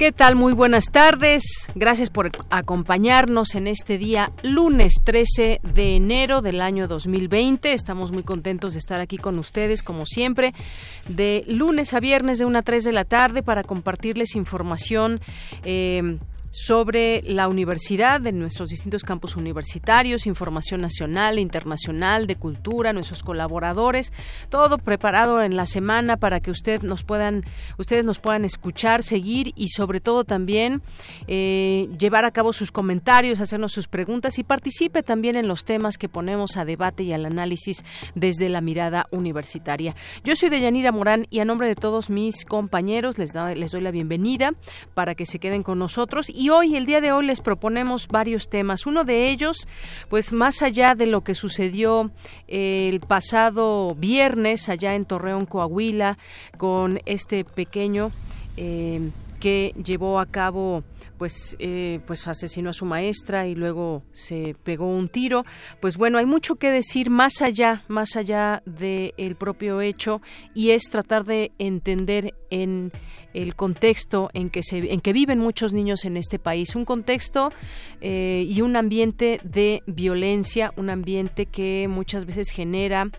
¿Qué tal? Muy buenas tardes. Gracias por acompañarnos en este día lunes 13 de enero del año 2020. Estamos muy contentos de estar aquí con ustedes, como siempre, de lunes a viernes de 1 a 3 de la tarde para compartirles información. Eh, sobre la universidad, de nuestros distintos campus universitarios, información nacional, internacional, de cultura, nuestros colaboradores, todo preparado en la semana para que usted nos puedan, ustedes nos puedan escuchar, seguir y sobre todo también eh, llevar a cabo sus comentarios, hacernos sus preguntas y participe también en los temas que ponemos a debate y al análisis desde la mirada universitaria. Yo soy Deyanira Morán y a nombre de todos mis compañeros les, les doy la bienvenida para que se queden con nosotros hoy, el día de hoy, les proponemos varios temas. Uno de ellos, pues más allá de lo que sucedió eh, el pasado viernes allá en Torreón, Coahuila, con este pequeño eh, que llevó a cabo pues eh, pues asesinó a su maestra y luego se pegó un tiro pues bueno hay mucho que decir más allá más allá del propio hecho y es tratar de entender en el contexto en que se en que viven muchos niños en este país. Un contexto eh, y un ambiente de violencia un ambiente que muchas veces genera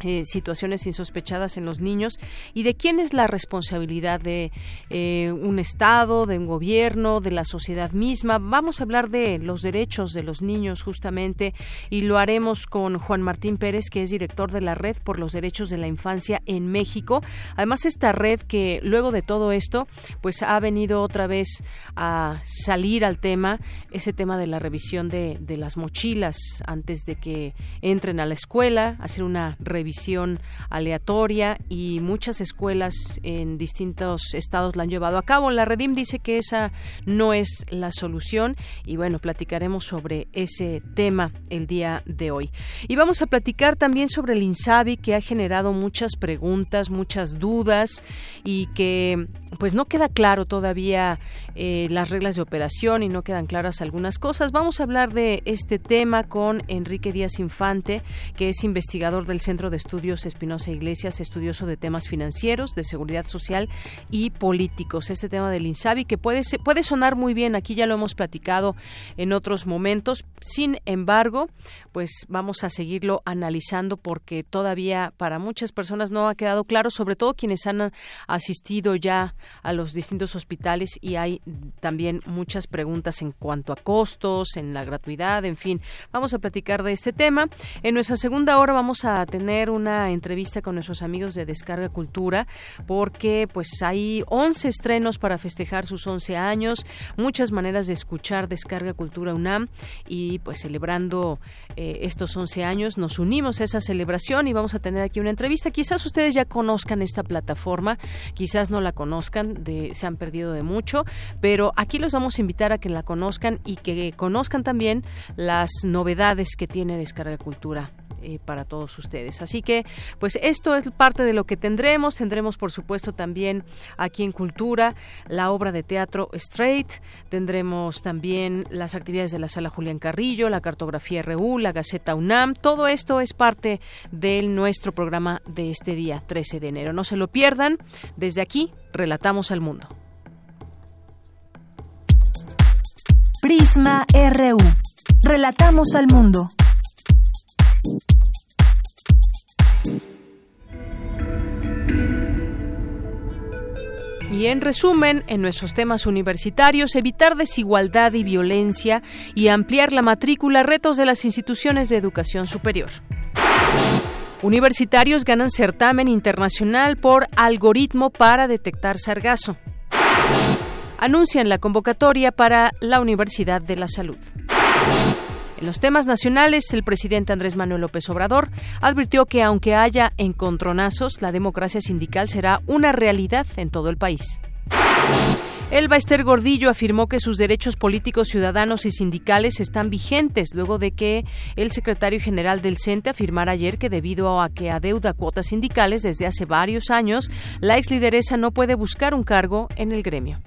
eh, situaciones insospechadas en los niños y de quién es la responsabilidad de eh, un Estado, de un gobierno, de la sociedad misma. Vamos a hablar de los derechos de los niños justamente y lo haremos con Juan Martín Pérez, que es director de la Red por los Derechos de la Infancia en México. Además, esta red que luego de todo esto, pues ha venido otra vez a salir al tema, ese tema de la revisión de, de las mochilas antes de que entren a la escuela, hacer una revisión visión aleatoria y muchas escuelas en distintos estados la han llevado a cabo. La Redim dice que esa no es la solución y bueno, platicaremos sobre ese tema el día de hoy. Y vamos a platicar también sobre el INSABI que ha generado muchas preguntas, muchas dudas y que pues no queda claro todavía eh, las reglas de operación y no quedan claras algunas cosas. Vamos a hablar de este tema con Enrique Díaz Infante, que es investigador del Centro de Estudios Espinosa Iglesias, estudioso de temas financieros, de seguridad social y políticos. Este tema del INSABI que puede, puede sonar muy bien, aquí ya lo hemos platicado en otros momentos. Sin embargo, pues vamos a seguirlo analizando porque todavía para muchas personas no ha quedado claro, sobre todo quienes han asistido ya a los distintos hospitales y hay también muchas preguntas en cuanto a costos, en la gratuidad, en fin. Vamos a platicar de este tema. En nuestra segunda hora vamos a tener una entrevista con nuestros amigos de Descarga Cultura porque pues hay 11 estrenos para festejar sus 11 años, muchas maneras de escuchar Descarga Cultura UNAM y pues celebrando eh, estos 11 años nos unimos a esa celebración y vamos a tener aquí una entrevista. Quizás ustedes ya conozcan esta plataforma, quizás no la conozcan, de, se han perdido de mucho, pero aquí los vamos a invitar a que la conozcan y que conozcan también las novedades que tiene Descarga Cultura eh, para todos ustedes. Así que, pues esto es parte de lo que tendremos. Tendremos, por supuesto, también aquí en Cultura la obra de teatro Straight. Tendremos también las actividades de la Sala Julián Carrillo, la cartografía RU, la Gaceta UNAM. Todo esto es parte de nuestro programa de este día, 13 de enero. No se lo pierdan. Desde aquí, relatamos al mundo. Prisma RU. Relatamos al mundo. Y en resumen, en nuestros temas universitarios, evitar desigualdad y violencia y ampliar la matrícula, retos de las instituciones de educación superior. Universitarios ganan certamen internacional por algoritmo para detectar sargazo. Anuncian la convocatoria para la Universidad de la Salud. En los temas nacionales, el presidente Andrés Manuel López Obrador advirtió que aunque haya encontronazos, la democracia sindical será una realidad en todo el país. Elba Ester Gordillo afirmó que sus derechos políticos, ciudadanos y sindicales están vigentes luego de que el secretario general del CENTE afirmara ayer que debido a que adeuda cuotas sindicales desde hace varios años, la ex lideresa no puede buscar un cargo en el gremio.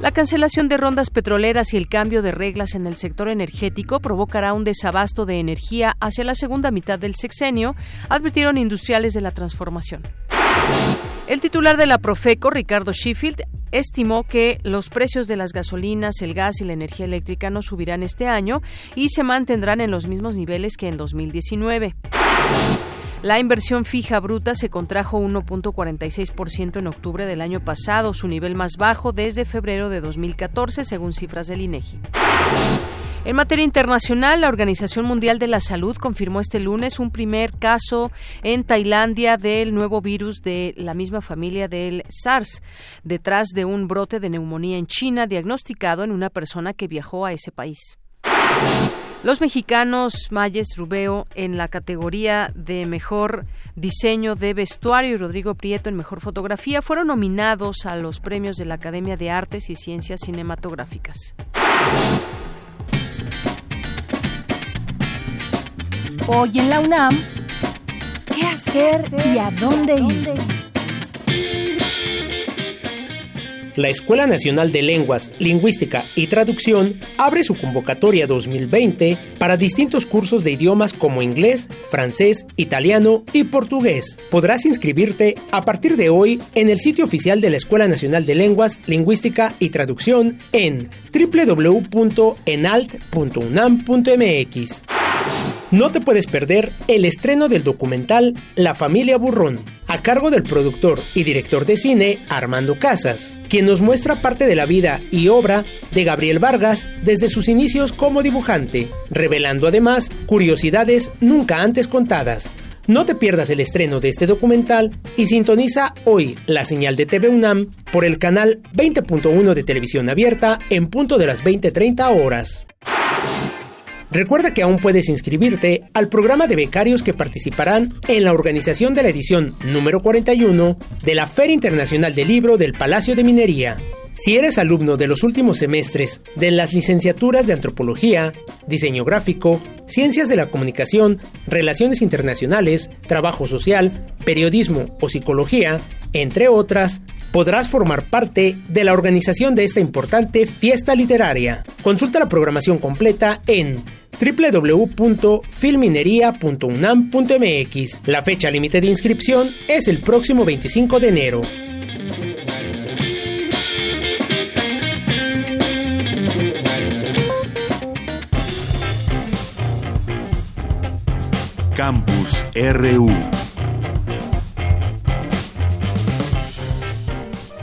La cancelación de rondas petroleras y el cambio de reglas en el sector energético provocará un desabasto de energía hacia la segunda mitad del sexenio, advirtieron industriales de la transformación. El titular de la Profeco, Ricardo Sheffield, estimó que los precios de las gasolinas, el gas y la energía eléctrica no subirán este año y se mantendrán en los mismos niveles que en 2019. La inversión fija bruta se contrajo 1.46% en octubre del año pasado, su nivel más bajo desde febrero de 2014, según cifras del INEGI. En materia internacional, la Organización Mundial de la Salud confirmó este lunes un primer caso en Tailandia del nuevo virus de la misma familia del SARS, detrás de un brote de neumonía en China diagnosticado en una persona que viajó a ese país. Los mexicanos Mayes Rubeo en la categoría de mejor diseño de vestuario y Rodrigo Prieto en mejor fotografía fueron nominados a los premios de la Academia de Artes y Ciencias Cinematográficas. Hoy en la UNAM, ¿qué hacer y a dónde ir? La Escuela Nacional de Lenguas, Lingüística y Traducción abre su convocatoria 2020 para distintos cursos de idiomas como inglés, francés, italiano y portugués. Podrás inscribirte a partir de hoy en el sitio oficial de la Escuela Nacional de Lenguas, Lingüística y Traducción en www.enalt.unam.mx. No te puedes perder el estreno del documental La familia Burrón, a cargo del productor y director de cine Armando Casas, quien nos muestra parte de la vida y obra de Gabriel Vargas desde sus inicios como dibujante, revelando además curiosidades nunca antes contadas. No te pierdas el estreno de este documental y sintoniza hoy la señal de TV UNAM por el canal 20.1 de televisión abierta en punto de las 20:30 horas. Recuerda que aún puedes inscribirte al programa de becarios que participarán en la organización de la edición número 41 de la Feria Internacional del Libro del Palacio de Minería. Si eres alumno de los últimos semestres de las licenciaturas de Antropología, Diseño Gráfico, Ciencias de la Comunicación, Relaciones Internacionales, Trabajo Social, Periodismo o Psicología, entre otras, podrás formar parte de la organización de esta importante fiesta literaria. Consulta la programación completa en www.filminería.unam.mx. La fecha límite de inscripción es el próximo 25 de enero. Campus RU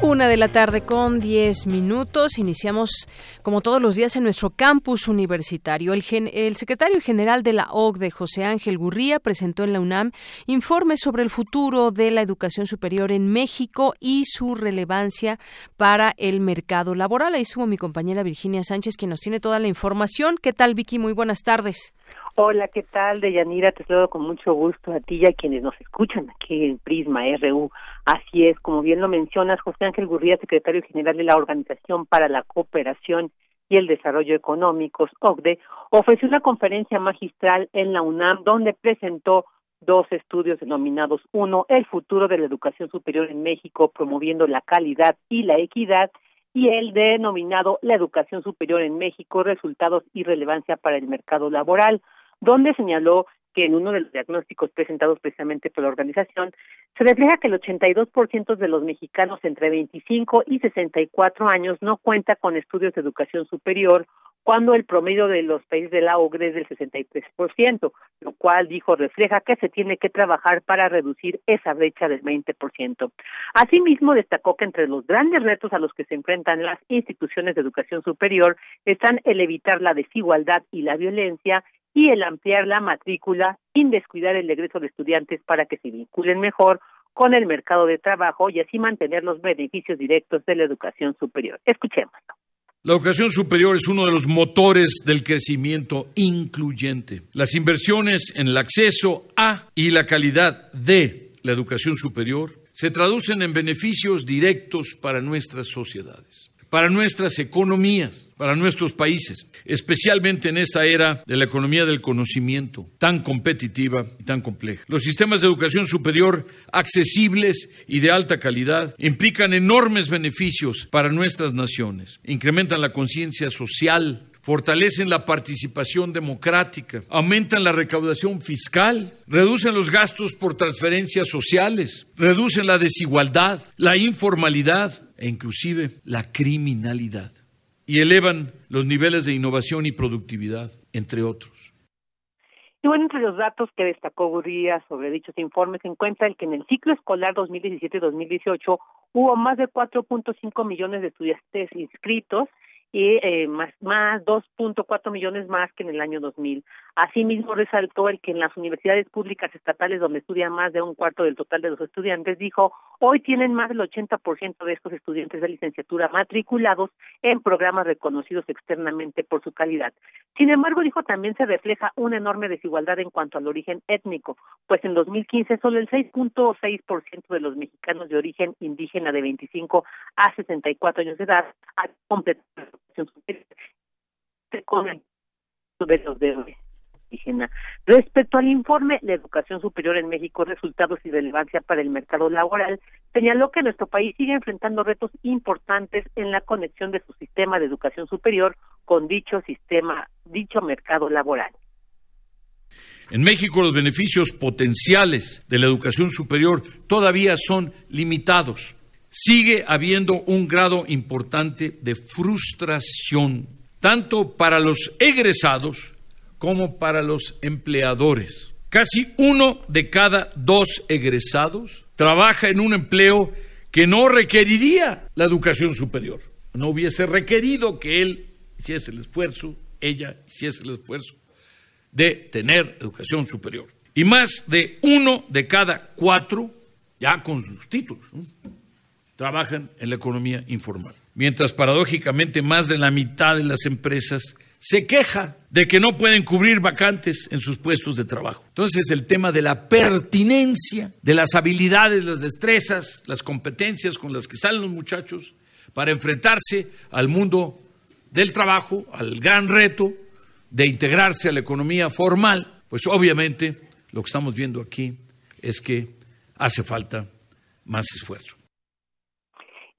Una de la tarde con 10 minutos. Iniciamos, como todos los días, en nuestro campus universitario. El, el, secretario general de la OCDE, José Ángel Gurría, presentó en la UNAM informes sobre el futuro de la educación superior en México y su relevancia para el mercado laboral. Ahí estuvo mi compañera Virginia Sánchez, quien nos tiene toda la información. ¿Qué tal, Vicky? Muy buenas tardes. Hola, ¿qué tal? Deyanira, te saludo con mucho gusto a ti y a quienes nos escuchan aquí en Prisma RU. Así es, como bien lo mencionas, José Ángel Gurría, secretario general de la Organización para la Cooperación y el Desarrollo Económicos, OCDE, ofreció una conferencia magistral en la UNAM donde presentó dos estudios denominados uno, el futuro de la educación superior en México, promoviendo la calidad y la equidad, y el denominado La educación superior en México, resultados y relevancia para el mercado laboral donde señaló que en uno de los diagnósticos presentados precisamente por la organización se refleja que el 82% de los mexicanos entre 25 y 64 años no cuenta con estudios de educación superior cuando el promedio de los países de la OCDE es del 63%, lo cual dijo refleja que se tiene que trabajar para reducir esa brecha del 20%. Asimismo, destacó que entre los grandes retos a los que se enfrentan las instituciones de educación superior están el evitar la desigualdad y la violencia y el ampliar la matrícula sin descuidar el egreso de estudiantes para que se vinculen mejor con el mercado de trabajo y así mantener los beneficios directos de la educación superior. Escuchémoslo. La educación superior es uno de los motores del crecimiento incluyente. Las inversiones en el acceso a y la calidad de la educación superior se traducen en beneficios directos para nuestras sociedades para nuestras economías, para nuestros países, especialmente en esta era de la economía del conocimiento, tan competitiva y tan compleja. Los sistemas de educación superior accesibles y de alta calidad implican enormes beneficios para nuestras naciones, incrementan la conciencia social, fortalecen la participación democrática, aumentan la recaudación fiscal, reducen los gastos por transferencias sociales, reducen la desigualdad, la informalidad e inclusive la criminalidad y elevan los niveles de innovación y productividad, entre otros. Y bueno, entre los datos que destacó Gurría sobre dichos informes se encuentra el que en el ciclo escolar 2017-2018 hubo más de 4.5 millones de estudiantes inscritos y eh, más, más 2.4 millones más que en el año 2000. Asimismo, resaltó el que en las universidades públicas estatales, donde estudian más de un cuarto del total de los estudiantes, dijo, hoy tienen más del 80% de estos estudiantes de licenciatura matriculados en programas reconocidos externamente por su calidad. Sin embargo, dijo, también se refleja una enorme desigualdad en cuanto al origen étnico, pues en 2015 solo el 6.6% de los mexicanos de origen indígena de 25 a 64 años de edad ha completado de de indígena. Respecto al informe La Educación Superior en México, resultados y relevancia para el mercado laboral, señaló que nuestro país sigue enfrentando retos importantes en la conexión de su sistema de educación superior con dicho sistema, dicho mercado laboral. En México los beneficios potenciales de la educación superior todavía son limitados. Sigue habiendo un grado importante de frustración, tanto para los egresados como para los empleadores. Casi uno de cada dos egresados trabaja en un empleo que no requeriría la educación superior. No hubiese requerido que él hiciese el esfuerzo, ella hiciese el esfuerzo de tener educación superior. Y más de uno de cada cuatro, ya con sus títulos, trabajan en la economía informal. Mientras paradójicamente más de la mitad de las empresas se queja de que no pueden cubrir vacantes en sus puestos de trabajo. Entonces el tema de la pertinencia, de las habilidades, las destrezas, las competencias con las que salen los muchachos para enfrentarse al mundo del trabajo, al gran reto de integrarse a la economía formal, pues obviamente lo que estamos viendo aquí es que hace falta más esfuerzo.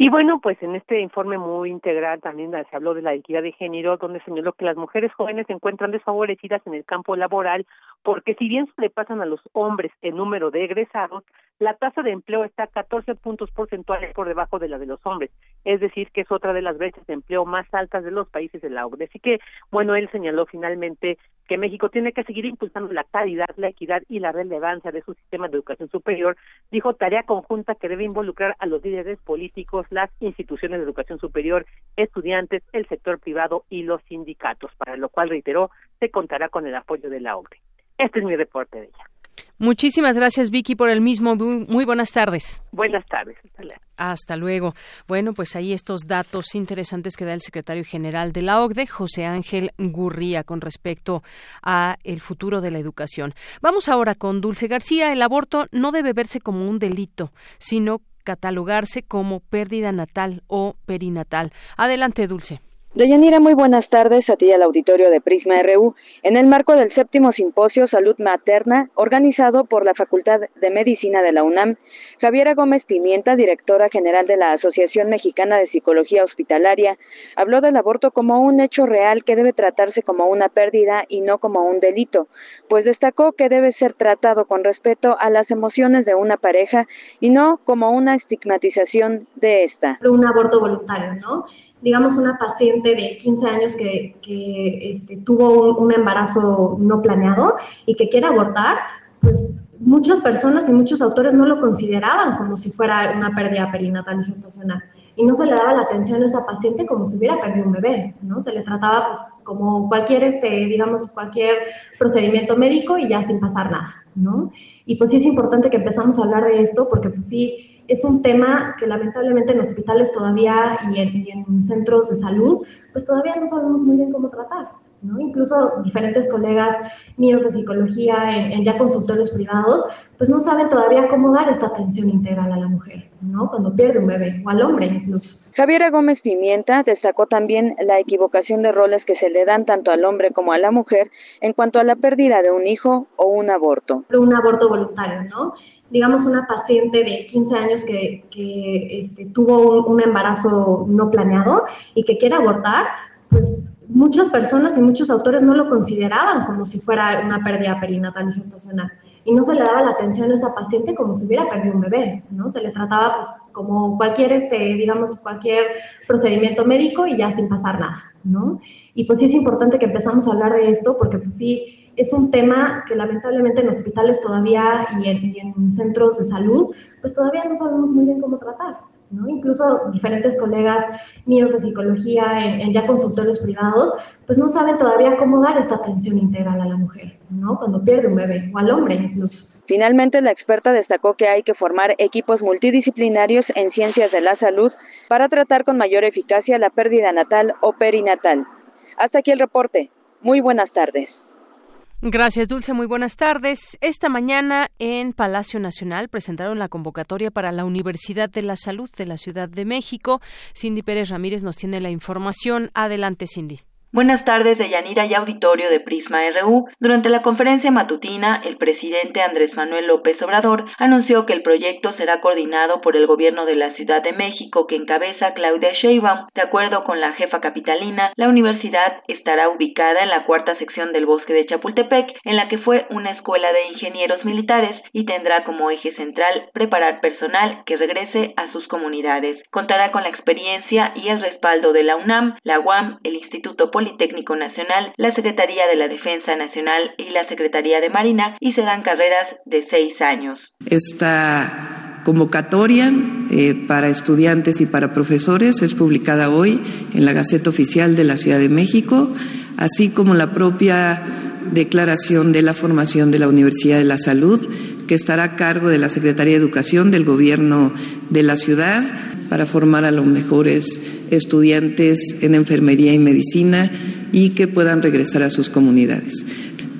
Y bueno, pues en este informe muy integral también se habló de la equidad de género, donde señaló que las mujeres jóvenes se encuentran desfavorecidas en el campo laboral porque si bien se le pasan a los hombres el número de egresados, la tasa de empleo está 14 puntos porcentuales por debajo de la de los hombres, es decir, que es otra de las brechas de empleo más altas de los países de la OCDE. Así que, bueno, él señaló finalmente que México tiene que seguir impulsando la calidad, la equidad y la relevancia de su sistema de educación superior. Dijo tarea conjunta que debe involucrar a los líderes políticos, las instituciones de educación superior, estudiantes, el sector privado y los sindicatos, para lo cual reiteró se contará con el apoyo de la OCDE. Este es mi reporte de ella. Muchísimas gracias, Vicky, por el mismo. Muy, buenas tardes. Buenas tardes. Hasta luego. Bueno, pues ahí estos datos interesantes que da el secretario general de la OCDE, José Ángel Gurría, con respecto a el futuro de la educación. Vamos ahora con Dulce García. El aborto no debe verse como un delito, sino catalogarse como pérdida natal o perinatal. Adelante, Dulce. Deyanira, muy buenas tardes a ti y al auditorio de Prisma RU. En el marco del séptimo simposio Salud Materna, organizado por la Facultad de Medicina de la UNAM, Javiera Gómez Pimienta, directora general de la Asociación Mexicana de Psicología Hospitalaria, habló del aborto como un hecho real que debe tratarse como una pérdida y no como un delito, pues destacó que debe ser tratado con respeto a las emociones de una pareja y no como una estigmatización de esta. Un aborto voluntario, ¿no? Digamos, una paciente de 15 años que, este, tuvo un, embarazo no planeado y que quiere abortar, pues muchas personas y muchos autores no lo consideraban como si fuera una pérdida perinatal y gestacional. y no se le daba la atención a esa paciente como si hubiera perdido un bebé, ¿no? Se le trataba pues como cualquier, este, digamos, cualquier procedimiento médico y ya sin pasar nada, ¿no? Y pues sí es importante que empezamos a hablar de esto porque pues sí es un tema que lamentablemente en hospitales todavía y en, y en centros de salud pues todavía no sabemos muy bien cómo tratar, ¿no? Incluso diferentes colegas míos de psicología en, en, ya consultorios privados, pues no saben todavía cómo dar esta atención integral a la mujer, ¿no? Cuando pierde un bebé, o al hombre incluso. Javiera Gómez Pimienta destacó también la equivocación de roles que se le dan tanto al hombre como a la mujer en cuanto a la pérdida de un hijo o un aborto. Un aborto voluntario, ¿no? Digamos, una paciente de 15 años que, que este, tuvo un, un, embarazo no planeado y que quiere abortar, pues muchas personas y muchos autores no lo consideraban como si fuera una pérdida perinatal y gestacional. Y no se le daba la atención a esa paciente como si hubiera perdido un bebé, ¿no? Se le trataba pues como cualquier, este, digamos, cualquier procedimiento médico y ya sin pasar nada, ¿no? Y pues sí es importante que empezamos a hablar de esto porque pues sí, es un tema que lamentablemente en hospitales todavía y en, centros de salud, pues todavía no sabemos muy bien cómo tratar. ¿no? Incluso diferentes colegas míos de psicología ya consultorios privados, pues no saben todavía cómo dar esta atención integral a la mujer, ¿no? Cuando pierde un bebé, o al hombre incluso. Finalmente, la experta destacó que hay que formar equipos multidisciplinarios en ciencias de la salud para tratar con mayor eficacia la pérdida natal o perinatal. Hasta aquí el reporte. Muy buenas tardes. Gracias, Dulce. Muy buenas tardes. Esta mañana en Palacio Nacional presentaron la convocatoria para la Universidad de la Salud de la Ciudad de México. Cindy Pérez Ramírez nos tiene la información. Adelante, Cindy. Buenas tardes de Yanira y auditorio de Prisma RU. Durante la conferencia matutina, el presidente Andrés Manuel López Obrador anunció que el proyecto será coordinado por el gobierno de la Ciudad de México que encabeza Claudia Sheinbaum. De acuerdo con la jefa capitalina, la universidad estará ubicada en la cuarta sección del bosque de Chapultepec, en la que fue una escuela de ingenieros militares y tendrá como eje central preparar personal que regrese a sus comunidades. Contará con la experiencia y el respaldo de la UNAM, la UAM, el Instituto Politécnico Nacional, la Secretaría de la Defensa Nacional y la Secretaría de Marina y serán carreras de seis años. Esta convocatoria eh, para estudiantes y para profesores es publicada hoy en la Gaceta Oficial de la Ciudad de México, así como la propia declaración de la formación de la Universidad de la Salud, que estará a cargo de la Secretaría de Educación del Gobierno de la ciudad para formar a los mejores estudiantes en enfermería y medicina y que puedan regresar a sus comunidades.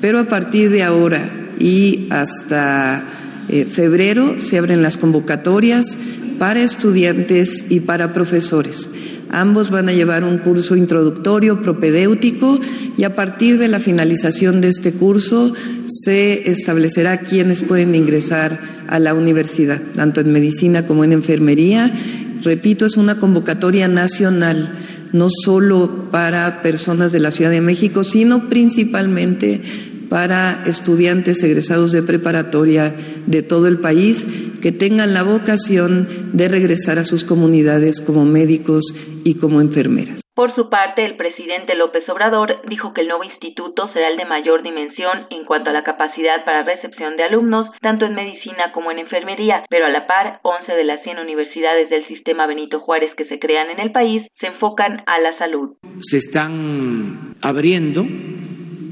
Pero a partir de ahora y hasta eh, febrero se abren las convocatorias para estudiantes y para profesores. Ambos van a llevar un curso introductorio propedéutico y a partir de la finalización de este curso se establecerá quiénes pueden ingresar a la universidad, tanto en medicina como en enfermería. Repito, es una convocatoria nacional, no solo para personas de la Ciudad de México, sino principalmente para estudiantes egresados de preparatoria de todo el país que tengan la vocación de regresar a sus comunidades como médicos y como enfermeras. Por su parte, el presidente López Obrador dijo que el nuevo instituto será el de mayor dimensión en cuanto a la capacidad para recepción de alumnos, tanto en medicina como en enfermería, pero a la par, 11 de las 100 universidades del sistema Benito Juárez que se crean en el país se enfocan a la salud. Se están abriendo,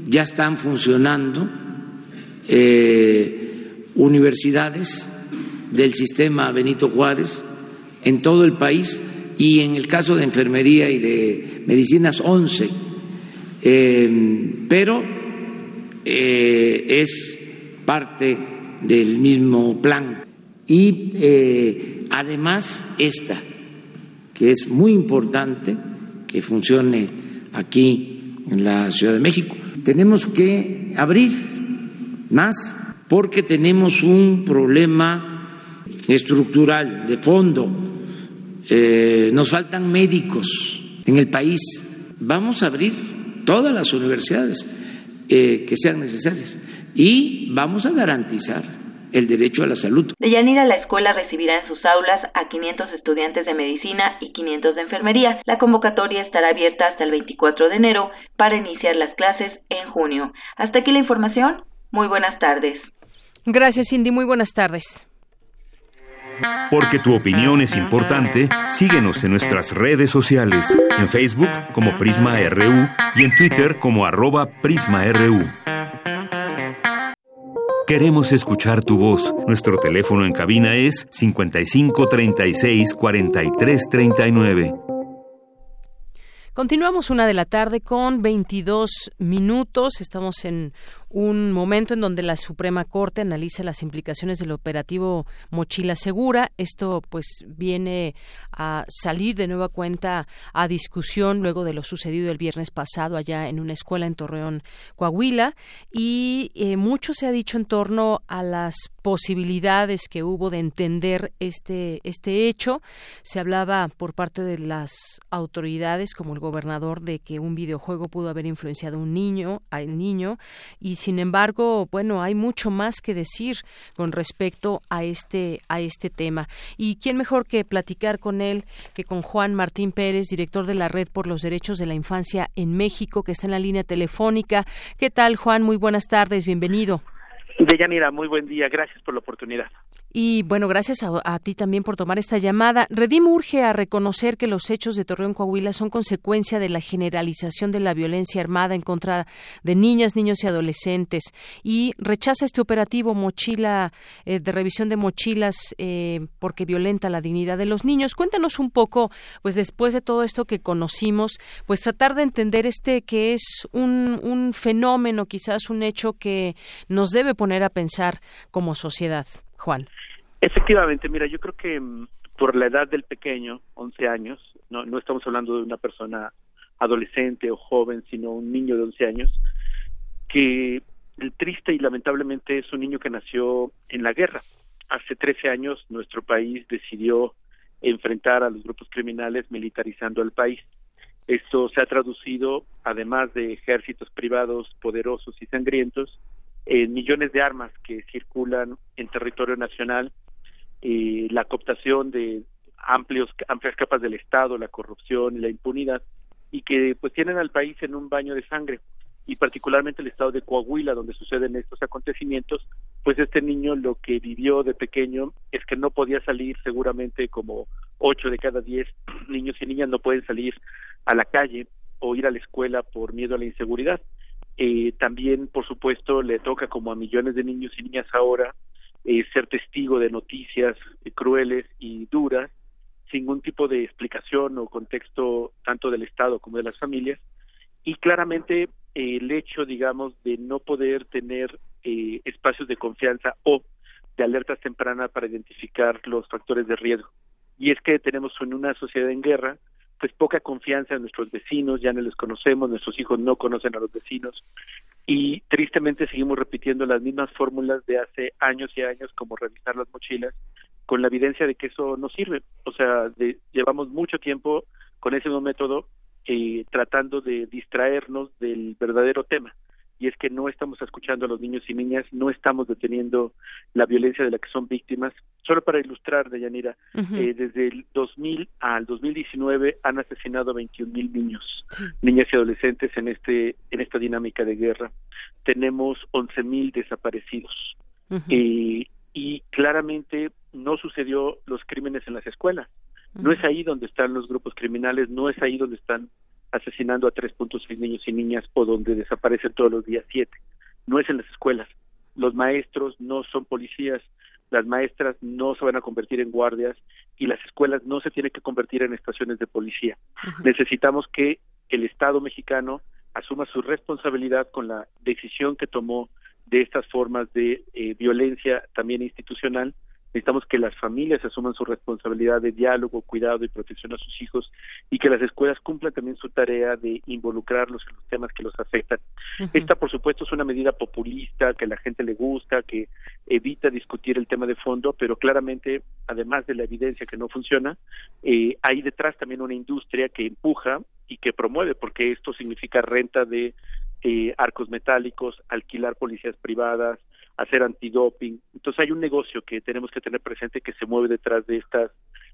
ya están funcionando eh, universidades del sistema Benito Juárez en todo el país y en el caso de enfermería y de medicinas 11, eh, pero eh, es parte del mismo plan. Y eh, además esta, que es muy importante que funcione aquí en la Ciudad de México, tenemos que abrir más porque tenemos un problema estructural de fondo eh, nos faltan médicos en el país. Vamos a abrir todas las universidades eh, que sean necesarias y vamos a garantizar el derecho a la salud. De Yanira, la escuela recibirá en sus aulas a 500 estudiantes de medicina y 500 de enfermería. La convocatoria estará abierta hasta el 24 de enero para iniciar las clases en junio. Hasta aquí la información. Muy buenas tardes. Gracias, Cindy. Muy buenas tardes. Porque tu opinión es importante, síguenos en nuestras redes sociales, en Facebook como Prisma RU y en Twitter como arroba PrismaRU. Queremos escuchar tu voz. Nuestro teléfono en cabina es 55 36 43 39. Continuamos una de la tarde con 22 minutos. Estamos en un momento en donde la Suprema Corte analiza las implicaciones del operativo Mochila Segura. Esto pues viene a salir de nueva cuenta a discusión luego de lo sucedido el viernes pasado allá en una escuela en Torreón, Coahuila, y eh, mucho se ha dicho en torno a las posibilidades que hubo de entender este este hecho. Se hablaba por parte de las autoridades como el gobernador de que un videojuego pudo haber influenciado a un niño, al niño y sin embargo, bueno, hay mucho más que decir con respecto a este a este tema. Y quién mejor que platicar con él que con Juan Martín Pérez, director de la Red por los Derechos de la Infancia en México, que está en la línea telefónica. ¿Qué tal, Juan? Muy buenas tardes, bienvenido. Deyanira, muy buen día, gracias por la oportunidad. Y bueno, gracias a, ti también por tomar esta llamada. Redim urge a reconocer que los hechos de Torreón Coahuila son consecuencia de la generalización de la violencia armada en contra de niñas, niños y adolescentes y rechaza este operativo mochila eh, de revisión de mochilas eh, porque violenta la dignidad de los niños. Cuéntanos un poco, pues después de todo esto que conocimos, pues tratar de entender este que es un, un fenómeno, quizás un hecho que nos debe poner a pensar como sociedad. Juan. Efectivamente, mira, yo creo que mm, por la edad del pequeño, 11 años, no, no estamos hablando de una persona adolescente o joven, sino un niño de 11 años, que el triste y lamentablemente es un niño que nació en la guerra. Hace 13 años nuestro país decidió enfrentar a los grupos criminales militarizando al país. Esto se ha traducido, además de ejércitos privados poderosos y sangrientos, millones de armas que circulan en territorio nacional, eh, la cooptación de amplios amplias capas del Estado, la corrupción la impunidad, y que pues tienen al país en un baño de sangre y particularmente el estado de Coahuila donde suceden estos acontecimientos, pues este niño lo que vivió de pequeño es que no podía salir seguramente como ocho de cada diez niños y niñas no pueden salir a la calle o ir a la escuela por miedo a la inseguridad. Eh, también, por supuesto, le toca como a millones de niños y niñas ahora eh, ser testigo de noticias eh, crueles y duras sin ningún tipo de explicación o contexto tanto del Estado como de las familias y claramente el hecho, digamos, de no poder tener espacios de confianza o de alertas tempranas para identificar los factores de riesgo. Y es que tenemos en una sociedad en guerra pues poca confianza en nuestros vecinos, ya no les conocemos, nuestros hijos no conocen a los vecinos y tristemente seguimos repitiendo las mismas fórmulas de hace años y años como revisar las mochilas con la evidencia de que eso no sirve. O sea, llevamos mucho tiempo con ese mismo método eh, tratando de distraernos del verdadero tema y es que no estamos escuchando a los niños y niñas, no estamos deteniendo la violencia de la que son víctimas. Solo para ilustrar, Deyanira, eh, desde el 2000 al 2019 han asesinado a 21 mil niños, niñas y adolescentes en este en esta dinámica de guerra. Tenemos 11 mil desaparecidos eh, y claramente no sucedió los crímenes en las escuelas. No es ahí donde están los grupos criminales, no es ahí donde están asesinando a 3.6 niños y niñas o donde desaparecen todos los días siete. No es en las escuelas. Los maestros no son policías, las maestras no se van a convertir en guardias y las escuelas no se tienen que convertir en estaciones de policía. Necesitamos que el Estado mexicano asuma su responsabilidad con la decisión que tomó de estas formas de eh, violencia también institucional Necesitamos que las familias asuman su responsabilidad de diálogo, cuidado y protección a sus hijos y que las escuelas cumplan también su tarea de involucrarlos en los temas que los afectan. Esta, por supuesto, es una medida populista que a la gente le gusta, que evita discutir el tema de fondo, pero claramente, además de la evidencia que no funciona, eh, hay detrás también una industria que empuja y que promueve, porque esto significa renta de eh, arcos metálicos, alquilar policías privadas, hacer antidoping. Entonces hay un negocio que tenemos que tener presente que se mueve detrás de estas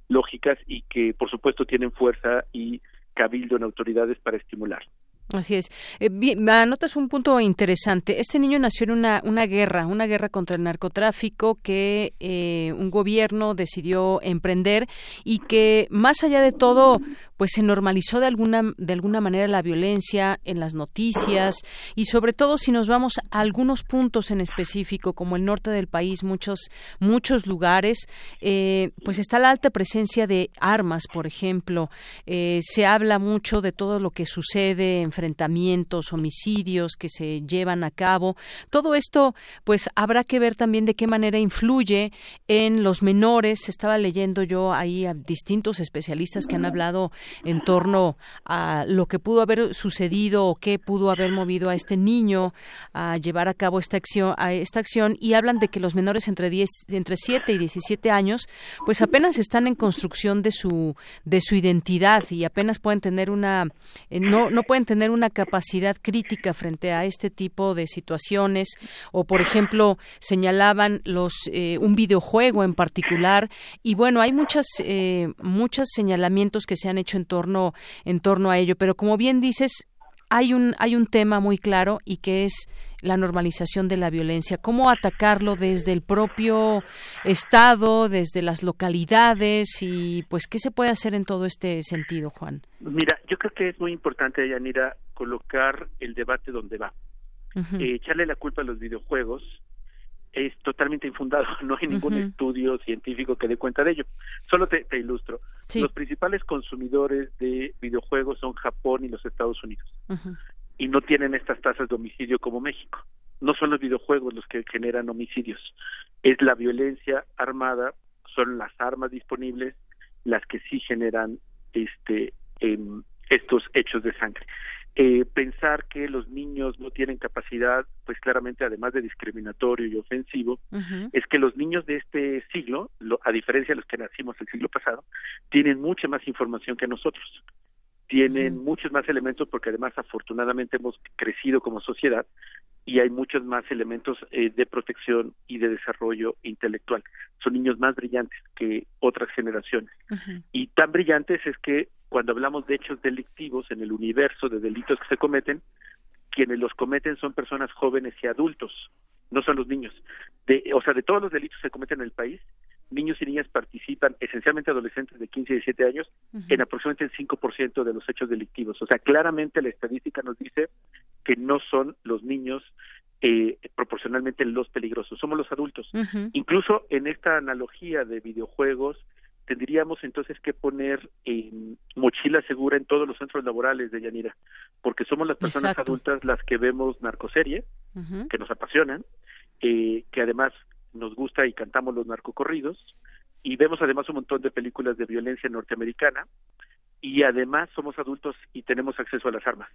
lógicas y que por supuesto tienen fuerza y cabildo en autoridades para estimular. Así es. Eh, anotas un punto interesante. Este niño nació en una, una guerra, una guerra contra el narcotráfico que eh, un gobierno decidió emprender y que más allá de todo, pues se normalizó de alguna de alguna manera la violencia en las noticias y sobre todo si nos vamos a algunos puntos en específico como el norte del país, muchos muchos lugares, eh, pues está la alta presencia de armas, por ejemplo. se habla mucho de todo lo que sucede en enfrentamientos, homicidios que se llevan a cabo. Todo esto, pues habrá que ver también de qué manera influye en los menores. Estaba leyendo yo ahí a distintos especialistas que han hablado en torno a lo que pudo haber sucedido o qué pudo haber movido a este niño a llevar a cabo esta acción, a esta acción y hablan de que los menores entre 10, entre 7 y 17 años, pues apenas están en construcción de su de su identidad y apenas pueden tener una eh, no no pueden tener una capacidad crítica frente a este tipo de situaciones o por ejemplo señalaban los eh, un videojuego en particular y bueno hay muchas eh, muchos señalamientos que se han hecho en torno en torno a ello pero como bien dices hay un hay un tema muy claro y que es la normalización de la violencia, cómo atacarlo desde el propio estado, desde las localidades y pues qué se puede hacer en todo este sentido, Juan. Mira, yo creo que es muy importante, Yanira, colocar el debate donde va. Eh, echarle la culpa a los videojuegos es totalmente infundado, no hay ningún estudio científico que dé cuenta de ello. Solo te, ilustro. Los principales consumidores de videojuegos son Japón y los Estados Unidos y no tienen estas tasas de homicidio como México. No son los videojuegos los que generan homicidios, es la violencia armada, son las armas disponibles las que sí generan este em, estos hechos de sangre. Eh, pensar que los niños no tienen capacidad, pues claramente además de discriminatorio y ofensivo, es que los niños de este siglo, a diferencia de los que nacimos el siglo pasado, tienen mucha más información que nosotros tienen muchos más elementos porque además afortunadamente hemos crecido como sociedad y hay muchos más elementos eh, de protección y de desarrollo intelectual. Son niños más brillantes que otras generaciones. Y tan brillantes es que cuando hablamos de hechos delictivos en el universo de delitos que se cometen, quienes los cometen son personas jóvenes y adultos, no son los niños. De, o sea, de todos los delitos que se cometen en el país, niños y niñas participan, esencialmente adolescentes de 15 y 17 años, en aproximadamente el 5% de los hechos delictivos. O sea, claramente la estadística nos dice que no son los niños eh, proporcionalmente los peligrosos, somos los adultos. Incluso en esta analogía de videojuegos, tendríamos entonces que poner mochila segura en todos los centros laborales de Yanira, porque somos las personas adultas las que vemos narcoserie, que nos apasionan, eh, que además nos gusta y cantamos los narcocorridos y vemos además un montón de películas de violencia norteamericana y además somos adultos y tenemos acceso a las armas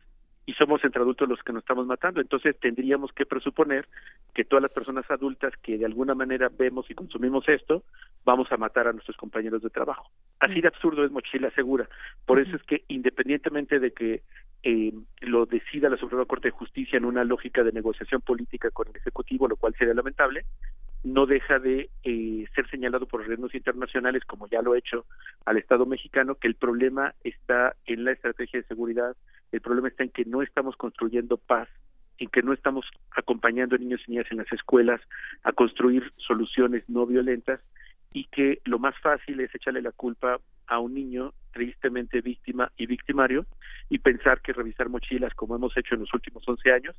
y somos entre adultos los que nos estamos matando. Entonces tendríamos que presuponer que todas las personas adultas que de alguna manera vemos y consumimos esto, vamos a matar a nuestros compañeros de trabajo. Así de absurdo es mochila segura. Por eso es que independientemente de que eh, lo decida la Suprema Corte de Justicia en una lógica de negociación política con el Ejecutivo, lo cual sería lamentable, no deja de eh, ser señalado por organismos internacionales, como ya lo ha hecho al Estado mexicano, que el problema está en la estrategia de seguridad, el problema está en que no estamos construyendo paz, en que no estamos acompañando a niños y niñas en las escuelas a construir soluciones no violentas y que lo más fácil es echarle la culpa a un niño tristemente víctima y victimario y pensar que revisar mochilas como hemos hecho en los últimos 11 años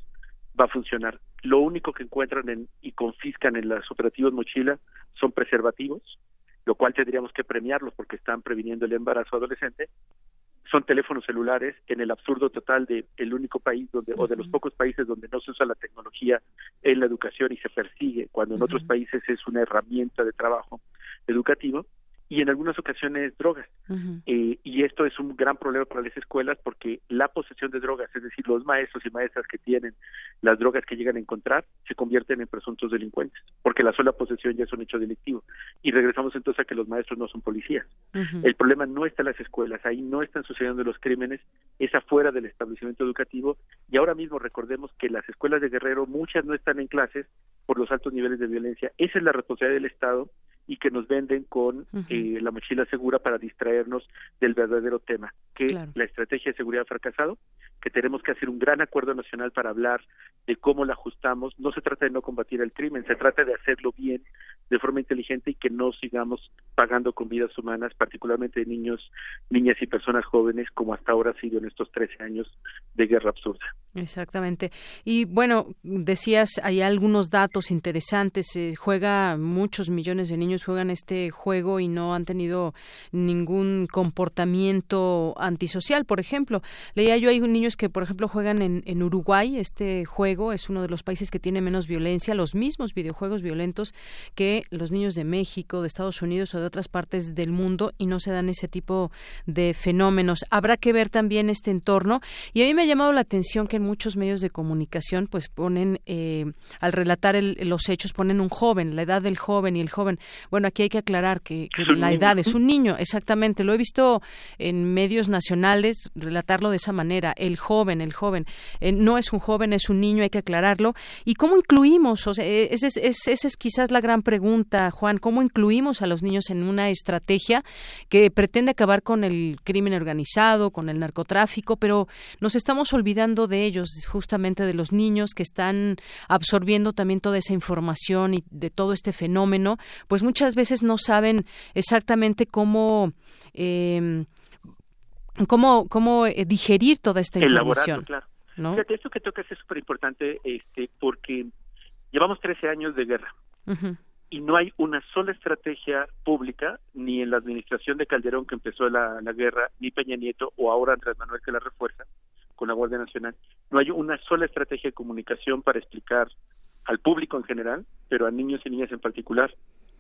va a funcionar. Lo único que encuentran en, y confiscan en las operativas mochila son preservativos, lo cual tendríamos que premiarlos porque están previniendo el embarazo adolescente. Son teléfonos celulares en el absurdo total de el único país donde o de los pocos países donde no se usa la tecnología en la educación y se persigue cuando en otros países es una herramienta de trabajo educativo y en algunas ocasiones drogas. Eh, y esto es un gran problema para las escuelas porque la posesión de drogas, es decir, los maestros y maestras que tienen las drogas que llegan a encontrar, se convierten en presuntos delincuentes, porque la sola posesión ya es un hecho delictivo. Y regresamos entonces a que los maestros no son policías. El problema no está en las escuelas, ahí no están sucediendo los crímenes, es afuera del establecimiento educativo. Y ahora mismo recordemos que las escuelas de Guerrero, muchas no están en clases por los altos niveles de violencia. Esa es la responsabilidad del Estado y que nos venden con eh, la mochila segura para distraernos del verdadero tema, que la estrategia de seguridad ha fracasado, que tenemos que hacer un gran acuerdo nacional para hablar de cómo la ajustamos. No se trata de no combatir el crimen, se trata de hacerlo bien, de forma inteligente y que no sigamos pagando con vidas humanas, particularmente de niños, niñas y personas jóvenes, como hasta ahora ha sido en estos 13 años de guerra absurda. Exactamente. Y bueno, decías, hay algunos datos interesantes. Se juega, muchos millones de niños juegan este juego y no han tenido ningún comportamiento antisocial, por ejemplo. Leía yo, hay niños que, por ejemplo, juegan en, Uruguay. Este juego es uno de los países que tiene menos violencia, los mismos videojuegos violentos que los niños de México, de Estados Unidos o de otras partes del mundo y no se dan ese tipo de fenómenos. Habrá que ver también este entorno y a mí me ha llamado la atención que en muchos medios de comunicación pues ponen eh, al relatar los hechos ponen un joven, la edad del joven y el joven. Bueno, aquí hay que aclarar que, la edad es un niño, exactamente. Lo he visto en medios nacionales relatarlo de esa manera. El joven, el joven. Eh, no es un joven, es un niño, hay que aclararlo. ¿Y cómo incluimos? O sea, eh, esa es, es quizás la gran pregunta, Juan. ¿Cómo incluimos a los niños en una estrategia que pretende acabar con el crimen organizado, con el narcotráfico, pero nos estamos olvidando de ellos, justamente de los niños que están absorbiendo también toda esa información y de todo este fenómeno, pues muchas veces no saben exactamente cómo eh, cómo, cómo eh, digerir toda esta información. Claro. ¿no? Fíjate, esto que tocas es súper importante este, porque llevamos 13 años de guerra y no hay una sola estrategia pública, ni en la administración de Calderón que empezó la, la guerra, ni Peña Nieto o ahora Andrés Manuel que la refuerza con la Guardia Nacional, no hay una sola estrategia de comunicación para explicar al público en general, pero a niños y niñas en particular,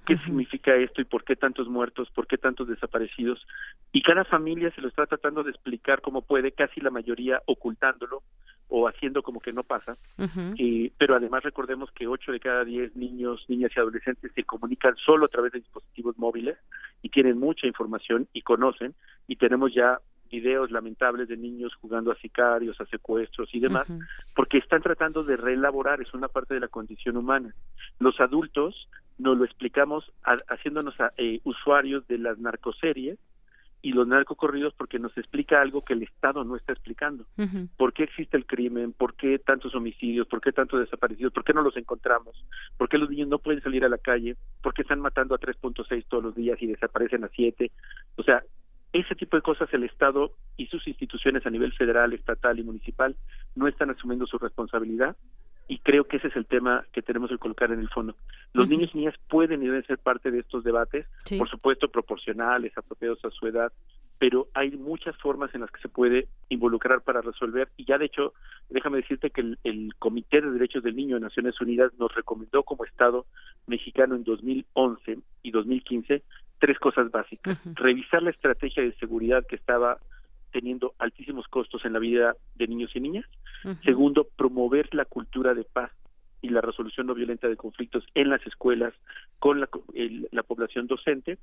qué significa esto y por qué tantos muertos, por qué tantos desaparecidos. Y cada familia se lo está tratando de explicar como puede, casi la mayoría ocultándolo o haciendo como que no pasa. Eh, pero además recordemos que 8 de cada 10 niños, niñas y adolescentes se comunican solo a través de dispositivos móviles y tienen mucha información y conocen. Y tenemos ya videos lamentables de niños jugando a sicarios, a secuestros y demás, porque están tratando de reelaborar, es una parte de la condición humana. Los adultos nos lo explicamos haciéndonos eh, usuarios de las narcoseries y los narcocorridos porque nos explica algo que el Estado no está explicando. ¿Por qué existe el crimen? ¿Por qué tantos homicidios? ¿Por qué tantos desaparecidos? ¿Por qué no los encontramos? ¿Por qué los niños no pueden salir a la calle? ¿Por qué están matando a 3.6 todos los días y desaparecen a 7? O sea, ese tipo de cosas el Estado y sus instituciones a nivel federal, estatal y municipal no están asumiendo su responsabilidad y creo que ese es el tema que tenemos que colocar en el fondo. Los niños y niñas pueden y deben ser parte de estos debates, por supuesto proporcionales, apropiados a su edad, pero hay muchas formas en las que se puede involucrar para resolver y ya de hecho, déjame decirte que el, el Comité de Derechos del Niño de Naciones Unidas nos recomendó como Estado mexicano en 2011 y 2015 tres cosas básicas. Revisar la estrategia de seguridad que estaba teniendo altísimos costos en la vida de niños y niñas. Segundo, promover la cultura de paz y la resolución no violenta de conflictos en las escuelas con la, la población docente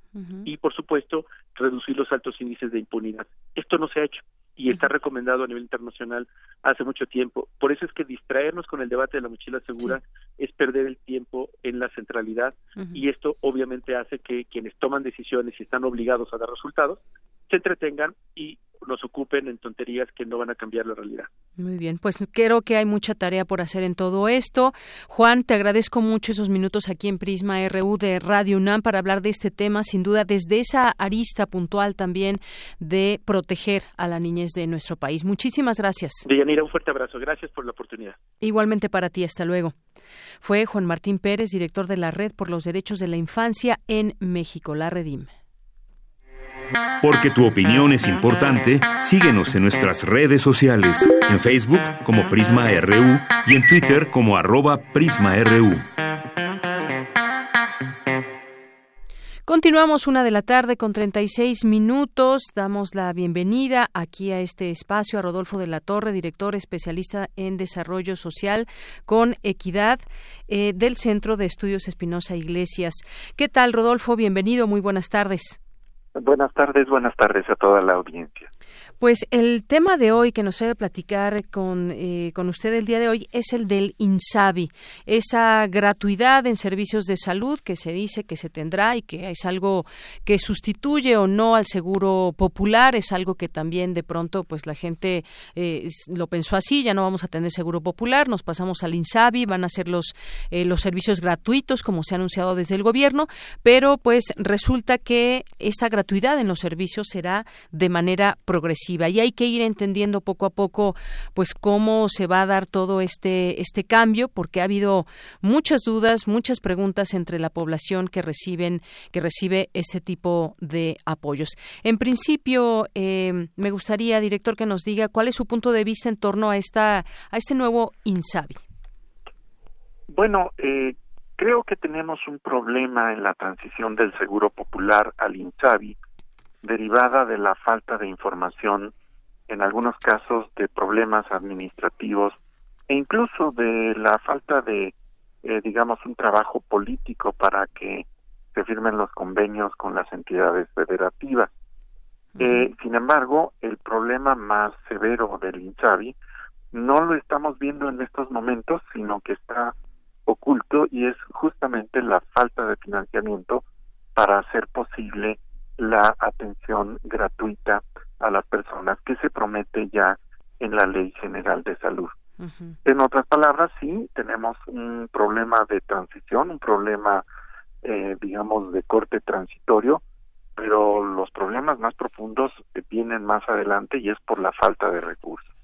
y, por supuesto, reducir los altos índices de impunidad. Esto no se ha hecho y está recomendado a nivel internacional hace mucho tiempo. Por eso es que distraernos con el debate de la mochila segura es perder el tiempo en la centralidad y esto obviamente hace que quienes toman decisiones y están obligados a dar resultados se entretengan y nos ocupen en tonterías que no van a cambiar la realidad. Muy bien, pues creo que hay mucha tarea por hacer en todo esto. Juan, te agradezco mucho esos minutos aquí en Prisma RU de Radio UNAM para hablar de este tema, sin duda desde esa arista puntual también de proteger a la niñez de nuestro país. Muchísimas gracias. Deyanira, un fuerte abrazo. Gracias por la oportunidad. Igualmente para ti, hasta luego. Fue Juan Martín Pérez, director de la Red por los Derechos de la Infancia en México, la Redim. Porque tu opinión es importante, síguenos en nuestras redes sociales, en Facebook como Prisma RU y en Twitter como arroba PrismaRU. Continuamos una de la tarde con 36 minutos. Damos la bienvenida aquí a este espacio a Rodolfo de la Torre, director especialista en desarrollo social con equidad eh, del Centro de Estudios Espinosa Iglesias. ¿Qué tal, Rodolfo? Bienvenido, muy buenas tardes. Buenas tardes, buenas tardes a toda la audiencia. Pues el tema de hoy que nos debe platicar con, eh, con usted el día de hoy es el del INSABI, esa gratuidad en servicios de salud que se dice que se tendrá y que es algo que sustituye o no al seguro popular, es algo que también de pronto pues la gente eh, lo pensó así, ya no vamos a tener seguro popular, nos pasamos al INSABI, van a ser los, eh, los servicios gratuitos como se ha anunciado desde el gobierno, pero pues resulta que esta gratuidad en los servicios será de manera progresiva y hay que ir entendiendo poco a poco pues cómo se va a dar todo este este cambio porque ha habido muchas dudas, muchas preguntas entre la población que reciben que recibe este tipo de apoyos. En principio eh, me gustaría director que nos diga cuál es su punto de vista en torno a esta a este nuevo Insabi. Bueno, eh, creo que tenemos un problema en la transición del seguro popular al INSABI derivada de la falta de información, en algunos casos de problemas administrativos e incluso de la falta de, eh, digamos, un trabajo político para que se firmen los convenios con las entidades federativas. Eh, sin embargo, el problema más severo del INSABI no lo estamos viendo en estos momentos, sino que está oculto y es justamente la falta de financiamiento para hacer posible la atención gratuita a las personas que se promete ya en la Ley General de Salud. En otras palabras, sí, tenemos un problema de transición, un problema, eh, digamos, de corte transitorio, pero los problemas más profundos vienen más adelante y es por la falta de recursos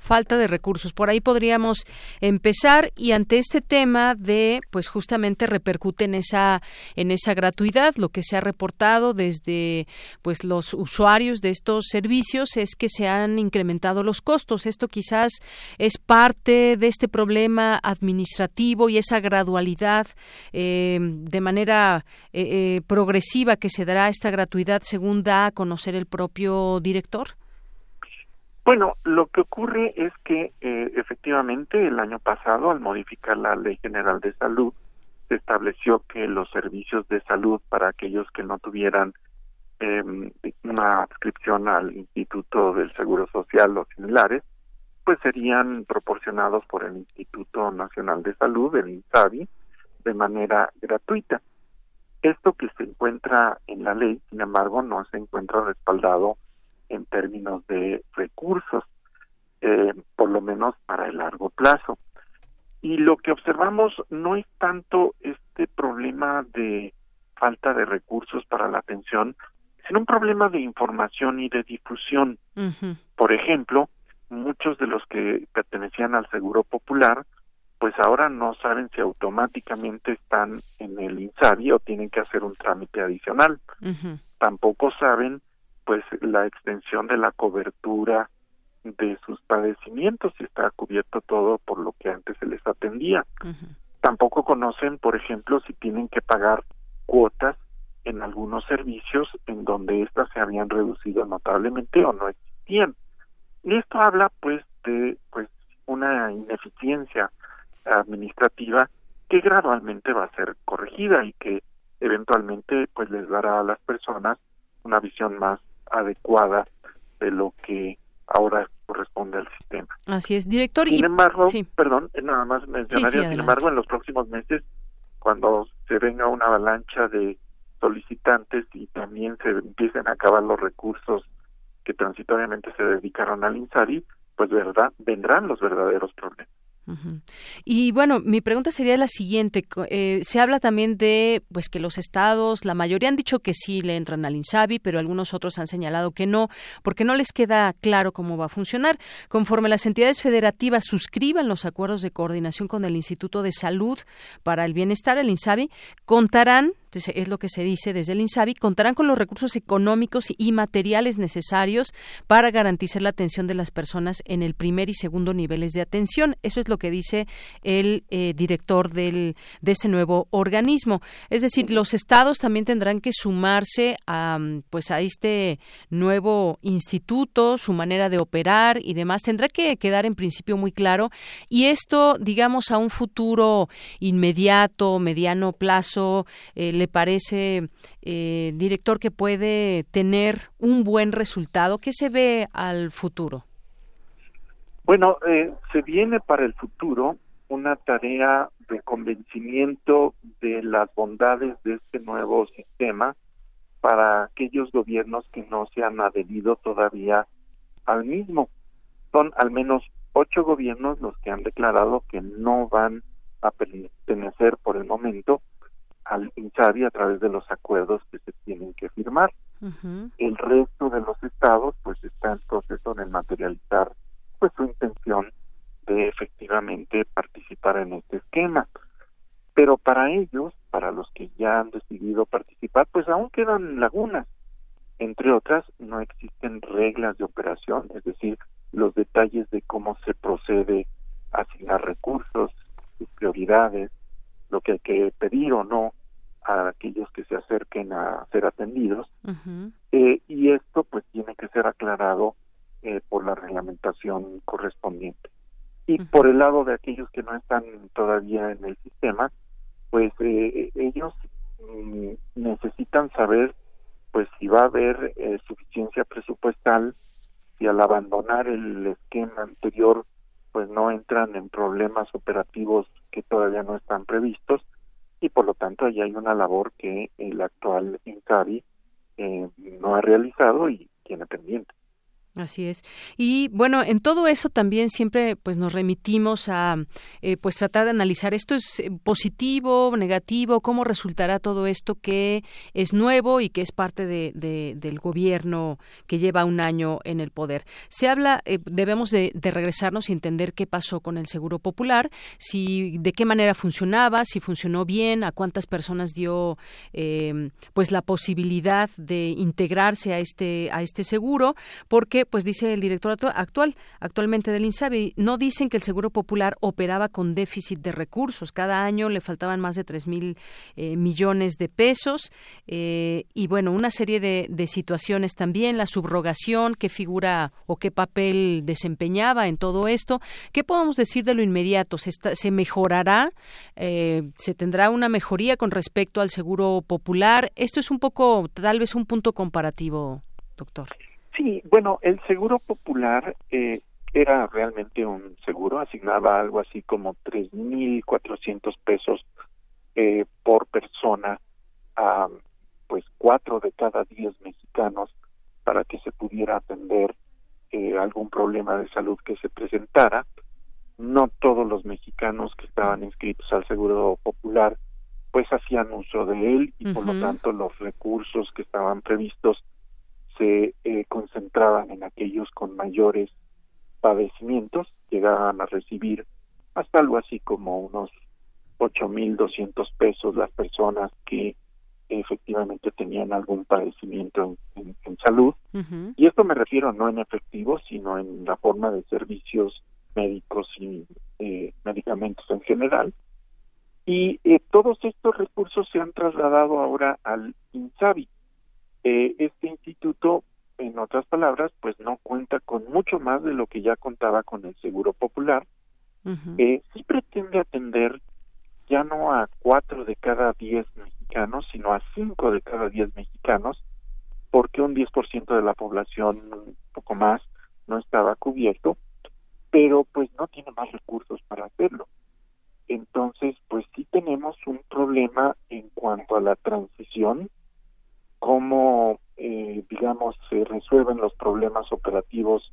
falta de recursos. Por ahí podríamos empezar y ante este tema de, pues justamente repercute en esa en esa gratuidad. Lo que se ha reportado desde, pues los usuarios de estos servicios es que se han incrementado los costos. Esto quizás es parte de este problema administrativo y esa gradualidad eh, de manera eh, eh, progresiva que se dará esta gratuidad según da a conocer el propio director. Bueno, lo que ocurre es que eh, efectivamente el año pasado, al modificar la Ley General de Salud, se estableció que los servicios de salud para aquellos que no tuvieran eh, una adscripción al Instituto del Seguro Social o similares, pues serían proporcionados por el Instituto Nacional de Salud, el INSABI, de manera gratuita. Esto que se encuentra en la ley, sin embargo, no se encuentra respaldado en términos de recursos, eh, por lo menos para el largo plazo. Y lo que observamos no es tanto este problema de falta de recursos para la atención, sino un problema de información y de difusión. Por ejemplo, muchos de los que pertenecían al Seguro Popular, pues ahora no saben si automáticamente están en el INSABI o tienen que hacer un trámite adicional. Tampoco saben pues la extensión de la cobertura de sus padecimientos y está cubierto todo por lo que antes se les atendía. Tampoco conocen, por ejemplo, si tienen que pagar cuotas en algunos servicios en donde éstas se habían reducido notablemente o no existían. Y esto habla pues de pues una ineficiencia administrativa que gradualmente va a ser corregida y que eventualmente pues les dará a las personas una visión más adecuada de lo que ahora corresponde al sistema. Así es, director. Sin embargo, perdón, eh, nada más mencionaría, sin embargo, en los próximos meses, cuando se venga una avalancha de solicitantes y también se empiecen a acabar los recursos que transitoriamente se dedicaron al INSARI, pues verdad vendrán los verdaderos problemas. Y bueno, mi pregunta sería la siguiente. Eh, se habla también de pues que los estados, la mayoría han dicho que sí le entran al INSABI, pero algunos otros han señalado que no, porque no les queda claro cómo va a funcionar. Conforme las entidades federativas suscriban los acuerdos de coordinación con el Instituto de Salud para el Bienestar, el INSABI, contarán es lo que se dice desde el INSABI, contarán con los recursos económicos y materiales necesarios para garantizar la atención de las personas en el primer y segundo niveles de atención. Eso es lo que dice el eh, director del, de este nuevo organismo. Es decir, los estados también tendrán que sumarse a, pues, a este nuevo instituto, su manera de operar y demás. Tendrá que quedar en principio muy claro. Y esto, digamos, a un futuro inmediato, mediano plazo, eh, le parece, eh, director, que puede tener un buen resultado? ¿Qué se ve al futuro? Bueno, eh, se viene para el futuro una tarea de convencimiento de las bondades de este nuevo sistema para aquellos gobiernos que no se han adherido todavía al mismo. Son al menos ocho gobiernos los que han declarado que no van a pertenecer por el momento al INSABI a través de los acuerdos que se tienen que firmar. El resto de los estados pues está en proceso de materializar pues su intención de efectivamente participar en este esquema. Pero para ellos, para los que ya han decidido participar, pues aún quedan lagunas. Entre otras, no existen reglas de operación, es decir, los detalles de cómo se procede a asignar recursos, sus prioridades, lo que hay que pedir o no a aquellos que se acerquen a ser atendidos. eh, y esto pues tiene que ser aclarado eh, por la reglamentación correspondiente. Y por el lado de aquellos que no están todavía en el sistema, pues eh, ellos mm, necesitan saber pues si va a haber eh, suficiencia presupuestal, si al abandonar el esquema anterior pues no entran en problemas operativos que todavía no están previstos y por lo tanto ahí hay una labor que el actual INCARI eh, no ha realizado y tiene pendiente. Así es. Y bueno, en todo eso también siempre pues nos remitimos a eh, pues tratar de analizar esto es eh, positivo, negativo, cómo resultará todo esto que es nuevo y que es parte de, del gobierno que lleva un año en el poder. Se habla, eh, debemos de, regresarnos y entender qué pasó con el Seguro Popular, si de qué manera funcionaba, si funcionó bien, a cuántas personas dio pues la posibilidad de integrarse a este a este seguro, porque pues dice el director actual, actualmente del INSABI, no dicen que el Seguro Popular operaba con déficit de recursos. Cada año le faltaban más de tres mil eh, millones de pesos eh, y bueno, una serie de, situaciones también, la subrogación, qué figura o qué papel desempeñaba en todo esto. ¿Qué podemos decir de lo inmediato? ¿Se, se mejorará? Eh, ¿Se tendrá una mejoría con respecto al Seguro Popular? Esto es un poco, tal vez un punto comparativo, doctor. Sí, bueno, el seguro popular eh, era realmente un seguro, asignaba algo así como tres mil cuatrocientos pesos eh, por persona a pues cuatro de cada diez mexicanos para que se pudiera atender eh, algún problema de salud que se presentara. No todos los mexicanos que estaban inscritos al seguro popular pues hacían uso de él y por lo tanto los recursos que estaban previstos se eh, concentraban en aquellos con mayores padecimientos, llegaban a recibir hasta algo así como unos ocho mil doscientos pesos las personas que efectivamente tenían algún padecimiento en, salud. Y esto me refiero no en efectivo, sino en la forma de servicios médicos y eh, medicamentos en general. Y eh, todos estos recursos se han trasladado ahora al INSABI, eh, este instituto, en otras palabras, pues no cuenta con mucho más de lo que ya contaba con el Seguro Popular. eh, sí pretende atender ya no a cuatro de cada diez mexicanos, sino a cinco de cada diez mexicanos, porque un 10% de la población, un poco más, no estaba cubierto, pero pues no tiene más recursos para hacerlo. Entonces, pues sí tenemos un problema en cuanto a la transición cómo, eh, digamos, se resuelven los problemas operativos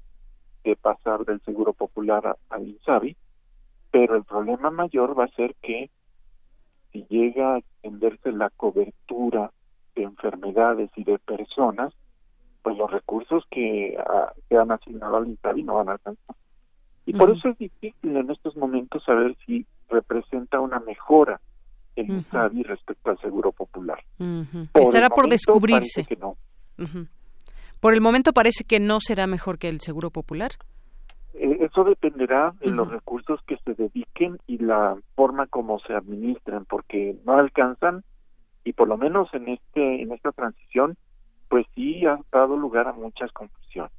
de pasar del Seguro Popular al INSABI, pero el problema mayor va a ser que si llega a extenderse la cobertura de enfermedades y de personas, pues los recursos que ah, se han asignado al INSABI no van a alcanzar. Y por eso es difícil en estos momentos saber si representa una mejora el INSABI respecto al Seguro Popular. Estará por descubrirse. Por el momento parece que no será mejor que el Seguro Popular. Eh, eso dependerá de los recursos que se dediquen y la forma como se administren, porque no alcanzan y por lo menos en este en esta transición, pues sí ha dado lugar a muchas confusiones.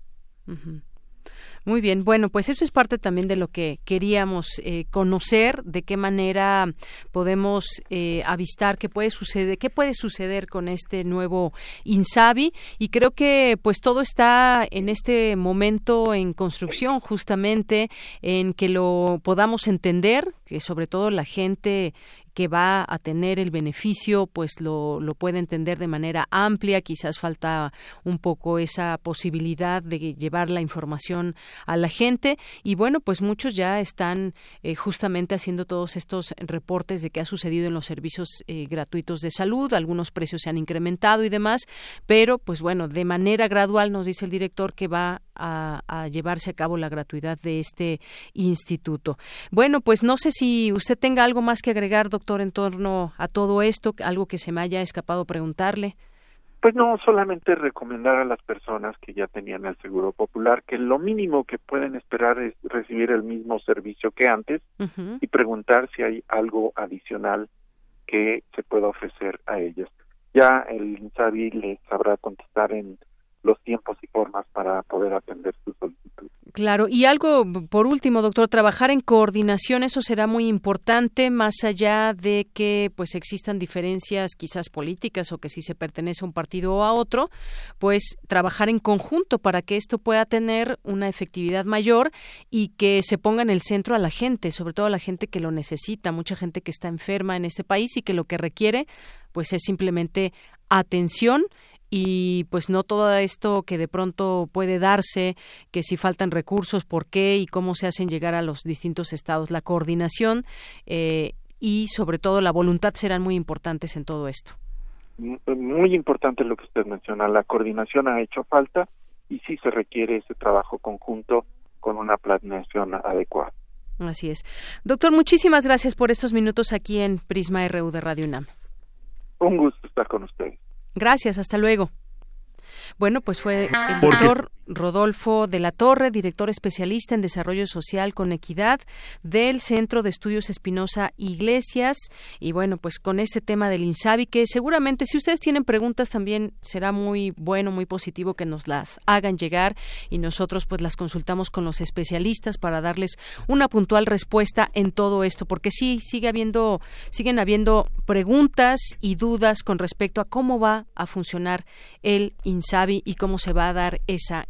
Muy bien, bueno, pues eso es parte también de lo que queríamos eh, conocer, de qué manera podemos eh, avistar qué puede suceder, qué puede suceder con este nuevo Insabi. Y creo que pues todo está en este momento en construcción justamente en que lo podamos entender, que sobre todo la gente que va a tener el beneficio, pues lo, lo puede entender de manera amplia. Quizás falta un poco esa posibilidad de llevar la información a la gente. Y bueno, pues muchos ya están eh, justamente haciendo todos estos reportes de qué ha sucedido en los servicios eh, gratuitos de salud. Algunos precios se han incrementado y demás, pero pues bueno, de manera gradual nos dice el director que va a, a llevarse a cabo la gratuidad de este instituto. Bueno, pues no sé si usted tenga algo más que agregar, doctor en torno a todo esto? ¿Algo que se me haya escapado preguntarle? Pues no, solamente recomendar a las personas que ya tenían el seguro popular que lo mínimo que pueden esperar es recibir el mismo servicio que antes y preguntar si hay algo adicional que se pueda ofrecer a ellos. Ya el INSABI les sabrá contestar en los tiempos y formas para poder atender su solicitud. Claro, y algo por último, doctor, trabajar en coordinación, eso será muy importante, más allá de que pues existan diferencias quizás políticas o que si se pertenece a un partido o a otro, pues trabajar en conjunto para que esto pueda tener una efectividad mayor y que se ponga en el centro a la gente, sobre todo a la gente que lo necesita, mucha gente que está enferma en este país y que lo que requiere pues es simplemente atención y pues no todo esto que de pronto puede darse, que si faltan recursos, por qué y cómo se hacen llegar a los distintos estados. La coordinación eh, y sobre todo la voluntad serán muy importantes en todo esto. Muy importante lo que usted menciona. La coordinación ha hecho falta y sí se requiere ese trabajo conjunto con una planeación adecuada. Así es. Doctor, muchísimas gracias por estos minutos aquí en Prisma RU de Radio UNAM. Un gusto estar con ustedes. Gracias, hasta luego. Bueno, pues fue el doctor Rodolfo de la Torre, director especialista en desarrollo social con equidad del Centro de Estudios Espinosa Iglesias. Y bueno, pues con este tema del INSABI, que seguramente si ustedes tienen preguntas también será muy bueno, muy positivo que nos las hagan llegar y nosotros pues las consultamos con los especialistas para darles una puntual respuesta en todo esto, porque sí, sigue habiendo, siguen habiendo preguntas y dudas con respecto a cómo va a funcionar el INSABI y cómo se va a dar esa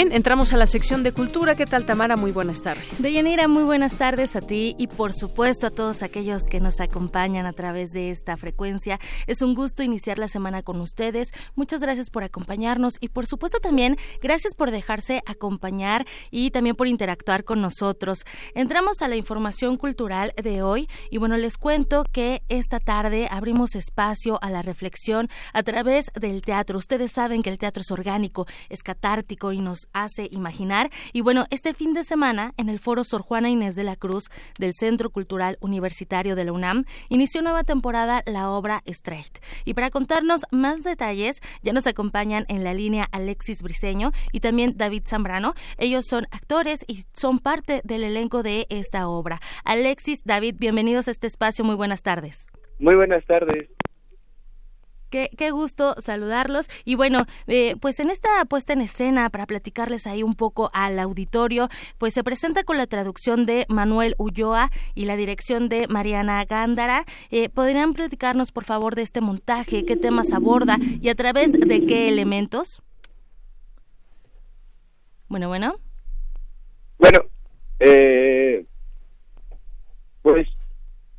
Bien, entramos a la sección de cultura. ¿Qué tal, Tamara? Muy buenas tardes. Deyanira, muy buenas tardes a ti y por supuesto a todos aquellos que nos acompañan a través de esta frecuencia. Es un gusto iniciar la semana con ustedes. Muchas gracias por acompañarnos y por supuesto también gracias por dejarse acompañar y también por interactuar con nosotros. Entramos a la información cultural de hoy y bueno, les cuento que esta tarde abrimos espacio a la reflexión a través del teatro. Ustedes saben que el teatro es orgánico, es catártico y nos hace imaginar. Y bueno, este fin de semana, en el foro Sor Juana Inés de la Cruz del Centro Cultural Universitario de la UNAM, inició nueva temporada la obra Straight. Y para contarnos más detalles, ya nos acompañan en la línea Alexis Briseño y también David Zambrano. Ellos son actores y son parte del elenco de esta obra. Alexis, David, bienvenidos a este espacio. Muy buenas tardes. Muy buenas tardes. Qué, qué, gusto saludarlos. Y bueno, eh, pues en esta puesta en escena, para platicarles ahí un poco al auditorio, pues se presenta con la traducción de Manuel Ulloa y la dirección de Mariana Gándara. Eh, ¿Podrían platicarnos, por favor, de este montaje? ¿Qué temas aborda y a través de qué elementos? Bueno, bueno. Bueno, eh, pues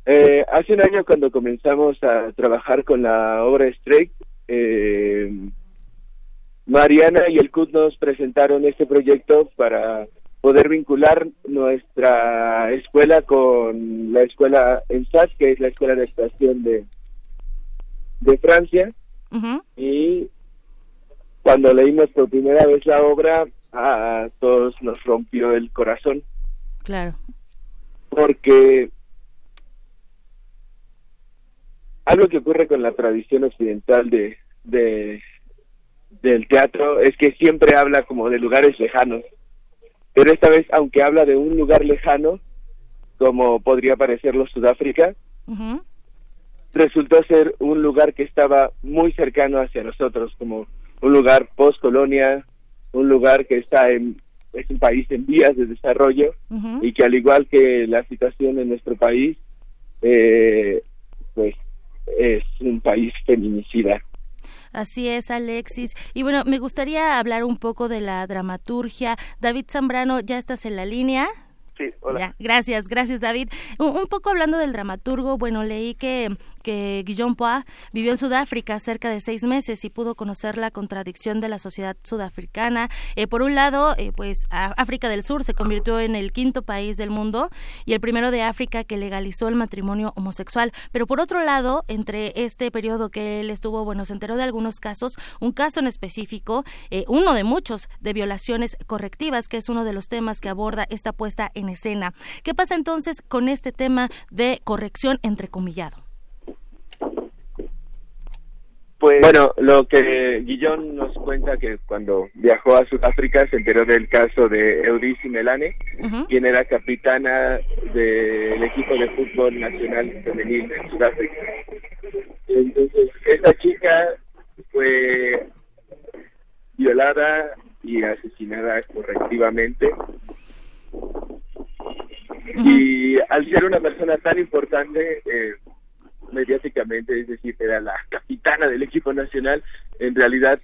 eh, hace un año cuando comenzamos a trabajar con la obra Straight, eh, Mariana y el CUT nos presentaron este proyecto para poder vincular nuestra escuela con la escuela ENSAT, que es la escuela de estación de, de Francia, y cuando leímos por primera vez la obra, a todos nos rompió el corazón. Claro. Porque algo que ocurre con la tradición occidental de, de del teatro es que siempre habla como de lugares lejanos. Pero esta vez, aunque habla de un lugar lejano, como podría parecerlo Sudáfrica, resultó ser un lugar que estaba muy cercano hacia nosotros, como un lugar post-colonia, un lugar que está en es un país en vías de desarrollo y que al igual que la situación en nuestro país, eh, pues es un país feminicida. Así es, Alexis. Y bueno, me gustaría hablar un poco de la dramaturgia. David Zambrano, ¿ya estás en la línea? Sí, hola. gracias, gracias David. un, poco hablando del dramaturgo, bueno, leí que que Guillaume Poix vivió en Sudáfrica cerca de seis meses y pudo conocer la contradicción de la sociedad sudafricana. Eh, por un lado, eh, pues África del Sur se convirtió en el quinto país del mundo y el primero de África que legalizó el matrimonio homosexual. Pero por otro lado, entre este periodo que él estuvo, bueno, se enteró de algunos casos, un caso en específico, eh, uno de muchos, de violaciones correctivas, que es uno de los temas que aborda esta puesta en escena. ¿Qué pasa entonces con este tema de corrección entrecomillado? Pues, bueno, lo que Guillón nos cuenta que cuando viajó a Sudáfrica se enteró del caso de Eudice Melane, quien era capitana del equipo de fútbol nacional femenil en Sudáfrica. Entonces, esta chica fue violada y asesinada correctivamente. Y al ser una persona tan importante, eh, mediáticamente, es decir, era la capitana del equipo nacional, en realidad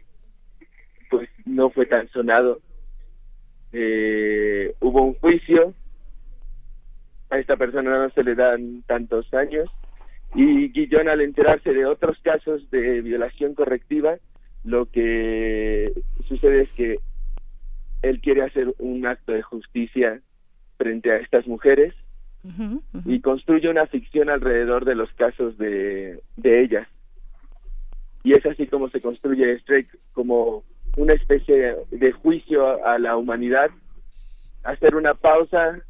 pues no fue tan sonado. Eh, hubo un juicio, a esta persona no se le dan tantos años, y Guillón al enterarse de otros casos de violación correctiva, lo que sucede es que él quiere hacer un acto de justicia frente a estas mujeres y construye una ficción alrededor de los casos de, de ellas. Y es así como se construye Strike como una especie de juicio a la humanidad, hacer una pausa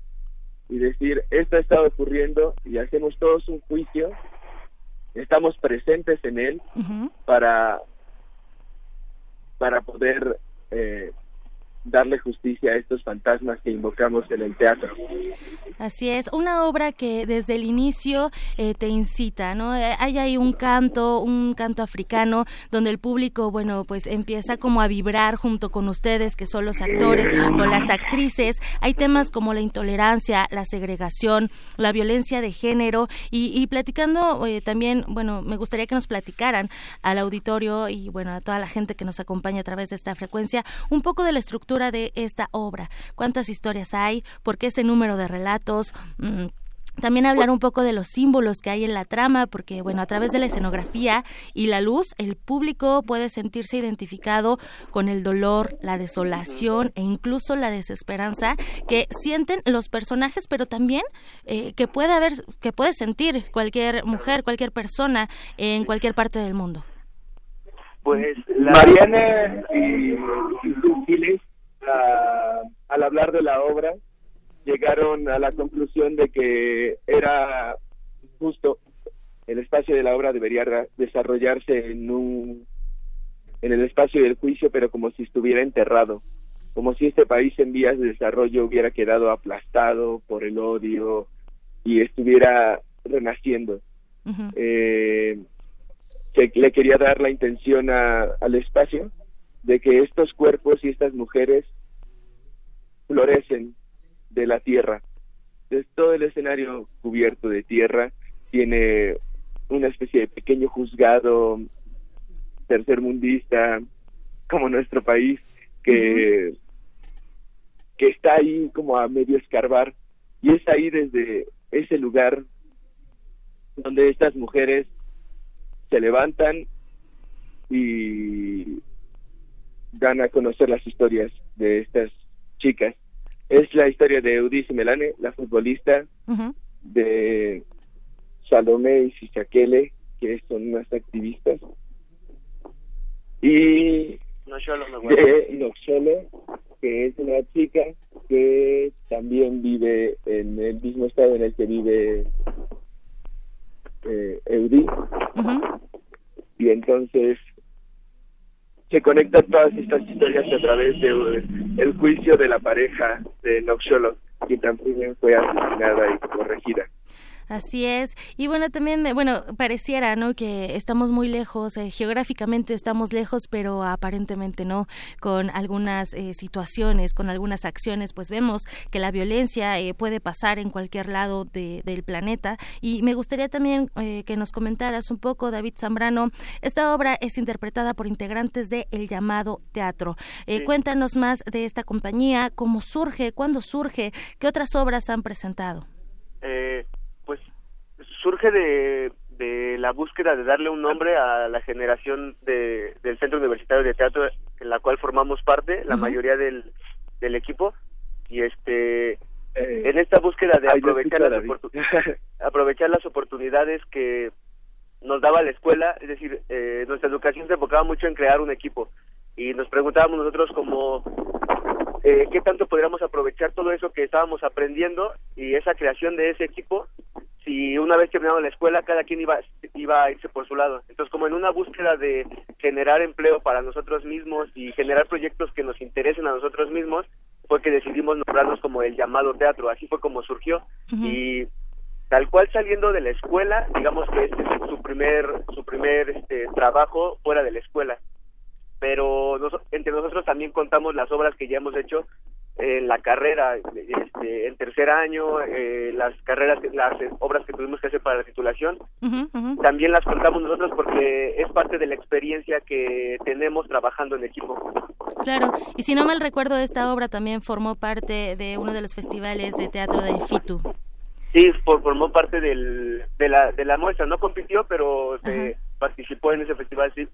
y decir, esto ha estado ocurriendo y hacemos todos un juicio, estamos presentes en él para, para poder eh, darle justicia a estos fantasmas que invocamos en el teatro. Así es, una obra que desde el inicio eh, te incita, ¿no? Eh, hay ahí un canto, un canto africano, donde el público, bueno, pues empieza como a vibrar junto con ustedes, que son los actores, con las actrices. Hay temas como la intolerancia, la segregación, la violencia de género, y, platicando eh, también, bueno, me gustaría que nos platicaran al auditorio y, bueno, a toda la gente que nos acompaña a través de esta frecuencia, un poco de la estructura de esta obra? ¿Cuántas historias hay? ¿Por qué ese número de relatos? Mm, también hablar un poco de los símbolos que hay en la trama, porque bueno, a través de la escenografía y la luz, el público puede sentirse identificado con el dolor, la desolación e incluso la desesperanza que sienten los personajes, pero también eh, que puede haber, que puede sentir cualquier mujer, cualquier persona en cualquier parte del mundo. Pues Mariana y, y al hablar de la obra, llegaron a la conclusión de que era justo el espacio de la obra debería desarrollarse en un en el espacio del juicio, pero como si estuviera enterrado, como si este país en vías de desarrollo hubiera quedado aplastado por el odio y estuviera renaciendo. eh, que le quería dar la intención al espacio de que estos cuerpos y estas mujeres florecen de la tierra. Entonces, todo el escenario cubierto de tierra tiene una especie de pequeño juzgado tercermundista como nuestro país que que está ahí como a medio escarbar y es ahí desde ese lugar donde estas mujeres se levantan y dan a conocer las historias de estas chicas. Es la historia de Eudice Melane, la futbolista, de Salomé y Sichakele, que son unas activistas. Y de Noxolo, que es una chica que también vive en el mismo estado en el que vive eh, Eudí. Y entonces se conectan todas estas historias a través de el juicio de la pareja de Noxolo, que también fue asesinada y corregida. Así es. Y bueno, también, bueno, pareciera, ¿no? Que estamos muy lejos, eh, geográficamente estamos lejos, pero aparentemente no. Con algunas eh, situaciones, con algunas acciones, pues vemos que la violencia eh, puede pasar en cualquier lado del planeta. Y me gustaría también que nos comentaras un poco, David Zambrano. Esta obra es interpretada por integrantes de El Llamado Teatro. Cuéntanos más de esta compañía, cómo surge, cuándo surge, qué otras obras han presentado. Eh, surge de, la búsqueda de darle un nombre a la generación de, del Centro Universitario de Teatro en la cual formamos parte, la mayoría del, del equipo, y este eh, en esta búsqueda de aprovechar las, aprovechar las oportunidades que nos daba la escuela, es decir, eh, nuestra educación se enfocaba mucho en crear un equipo. Y nos preguntábamos nosotros como eh, qué tanto podríamos aprovechar todo eso que estábamos aprendiendo y esa creación de ese equipo y una vez terminado la escuela cada quien iba iba a irse por su lado. Entonces como en una búsqueda de generar empleo para nosotros mismos y generar proyectos que nos interesen a nosotros mismos fue que decidimos nombrarnos como el llamado teatro. Así fue como surgió. Y tal cual saliendo de la escuela digamos que este es su primer su primer este trabajo fuera de la escuela. Pero entre nosotros también contamos las obras que ya hemos hecho en la carrera, este, en tercer año, eh, las carreras, las obras que tuvimos que hacer para la titulación, también las contamos nosotros porque es parte de la experiencia que tenemos trabajando en equipo. Claro, y si no mal recuerdo, esta obra también formó parte de uno de los festivales de teatro de FITU. Sí, formó parte del, de, la, de la muestra, no compitió, pero participó en ese festival, sí.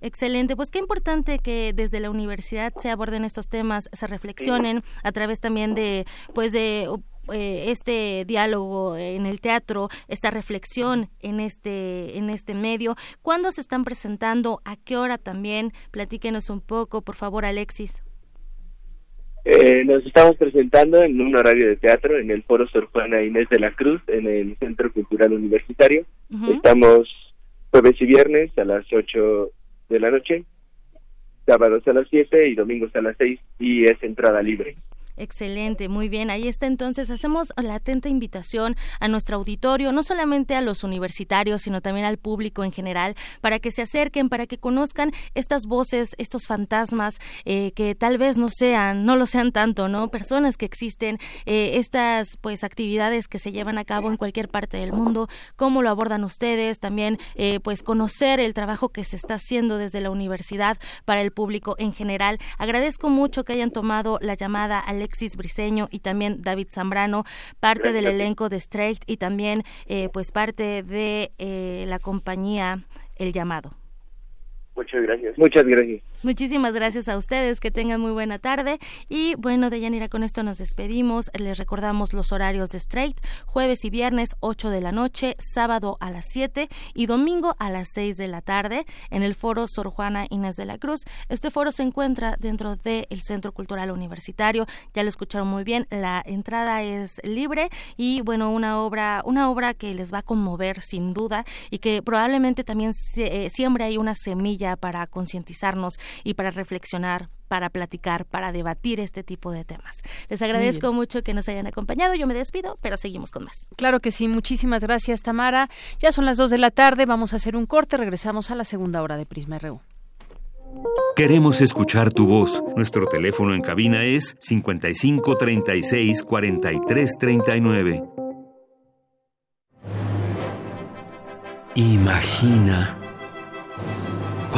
Excelente, pues qué importante que desde la universidad se aborden estos temas, se reflexionen a través también de, pues de eh, este diálogo en el teatro, esta reflexión en este en este medio. ¿Cuándo se están presentando? ¿A qué hora también? Platíquenos un poco, por favor, Alexis. Eh, nos estamos presentando en un horario de teatro en el Foro Sor Juana Inés de la Cruz, en el Centro Cultural Universitario. Estamos jueves y viernes a las 8 de la noche, sábados a las 7 y domingos a las 6 y es entrada libre. Excelente, muy bien. Ahí está entonces. Hacemos la atenta invitación a nuestro auditorio, no solamente a los universitarios, sino también al público en general, para que se acerquen, para que conozcan estas voces, estos fantasmas eh, que tal vez no sean, no lo sean tanto, ¿no? Personas que existen, eh, estas pues actividades que se llevan a cabo en cualquier parte del mundo, cómo lo abordan ustedes, también eh, pues conocer el trabajo que se está haciendo desde la universidad para el público en general. Agradezco mucho que hayan tomado la llamada al Alexis Briseño y también David Zambrano, parte del elenco de Straight y también eh, pues parte de eh, la compañía El Llamado. Muchas gracias. Muchas gracias. Muchísimas gracias a ustedes, que tengan muy buena tarde. Y bueno, Deyanira, con esto nos despedimos. Les recordamos los horarios de Straight, jueves y viernes 8 de la noche, sábado a las 7 y domingo a las 6 de la tarde en el foro Sor Juana Inés de la Cruz. Este foro se encuentra dentro del Centro Cultural Universitario. Ya lo escucharon muy bien, la entrada es libre y bueno, una obra, una obra que les va a conmover sin duda y que probablemente también eh, siempre hay una semilla para concientizarnos y para reflexionar, para platicar, para debatir este tipo de temas. Les agradezco mucho que nos hayan acompañado. Yo me despido, pero seguimos con más. Claro que sí. Muchísimas gracias, Tamara. Ya son las dos de la tarde. Vamos a hacer un corte. Regresamos a la segunda hora de Prisma RU. Queremos escuchar tu voz. Nuestro teléfono en cabina es 55 36 43 39. Imagina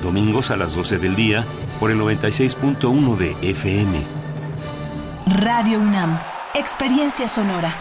domingos a las 12 del día por el 96.1 de FM. Radio UNAM, experiencia sonora.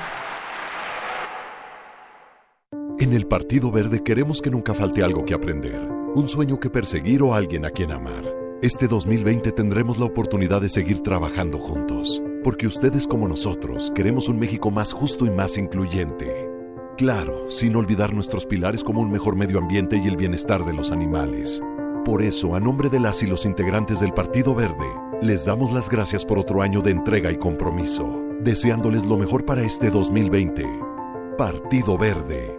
En el Partido Verde queremos que nunca falte algo que aprender, un sueño que perseguir o alguien a quien amar. Este 2020 tendremos la oportunidad de seguir trabajando juntos, porque ustedes como nosotros queremos un México más justo y más incluyente. Claro, sin olvidar nuestros pilares como un mejor medio ambiente y el bienestar de los animales. Por eso, a nombre de las y los integrantes del Partido Verde, les damos las gracias por otro año de entrega y compromiso, deseándoles lo mejor para este 2020. Partido Verde.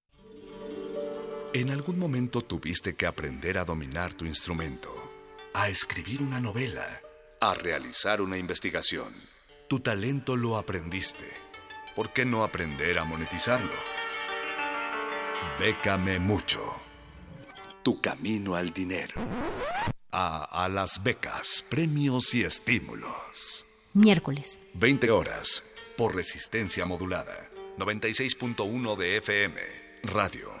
En algún momento tuviste que aprender a dominar tu instrumento, a escribir una novela, a realizar una investigación. Tu talento lo aprendiste. ¿Por qué no aprender a monetizarlo? Bécame mucho. Tu camino al dinero. A, a las becas, premios y estímulos. Miércoles. 20 horas por resistencia modulada. 96.1 de FM. Radio.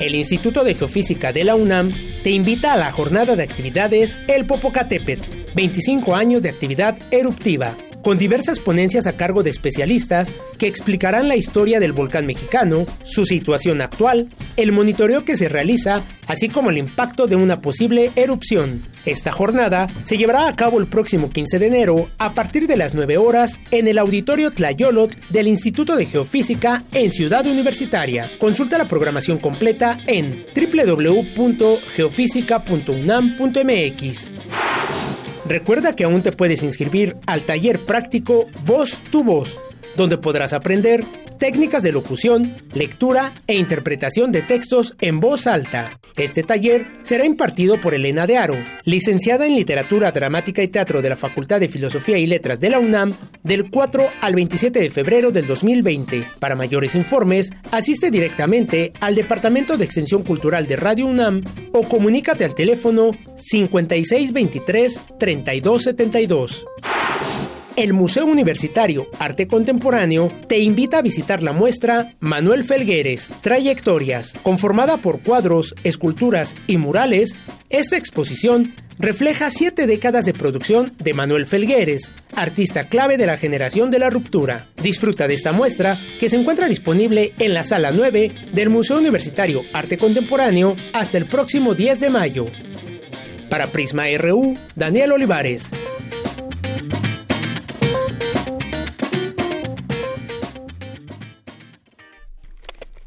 El Instituto de Geofísica de la UNAM te invita a la jornada de actividades El Popocatépetl, 25 años de actividad eruptiva, con diversas ponencias a cargo de especialistas que explicarán la historia del volcán mexicano, su situación actual, el monitoreo que se realiza, así como el impacto de una posible erupción. Esta jornada se llevará a cabo el próximo 15 de enero a partir de las 9 horas en el Auditorio Tlayolot del Instituto de Geofísica en Ciudad Universitaria. Consulta la programación completa en www.geofísica.unam.mx. Recuerda que aún te puedes inscribir al taller práctico Voz tu Voz, donde podrás aprender técnicas de locución, lectura e interpretación de textos en voz alta. Este taller será impartido por Elena de Aro, licenciada en Literatura Dramática y Teatro de la Facultad de Filosofía y Letras de la UNAM, del 4 al 27 de febrero del 2020. Para mayores informes, asiste directamente al Departamento de Extensión Cultural de Radio UNAM o comunícate al teléfono 5623-3272. El Museo Universitario Arte Contemporáneo te invita a visitar la muestra Manuel Felgueres, Trayectorias, conformada por cuadros, esculturas y murales. Esta exposición refleja siete décadas de producción de Manuel Felgueres, artista clave de la generación de la ruptura. Disfruta de esta muestra que se encuentra disponible en la sala 9 del Museo Universitario Arte Contemporáneo hasta el próximo 10 de mayo. Para Prisma RU, Daniel Olivares.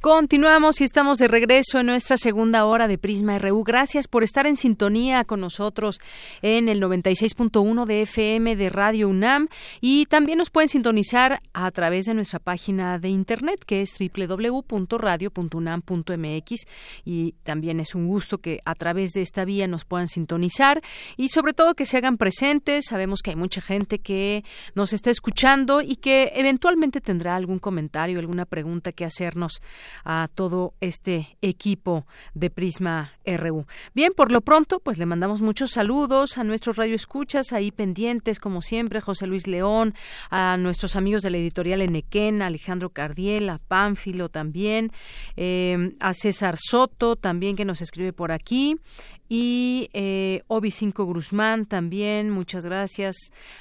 Continuamos y estamos de regreso en nuestra segunda hora de Prisma RU. Gracias por estar en sintonía con nosotros en el 96.1 de FM de Radio UNAM y también nos pueden sintonizar a través de nuestra página de internet que es www.radio.unam.mx y también es un gusto que a través de esta vía nos puedan sintonizar y sobre todo que se hagan presentes. Sabemos que hay mucha gente que nos está escuchando y que eventualmente tendrá algún comentario, alguna pregunta que hacernos a todo este equipo de Prisma RU. Bien, por lo pronto, pues le mandamos muchos saludos a nuestros radioescuchas ahí pendientes, como siempre, José Luis León, a nuestros amigos de la editorial Enequén, Alejandro Cardiel, a Pánfilo también, eh, a César Soto también que nos escribe por aquí, y eh, Obi 5 Guzmán también, muchas gracias.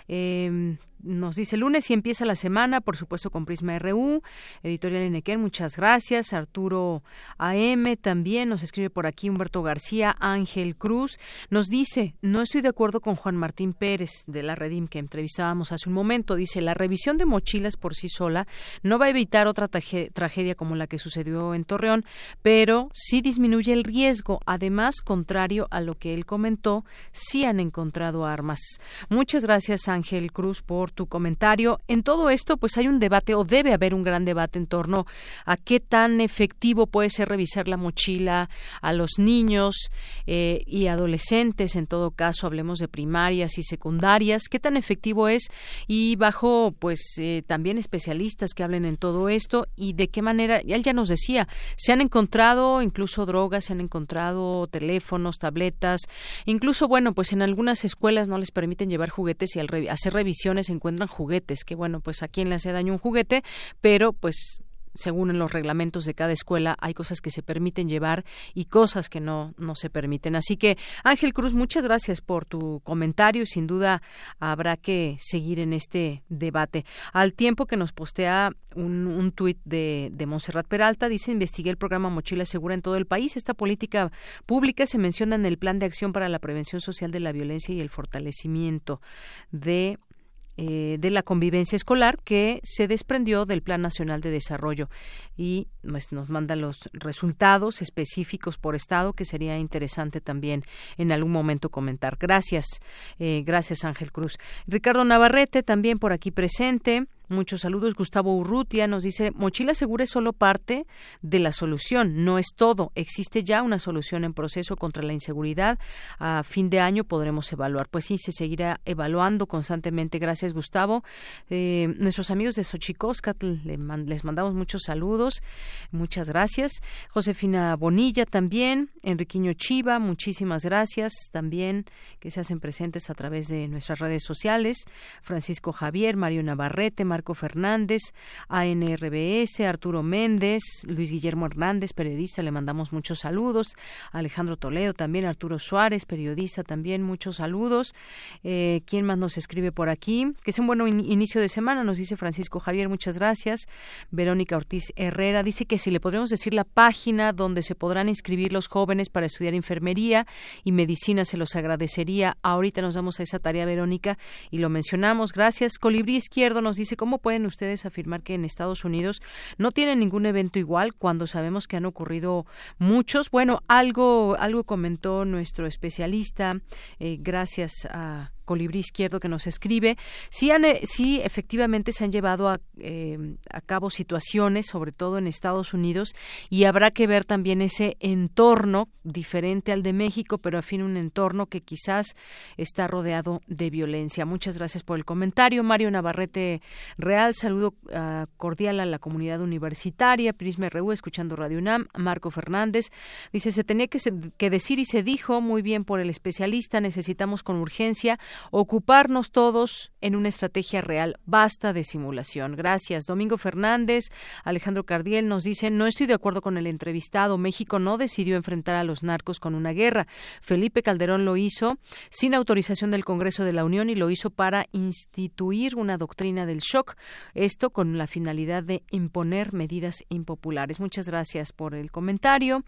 Eh, nos dice lunes y empieza la semana, por supuesto con Prisma RU, Editorial Enequén, muchas gracias. Arturo AM también nos escribe por aquí Humberto García, Ángel Cruz, nos dice, no estoy de acuerdo con Juan Martín Pérez de la Redim que entrevistábamos hace un momento, dice, la revisión de mochilas por sí sola no va a evitar otra tragedia como la que sucedió en Torreón, pero sí disminuye el riesgo. Además, contrario a lo que él comentó, sí han encontrado armas. Muchas gracias Ángel Cruz por tu comentario. En todo esto, pues hay un debate o debe haber un gran debate en torno a qué tan efectivo puede ser revisar la mochila a los niños eh, y adolescentes, en todo caso, hablemos de primarias y secundarias, qué tan efectivo es y bajo, pues, eh, también especialistas que hablen en todo esto y de qué manera, él ya nos decía, se han encontrado incluso drogas, se han encontrado teléfonos, tabletas, incluso, bueno, pues en algunas escuelas no les permiten llevar juguetes y al hacer revisiones encuentran juguetes, que bueno, pues a quién le hace daño un juguete, pero pues según en los reglamentos de cada escuela, hay cosas que se permiten llevar y cosas que no, no se permiten. Así que, Ángel Cruz, muchas gracias por tu comentario. Sin duda habrá que seguir en este debate. Al tiempo que nos postea un, un tuit de, de Montserrat Peralta, dice, investigué el programa Mochila Segura en todo el país. Esta política pública se menciona en el Plan de Acción para la Prevención Social de la Violencia y el Fortalecimiento de eh, de la convivencia escolar que se desprendió del Plan Nacional de Desarrollo y pues, nos manda los resultados específicos por estado que sería interesante también en algún momento comentar. Gracias, eh, gracias Ángel Cruz. Ricardo Navarrete también por aquí presente. Muchos saludos. Gustavo Urrutia nos dice, mochila segura es solo parte de la solución, no es todo. Existe ya una solución en proceso contra la inseguridad. A fin de año podremos evaluar. Pues sí, se seguirá evaluando constantemente. Gracias, Gustavo. Eh, nuestros amigos de Xochicóscat les mandamos muchos saludos. Muchas gracias. Josefina Bonilla también. Enriquiño Chiva, muchísimas gracias también que se hacen presentes a través de nuestras redes sociales. Francisco Javier, Mario Navarrete, Marco Fernández, ANRBS, Arturo Méndez, Luis Guillermo Hernández, periodista, le mandamos muchos saludos. Alejandro Toledo también, Arturo Suárez, periodista también, muchos saludos. Eh, ¿Quién más nos escribe por aquí? Que es un buen inicio de semana, nos dice Francisco Javier, muchas gracias. Verónica Ortiz Herrera dice que si le podremos decir la página donde se podrán inscribir los jóvenes para estudiar enfermería y medicina, se los agradecería. Ahorita nos damos a esa tarea, Verónica, y lo mencionamos. Gracias. Colibrí Izquierdo nos dice ¿Cómo pueden ustedes afirmar que en Estados Unidos no tienen ningún evento igual cuando sabemos que han ocurrido muchos? Bueno, algo, algo comentó nuestro especialista, eh, gracias a Colibrí Izquierdo que nos escribe, sí, han, eh, sí efectivamente se han llevado a, eh, a, cabo situaciones, sobre todo en Estados Unidos, y habrá que ver también ese entorno diferente al de México, pero a fin un entorno que quizás está rodeado de violencia. Muchas gracias por el comentario. Mario Navarrete Real, saludo uh, cordial a la comunidad universitaria, Prisma RU, escuchando Radio UNAM. Marco Fernández dice, se tenía que, que decir y se dijo muy bien por el especialista, necesitamos con urgencia ocuparnos todos en una estrategia real. Basta de simulación. Gracias. Domingo Fernández, Alejandro Cardiel nos dice, no estoy de acuerdo con el entrevistado. México no decidió enfrentar a los narcos con una guerra. Felipe Calderón lo hizo sin autorización del Congreso de la Unión y lo hizo para instituir una doctrina del shock. Esto con la finalidad de imponer medidas impopulares. Muchas gracias por el comentario.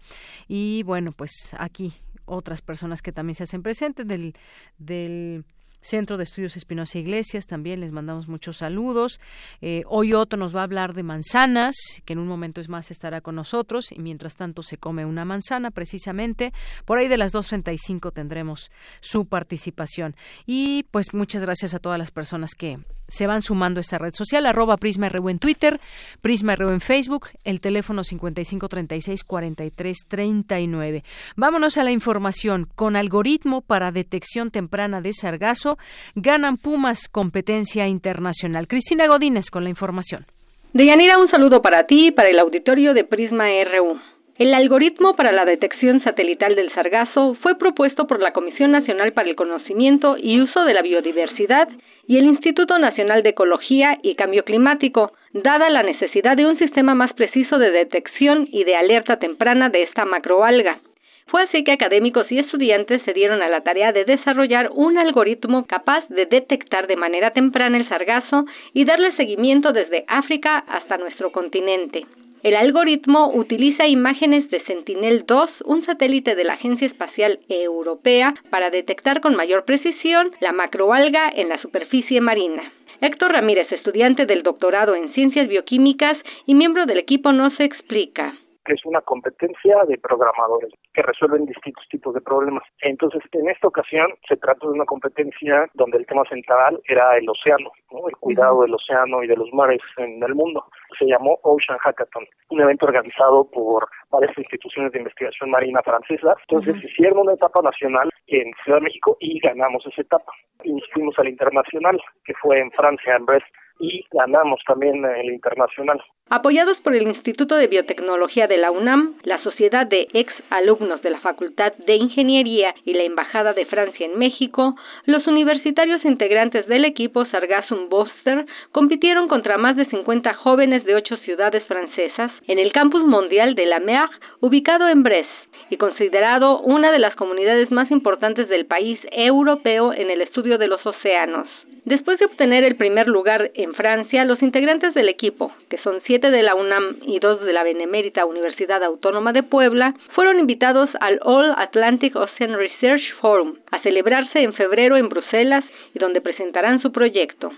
Y bueno, pues aquí otras personas que también se hacen presentes del, del Centro de Estudios Espinosa Iglesias, también les mandamos muchos saludos. Eh, hoy Otto nos va a hablar de manzanas, que en un momento es más estará con nosotros, y mientras tanto se come una manzana precisamente. Por ahí de las 2.35 tendremos su participación. Y pues muchas gracias a todas las personas que se van sumando a esta red social, arroba Prisma RU en Twitter, Prisma RU en Facebook, el teléfono 5536-4339. Vámonos a la información. Con algoritmo para detección temprana de sargazo, ganan Pumas competencia internacional. Cristina Godínez con la información. Deyanira, un saludo para ti y para el auditorio de Prisma RU. El algoritmo para la detección satelital del sargazo fue propuesto por la Comisión Nacional para el Conocimiento y Uso de la Biodiversidad y el Instituto Nacional de Ecología y Cambio Climático, dada la necesidad de un sistema más preciso de detección y de alerta temprana de esta macroalga. Fue así que académicos y estudiantes se dieron a la tarea de desarrollar un algoritmo capaz de detectar de manera temprana el sargazo y darle seguimiento desde África hasta nuestro continente. El algoritmo utiliza imágenes de Sentinel-2, un satélite de la Agencia Espacial Europea, para detectar con mayor precisión la macroalga en la superficie marina. Héctor Ramírez, estudiante del doctorado en Ciencias Bioquímicas y miembro del equipo, nos explica que es una competencia de programadores que resuelven distintos tipos de problemas. Entonces, en esta ocasión se trata de una competencia donde el tema central era el océano, el cuidado del océano y de los mares en el mundo. Se llamó Ocean Hackathon, un evento organizado por varias instituciones de investigación marina francesas. Entonces, hicieron una etapa nacional en Ciudad de México y ganamos esa etapa. Y nos fuimos al internacional, que fue en Francia, en Brest, y ganamos también el internacional. Apoyados por el Instituto de Biotecnología de la UNAM, la Sociedad de Ex Alumnos de la Facultad de Ingeniería y la Embajada de Francia en México, los universitarios integrantes del equipo Sargassum Boster compitieron contra más de 50 jóvenes de ocho ciudades francesas en el campus mundial de la Mer, ubicado en Brest y considerado una de las comunidades más importantes del país europeo en el estudio de los océanos. Después de obtener el primer lugar en Francia, los integrantes del equipo, que son siete de la UNAM y dos de la Benemérita Universidad Autónoma de Puebla, fueron invitados al All Atlantic Ocean Research Forum, a celebrarse en febrero en Bruselas y donde presentarán su proyecto.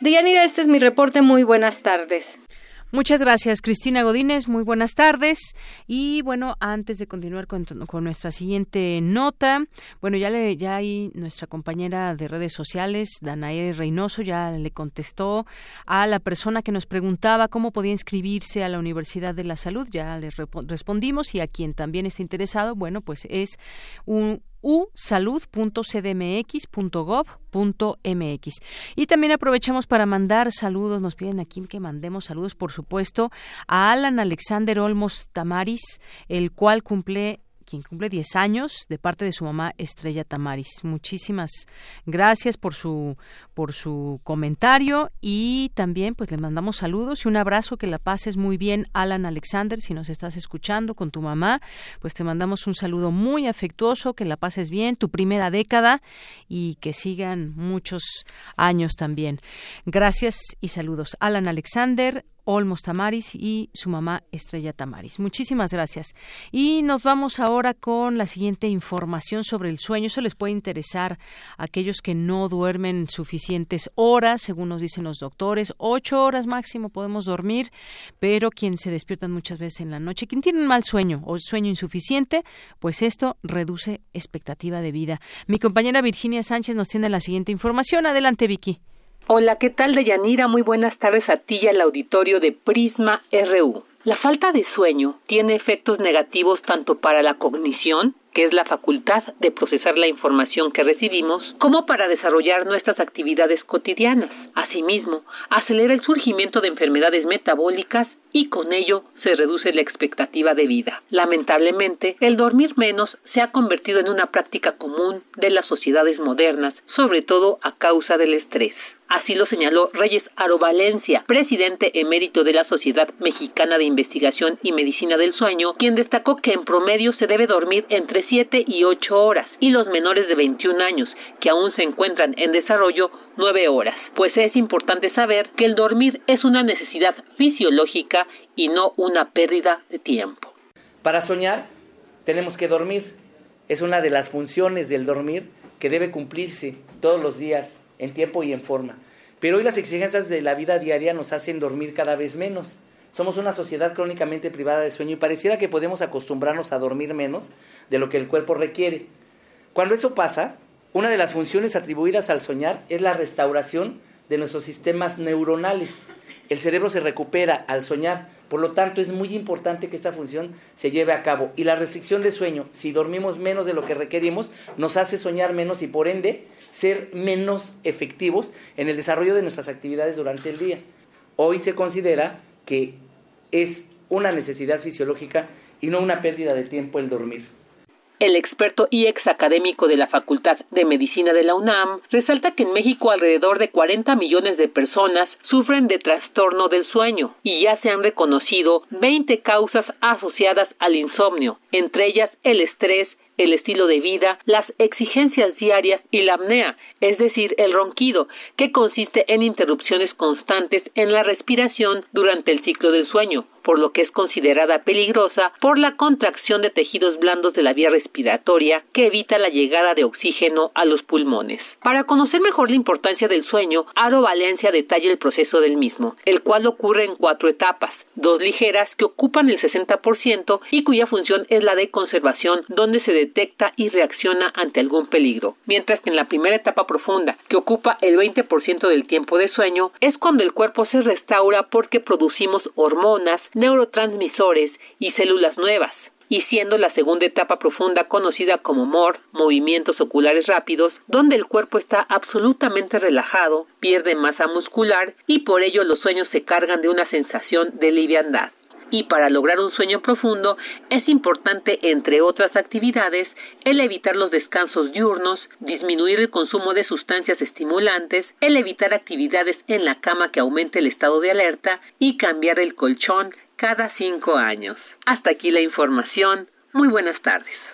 Deyanira, este es mi reporte. Muy buenas tardes. Muchas gracias, Cristina Godínez. Muy buenas tardes. Y bueno, antes de continuar con, nuestra siguiente nota, bueno, ya le, ya hay nuestra compañera de redes sociales, Danae Reynoso, ya le contestó a la persona que nos preguntaba cómo podía inscribirse a la Universidad de la Salud. Ya le respondimos y a quien también está interesado, bueno, pues es un usalud.cdmx.gov.mx. Y también aprovechamos para mandar saludos, nos piden aquí que mandemos saludos, por supuesto, a Alan Alexander Olmos Tamaris, el cual cumple quien cumple 10 años, de parte de su mamá Estrella Tamaris. Muchísimas gracias por su, por su comentario y también pues le mandamos saludos y un abrazo, que la pases muy bien, Alan Alexander, si nos estás escuchando con tu mamá, pues te mandamos un saludo muy afectuoso, que la pases bien, tu primera década y que sigan muchos años también. Gracias y saludos. Alan Alexander, Olmos Tamaris y su mamá Estrella Tamaris. Muchísimas gracias. Y nos vamos ahora con la siguiente información sobre el sueño. Eso les puede interesar a aquellos que no duermen suficientes horas, según nos dicen los doctores. Ocho horas máximo podemos dormir, pero quien se despiertan muchas veces en la noche, quien tiene un mal sueño o sueño insuficiente, pues esto reduce expectativa de vida. Mi compañera Virginia Sánchez nos tiene la siguiente información. Adelante, Vicky. Hola, ¿qué tal, Deyanira? Muy buenas tardes a ti y al auditorio de Prisma RU. La falta de sueño tiene efectos negativos tanto para la cognición, que es la facultad de procesar la información que recibimos, como para desarrollar nuestras actividades cotidianas. Asimismo, acelera el surgimiento de enfermedades metabólicas y con ello se reduce la expectativa de vida. Lamentablemente, el dormir menos se ha convertido en una práctica común de las sociedades modernas, sobre todo a causa del estrés. Así lo señaló Reyes Aro Valencia, presidente emérito de la Sociedad Mexicana de Investigación y Medicina del Sueño, quien destacó que en promedio se debe dormir entre 7 y 8 horas y los menores de 21 años, que aún se encuentran en desarrollo, 9 horas. Pues es importante saber que el dormir es una necesidad fisiológica y no una pérdida de tiempo. Para soñar tenemos que dormir. Es una de las funciones del dormir que debe cumplirse todos los días en tiempo y en forma. Pero hoy las exigencias de la vida diaria nos hacen dormir cada vez menos. Somos una sociedad crónicamente privada de sueño y pareciera que podemos acostumbrarnos a dormir menos de lo que el cuerpo requiere. Cuando eso pasa, una de las funciones atribuidas al soñar es la restauración de nuestros sistemas neuronales. El cerebro se recupera al soñar, por lo tanto es muy importante que esta función se lleve a cabo. Y la restricción de sueño, si dormimos menos de lo que requerimos, nos hace soñar menos y por ende ser menos efectivos en el desarrollo de nuestras actividades durante el día. Hoy se considera que es una necesidad fisiológica y no una pérdida de tiempo el dormir. el experto y ex académico de la Facultad de Medicina de la UNAM, resalta que en México alrededor de 40 millones de personas sufren de trastorno del sueño y ya se han reconocido 20 causas asociadas al insomnio, entre ellas el estrés, el estilo de vida, las exigencias diarias y la apnea, es decir, el ronquido, que consiste en interrupciones constantes en la respiración durante el ciclo del sueño, por lo que es considerada peligrosa por la contracción de tejidos blandos de la vía respiratoria que evita la llegada de oxígeno a los pulmones. Para conocer mejor la importancia del sueño, Aro Valencia detalla el proceso del mismo, el cual ocurre en cuatro etapas, dos ligeras que ocupan el 60% y cuya función es la de conservación, donde se detecta y reacciona ante algún peligro, mientras que en la primera etapa profunda, que ocupa el 20% del tiempo de sueño, es cuando el cuerpo se restaura porque producimos hormonas, neurotransmisores y células nuevas. Y siendo la segunda etapa profunda conocida como MOR, movimientos oculares rápidos, donde el cuerpo está absolutamente relajado, pierde masa muscular y por ello los sueños se cargan de una sensación de liviandad y para lograr un sueño profundo es importante, entre otras actividades, el evitar los descansos diurnos, disminuir el consumo de sustancias estimulantes, el evitar actividades en la cama que aumente el estado de alerta y cambiar el colchón cada cinco años. Hasta aquí la información. Muy buenas tardes.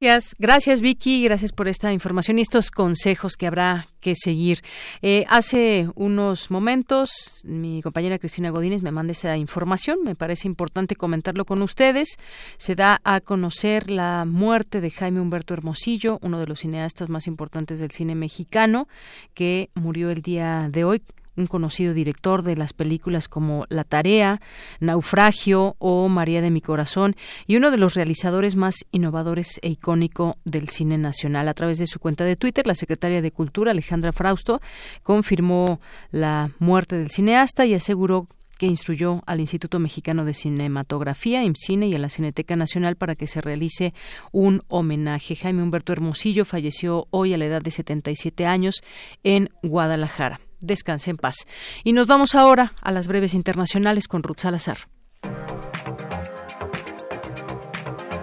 Gracias, gracias Vicky, gracias por esta información y estos consejos que habrá que seguir. Eh, hace unos momentos mi compañera Cristina Godínez me manda esta información, me parece importante comentarlo con ustedes. Se da a conocer la muerte de Jaime Humberto Hermosillo, uno de los cineastas más importantes del cine mexicano, que murió el día de hoy un conocido director de las películas como La Tarea, Naufragio o María de mi Corazón y uno de los realizadores más innovadores e icónico del cine nacional. A través de su cuenta de Twitter, la secretaria de Cultura, Alejandra Frausto, confirmó la muerte del cineasta y aseguró que instruyó al Instituto Mexicano de Cinematografía, IMCINE, y a la Cineteca Nacional para que se realice un homenaje. Jaime Humberto Hermosillo falleció hoy a la edad de 77 años en Guadalajara. Descanse en paz. Y nos vamos ahora a las breves internacionales con Ruth Salazar.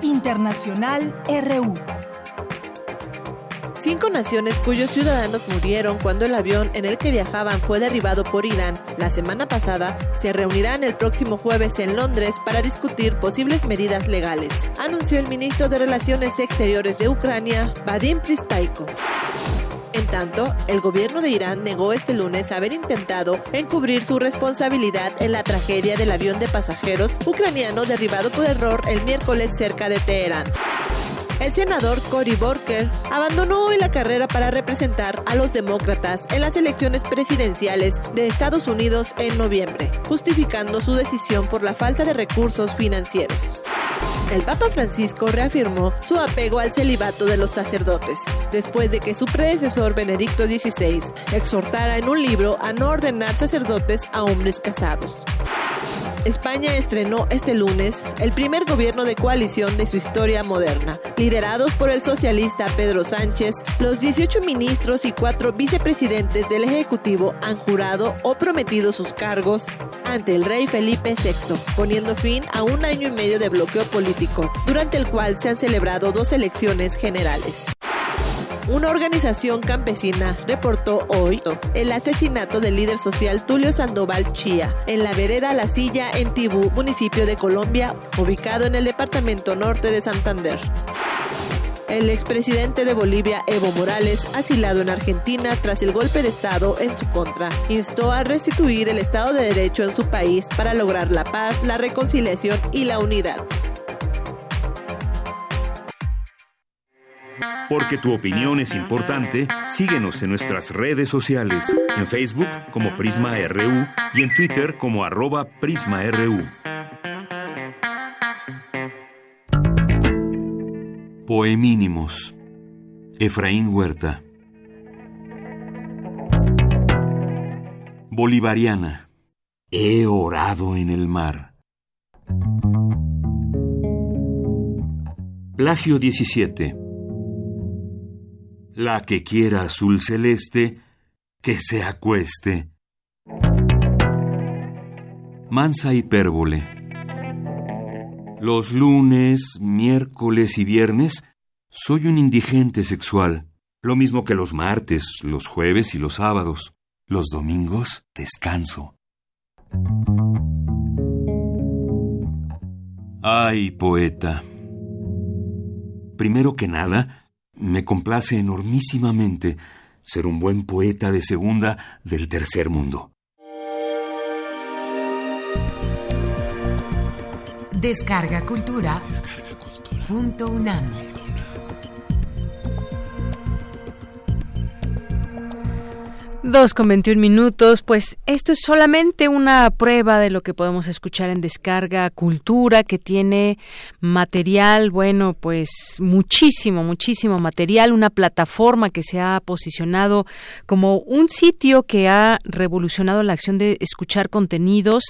Internacional RU. Cinco naciones cuyos ciudadanos murieron cuando el avión en el que viajaban fue derribado por Irán la semana pasada se reunirán el próximo jueves en Londres para discutir posibles medidas legales, anunció el ministro de Relaciones Exteriores de Ucrania, Vadim Pristaiko. En tanto, el gobierno de Irán negó este lunes haber intentado encubrir su responsabilidad en la tragedia del avión de pasajeros ucraniano derribado por error el miércoles cerca de Teherán. El senador Cory Borker abandonó hoy la carrera para representar a los demócratas en las elecciones presidenciales de Estados Unidos en noviembre, justificando su decisión por la falta de recursos financieros el Papa Francisco reafirmó su apego al celibato de los sacerdotes, después de que su predecesor Benedicto XVI exhortara en un libro a no ordenar sacerdotes a hombres casados. España estrenó este lunes el primer gobierno de coalición de su historia moderna. Liderados por el socialista Pedro Sánchez, los 18 ministros y cuatro vicepresidentes del Ejecutivo han jurado o prometido sus cargos ante el rey Felipe VI, poniendo fin a un año y medio de bloqueo político, durante el cual se han celebrado dos elecciones generales. Una organización campesina reportó hoy el asesinato del líder social Tulio Sandoval Chía en la vereda La Silla en Tibú, municipio de Colombia, ubicado en el departamento norte de Santander. El expresidente de Bolivia, Evo Morales, asilado en Argentina tras el golpe de Estado en su contra, instó a restituir el Estado de Derecho en su país para lograr la paz, la reconciliación y la unidad. Porque tu opinión es importante, síguenos en nuestras redes sociales, en Facebook como Prisma RU y en Twitter como arroba PrismaRU. Poemínimos. Efraín Huerta. Bolivariana. He orado en el mar. Plagio 17. La que quiera azul celeste, que se acueste. Mansa hipérbole. Los lunes, miércoles y viernes soy un indigente sexual, lo mismo que los martes, los jueves y los sábados. Los domingos descanso. Ay, poeta. Primero que nada, me complace enormísimamente ser un buen poeta de segunda del tercer mundo. Descarga Cultura. Punto UNAM. Dos con veintiún minutos, pues esto es solamente una prueba de lo que podemos escuchar en Descarga Cultura, que tiene material, bueno, pues muchísimo, muchísimo material, una plataforma que se ha posicionado como un sitio que ha revolucionado la acción de escuchar contenidos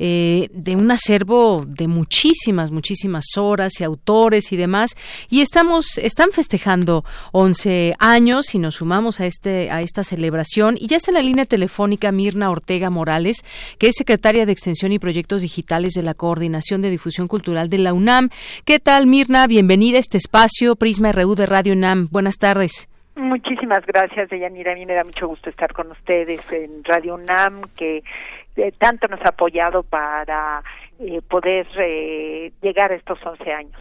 eh, de un acervo de muchísimas, muchísimas horas y autores y demás, y estamos, están festejando 11 años y nos sumamos a este, a esta celebración y ya está en la línea telefónica Mirna Ortega Morales, que es secretaria de Extensión y Proyectos Digitales de la Coordinación de Difusión Cultural de la UNAM. ¿Qué tal, Mirna? Bienvenida a este espacio Prisma RU de Radio UNAM. Buenas tardes. Muchísimas gracias, Deyanira. A mí me da mucho gusto estar con ustedes en Radio UNAM, que eh, tanto nos ha apoyado para eh, poder eh, llegar a estos 11 años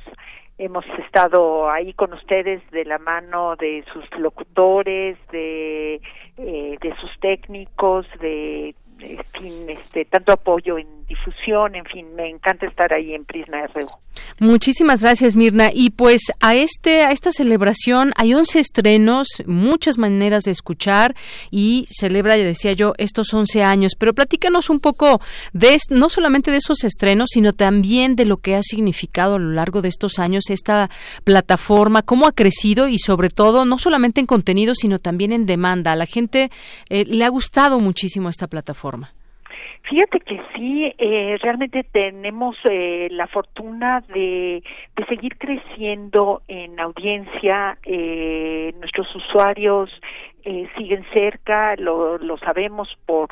hemos estado ahí con ustedes de la mano de sus locutores, de, eh, de sus técnicos, de este, tanto apoyo en difusión, en fin, me encanta estar ahí en Prisma RU. Muchísimas gracias, Mirna. Y pues a este a esta celebración hay 11 estrenos, muchas maneras de escuchar y celebra, ya decía yo, estos 11 años, pero platícanos un poco de no solamente de esos estrenos, sino también de lo que ha significado a lo largo de estos años esta plataforma, cómo ha crecido y sobre todo no solamente en contenido, sino también en demanda. A la gente eh, le ha gustado muchísimo esta plataforma. Fíjate que sí, eh, realmente tenemos eh, la fortuna de, seguir creciendo en audiencia. Eh, nuestros usuarios eh, siguen cerca, lo, sabemos por,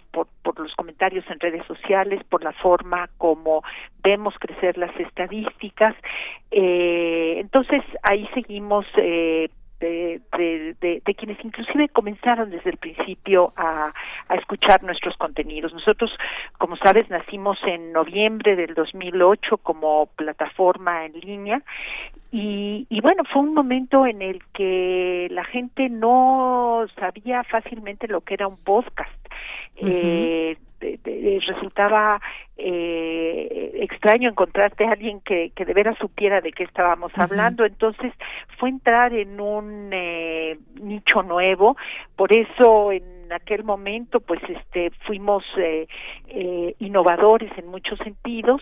los comentarios en redes sociales, por la forma como vemos crecer las estadísticas. Eh, entonces ahí seguimos eh, de, de, de, quienes inclusive comenzaron desde el principio a, a, escuchar nuestros contenidos. Nosotros, como sabes, nacimos en noviembre del 2008 como plataforma en línea y, y bueno, fue un momento en el que la gente no sabía fácilmente lo que era un podcast. eh, resultaba eh, extraño encontrarte a alguien que, que de veras supiera de qué estábamos hablando. Entonces fue entrar en un eh, nicho nuevo. Por eso en aquel momento pues este fuimos eh, eh, innovadores en muchos sentidos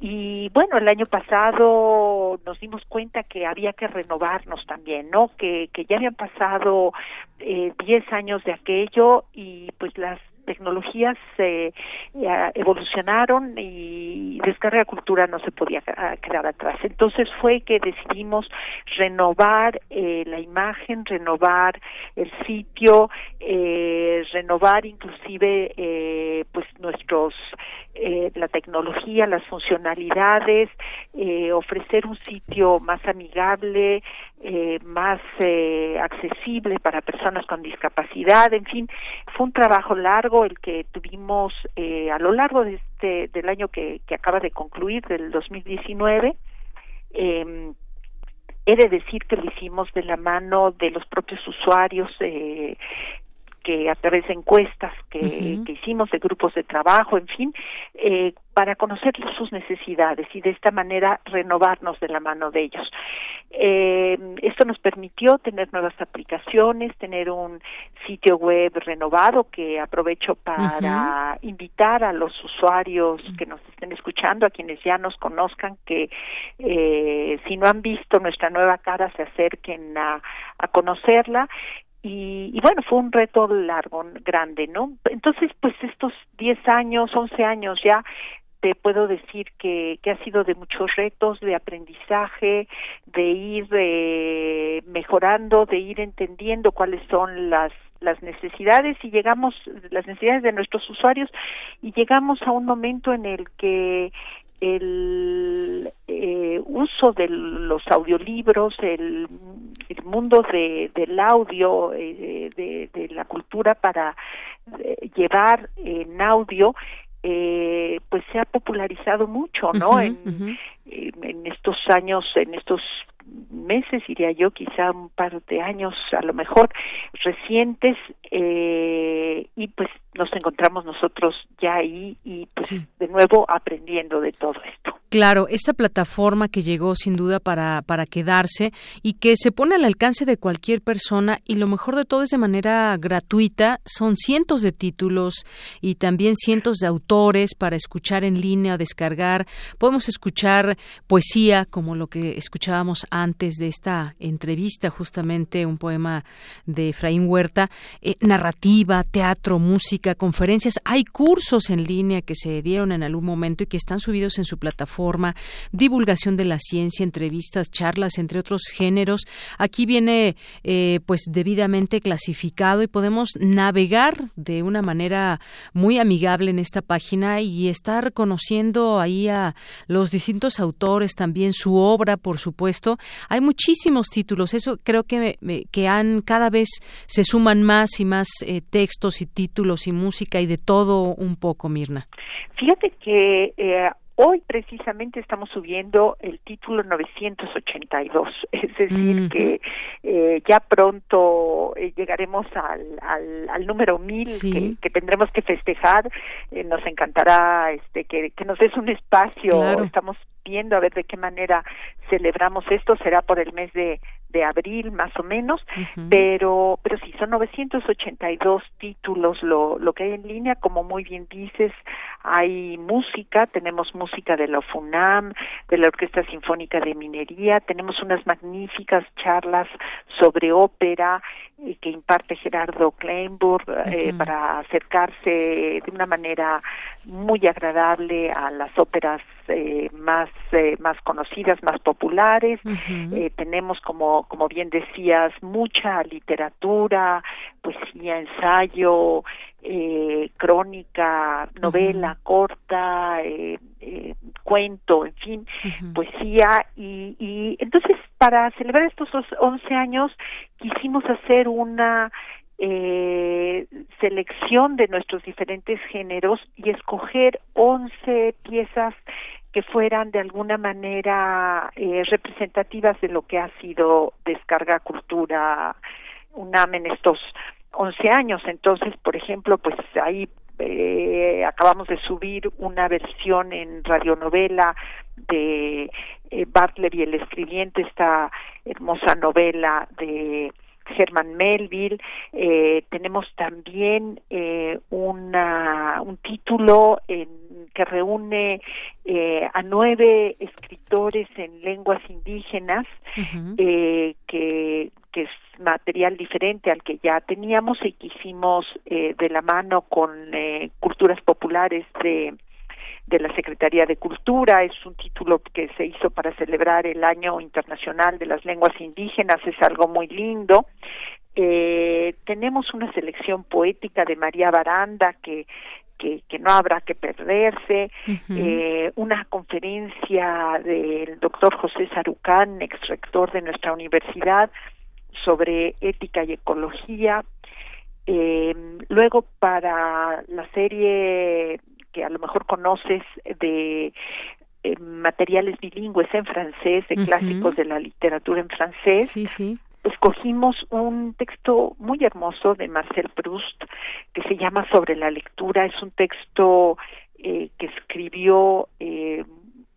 y bueno el año pasado nos dimos cuenta que había que renovarnos también no que que ya habían pasado eh, diez años de aquello y pues las tecnologías eh, evolucionaron y Descarga Cultura no se podía quedar atrás. Entonces fue que decidimos renovar eh, la imagen, renovar el sitio, eh, renovar inclusive eh, pues nuestros eh, la tecnología, las funcionalidades, eh, ofrecer un sitio más amigable, eh, más eh, accesible para personas con discapacidad, en fin, fue un trabajo largo el que tuvimos eh, a lo largo de este del año que, que acaba de concluir, del 2019. Eh, He de decir que lo hicimos de la mano de los propios usuarios, eh, que a través de encuestas que, uh -huh. que hicimos de grupos de trabajo, en fin, eh, para conocer sus necesidades y de esta manera renovarnos de la mano de ellos. Eh, esto nos permitió tener nuevas aplicaciones, tener un sitio web renovado que aprovecho para uh -huh. invitar a los usuarios que nos estén escuchando, a quienes ya nos conozcan, que eh, si no han visto nuestra nueva cara se acerquen a, a conocerla y, y, bueno, fue un reto largo, grande, ¿no? Entonces, pues estos 10 años, 11 años ya, te puedo decir que, que ha sido de muchos retos, de aprendizaje, de ir eh, mejorando, de ir entendiendo cuáles son las las necesidades y llegamos las necesidades de nuestros usuarios y llegamos a un momento en el que el eh, uso de los audiolibros, el, mundo de, del audio, eh, de, la cultura para eh, llevar en audio, pues se ha popularizado mucho, ¿no? en, en estos años, en estos meses, diría yo, quizá un par de años a lo mejor recientes, eh, y pues nos encontramos nosotros ya ahí y pues de nuevo aprendiendo de todo esto. Claro, esta plataforma que llegó sin duda para, para quedarse y que se pone al alcance de cualquier persona y lo mejor de todo es de manera gratuita, son cientos de títulos y también cientos de autores para escuchar en línea descargar. Podemos escuchar poesía como lo que escuchábamos antes de esta entrevista, justamente un poema de Efraín Huerta, eh, narrativa, teatro, música, conferencias. Hay cursos en línea que se dieron en algún momento y que están subidos en su plataforma divulgación de la ciencia, entrevistas, charlas, entre otros géneros. Aquí viene eh, pues debidamente clasificado y podemos navegar de una manera muy amigable en esta página y estar conociendo ahí a los distintos autores, también su obra, por supuesto. Hay muchísimos títulos, eso creo que, que han cada vez se suman más y más eh, textos y títulos y música y de todo un poco, Mirna. Fíjate que eh, Hoy precisamente estamos subiendo el título 982, es decir, que eh, ya pronto eh, llegaremos al, al, número 1000 que, tendremos que festejar. Eh, nos encantará este que, que nos des un espacio. Estamos viendo a ver de qué manera celebramos esto. Será por el mes de, de abril más o menos, pero pero sí son 982 títulos lo lo que hay en línea, como muy bien dices, hay música, tenemos música de la FUNAM, de la Orquesta Sinfónica de Minería, tenemos unas magníficas charlas sobre ópera eh, que imparte Gerardo Kleinburg eh, para acercarse de una manera muy agradable a las óperas eh, más eh, más conocidas, más populares. eh, tenemos, como como bien decías, mucha literatura, poesía, ensayo, eh, crónica, novela corta, cuento, en fin, poesía. Y, y entonces, para celebrar estos 11 años, quisimos hacer una eh, selección de nuestros diferentes géneros y escoger 11 piezas que fueran de alguna manera eh, representativas de lo que ha sido Descarga Cultura UNAM en estos 11 años. Entonces, por ejemplo, pues ahí eh, acabamos de subir una versión en radionovela de eh, Bartlett y el escribiente, esta hermosa novela de Germán Melville. Eh, tenemos también eh, una, un título en, que reúne eh, a nueve escritores en lenguas indígenas, eh, que, que es material diferente al que ya teníamos y que hicimos eh, de la mano con eh, culturas populares de de la Secretaría de Cultura, es un título que se hizo para celebrar el Año Internacional de las Lenguas Indígenas, es algo muy lindo. Eh, tenemos una selección poética de María Baranda que que, que, no habrá que perderse, eh, una conferencia del doctor José Sarucán, ex rector de nuestra universidad, sobre ética y ecología. Eh, luego, para la serie que a lo mejor conoces de eh, materiales bilingües en francés, de clásicos de la literatura en francés. Sí, sí. Escogimos un texto muy hermoso de Marcel Proust que se llama Sobre la lectura. Es un texto eh, que escribió eh,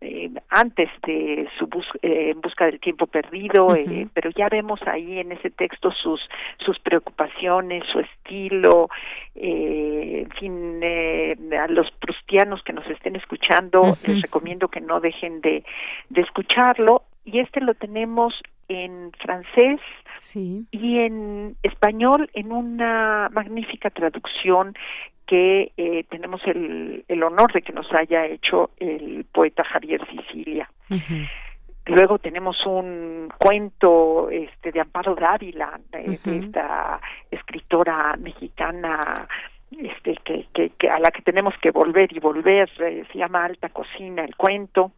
eh, antes de su eh, en busca del tiempo perdido, eh, pero ya vemos ahí en ese texto sus sus preocupaciones, su estilo, eh, en fin, eh, a los prustianos que nos estén escuchando les recomiendo que no dejen de de escucharlo. Y este lo tenemos en francés y en español en una magnífica traducción que eh, tenemos el, el, honor de que nos haya hecho el poeta Javier Sicilia. Luego tenemos un cuento este, de Amparo Dávila, de, esta escritora mexicana este que, que, a la que tenemos que volver y volver eh, se llama Alta Cocina el cuento.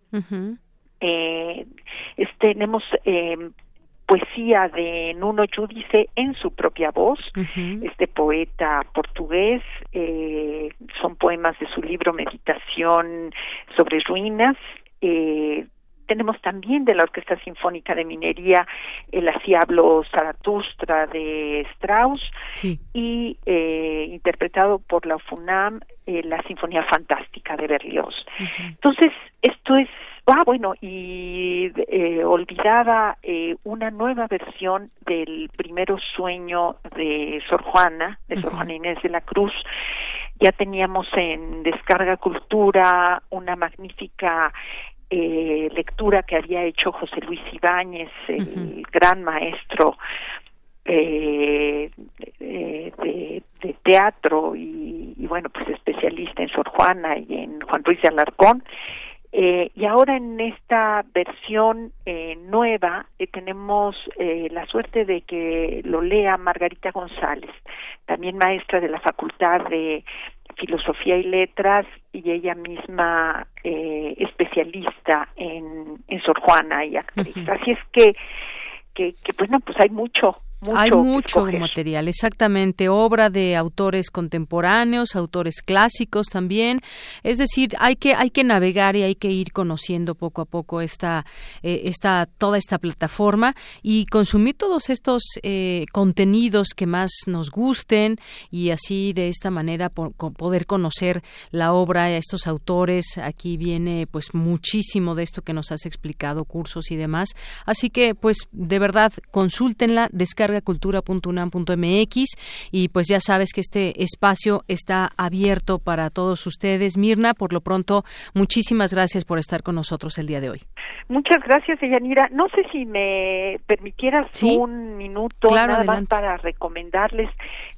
Eh, tenemos eh, poesía de Nuno Judice en su propia voz. Este poeta portugués eh, son poemas de su libro Meditación sobre ruinas. Eh, tenemos también de la Orquesta Sinfónica de Minería el Así hablo Zaratustra de Strauss y eh, interpretado por la FUNAM eh, la Sinfonía Fantástica de Berlioz. Entonces, esto es Ah, bueno, y eh, olvidaba eh, una nueva versión del primero sueño de Sor Juana, de Sor Juana Inés de la Cruz. Ya teníamos en Descarga Cultura una magnífica eh, lectura que había hecho José Luis Ibáñez, el gran maestro eh, de, teatro y, y, bueno, pues especialista en Sor Juana y en Juan Ruiz de Alarcón. Eh, y ahora en esta versión eh, nueva eh, tenemos eh, la suerte de que lo lea Margarita González, también maestra de la Facultad de Filosofía y Letras y ella misma eh, especialista en, en Sor Juana y actriz. Así es que, que, que, bueno, pues hay mucho, hay mucho material, exactamente, obra de autores contemporáneos, autores clásicos también. Es decir, hay que hay que navegar y hay que ir conociendo poco a poco esta eh, esta toda esta plataforma y consumir todos estos eh, contenidos que más nos gusten y así de esta manera poder conocer la obra a estos autores. Aquí viene pues muchísimo de esto que nos has explicado, cursos y demás. Así que pues de verdad consúltenla, descarguen cultura.unam.mx y pues ya sabes que este espacio está abierto para todos ustedes. Mirna, por lo pronto, muchísimas gracias por estar con nosotros el día de hoy. Muchas gracias, Yanira. No sé si me permitieras un minuto nada más para recomendarles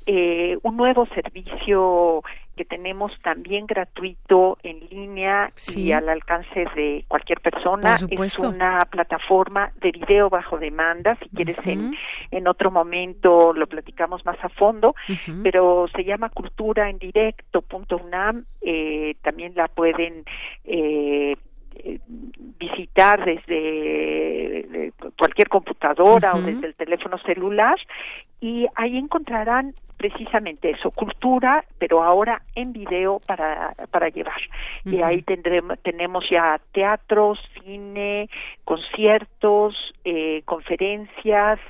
eh, un nuevo servicio que tenemos también gratuito en línea y al alcance de cualquier persona. Es una plataforma de video bajo demanda. Si quieres, en, en otro momento lo platicamos más a fondo, pero se llama cultura en directo.unam. Eh, también la pueden eh, eh, visitar desde cualquier computadora o desde el teléfono celular y ahí encontrarán precisamente eso, cultura, pero ahora en video para, para llevar. Y ahí tendremos, tenemos ya teatro, cine, conciertos, eh, conferencias,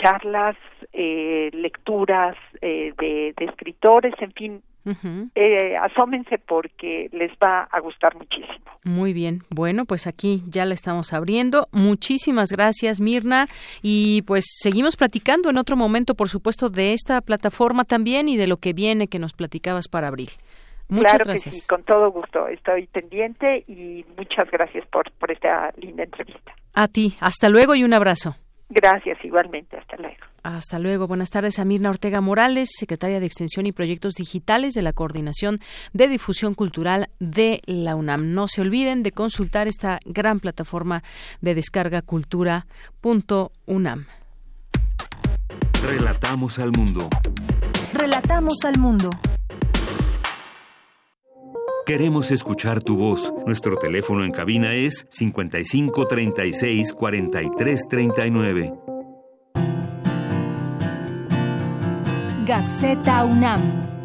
charlas, eh, lecturas eh, de, de escritores, en fin, eh, asómense porque les va a gustar muchísimo. Muy bien, bueno, pues aquí ya la estamos abriendo. Muchísimas gracias, Mirna. Y pues seguimos platicando en otro momento, por supuesto, de esta plataforma también y de lo que viene que nos platicabas para abril. Muchas claro gracias. Que sí, con todo gusto. Estoy pendiente y muchas gracias por, por esta linda entrevista. A ti, hasta luego y un abrazo. Gracias, igualmente. Hasta luego. Hasta luego. Buenas tardes a Mirna Ortega Morales, secretaria de Extensión y Proyectos Digitales de la Coordinación de Difusión Cultural de la UNAM. No se olviden de consultar esta gran plataforma de descarga cultura.unam. Relatamos al mundo. Relatamos al mundo. Queremos escuchar tu voz. Nuestro teléfono en cabina es 55 36 43 39. Gaceta UNAM.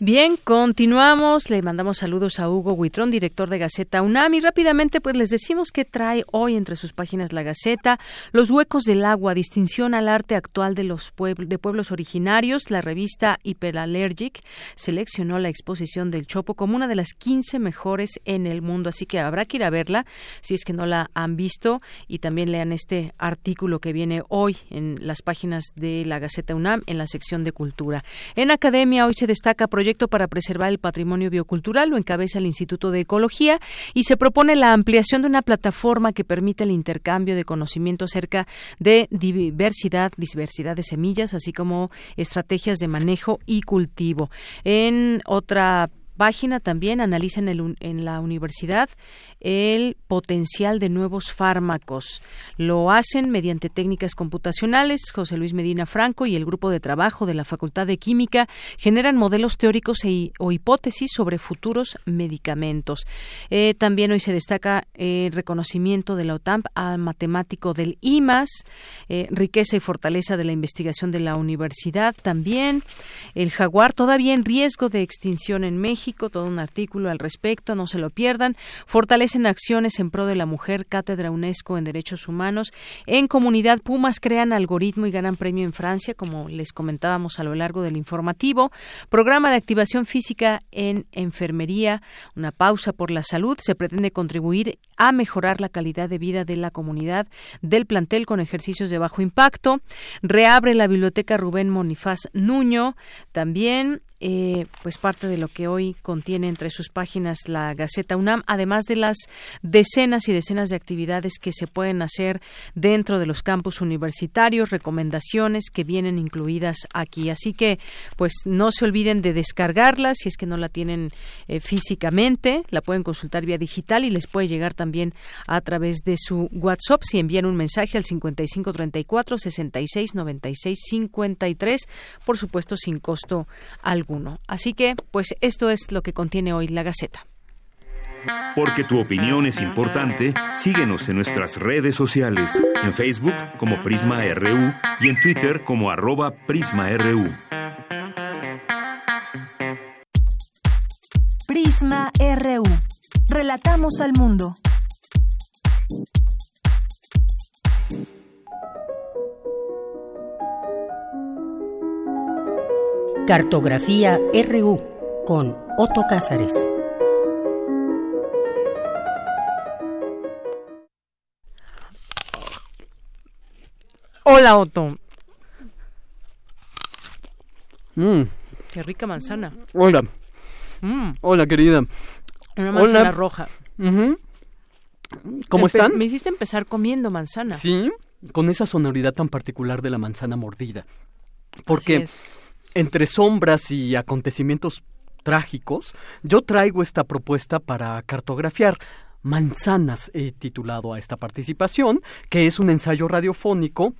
Bien, continuamos. Le mandamos saludos a Hugo Huitrón, director de Gaceta UNAM. Y rápidamente, pues les decimos que trae hoy entre sus páginas la Gaceta, Los Huecos del Agua, distinción al arte actual de los de pueblos originarios. La revista Hyperallergic seleccionó la exposición del Chopo como una de las 15 mejores en el mundo. Así que habrá que ir a verla si es que no la han visto. Y también lean este artículo que viene hoy en las páginas de la Gaceta UNAM en la sección de cultura. En academia, hoy se destaca proyecto proyecto para preservar el patrimonio biocultural lo encabeza el Instituto de Ecología y se propone la ampliación de una plataforma que permite el intercambio de conocimiento acerca de diversidad, diversidad de semillas, así como estrategias de manejo y cultivo. En otra página también analiza en, en la universidad el potencial de nuevos fármacos. Lo hacen mediante técnicas computacionales. José Luis Medina Franco y el grupo de trabajo de la Facultad de Química generan modelos teóricos e, o hipótesis sobre futuros medicamentos. Eh, también hoy se destaca el reconocimiento de la OTAN al matemático del IMAS, eh, riqueza y fortaleza de la investigación de la universidad también. El jaguar todavía en riesgo de extinción en México, todo un artículo al respecto, no se lo pierdan. Fortalecen acciones en pro de la mujer, Cátedra UNESCO en Derechos Humanos. En comunidad Pumas crean algoritmo y ganan premio en Francia, como les comentábamos a lo largo del informativo. Programa de activación física en enfermería, una pausa por la salud. Se pretende contribuir a mejorar la calidad de vida de la comunidad del plantel con ejercicios de bajo impacto. Reabre la biblioteca Rubén Monifaz Nuño. También eh, pues parte de lo que hoy contiene entre sus páginas la Gaceta UNAM, además de las decenas y decenas de actividades que se pueden hacer dentro de los campus universitarios, recomendaciones que vienen incluidas aquí. Así que, pues no se olviden de descargarla si es que no la tienen eh, físicamente, la pueden consultar vía digital y les puede llegar también a través de su WhatsApp si envían un mensaje al 5534 66 96 53, por supuesto sin costo alguno. Así que, pues esto es lo que contiene hoy la Gaceta. Porque tu opinión es importante, síguenos en nuestras redes sociales, en Facebook como Prisma RU y en Twitter como arroba PrismaRU. Prisma RU. Relatamos al mundo. Cartografía RU con Otto Cázares. Hola Otto. Mm. Qué rica manzana. Hola. Mm. Hola, querida. Una manzana roja. ¿Cómo están? Me hiciste empezar comiendo manzana. Sí, con esa sonoridad tan particular de la manzana mordida. Porque entre sombras y acontecimientos trágicos, yo traigo esta propuesta para cartografiar manzanas, he titulado a esta participación, que es un ensayo radiofónico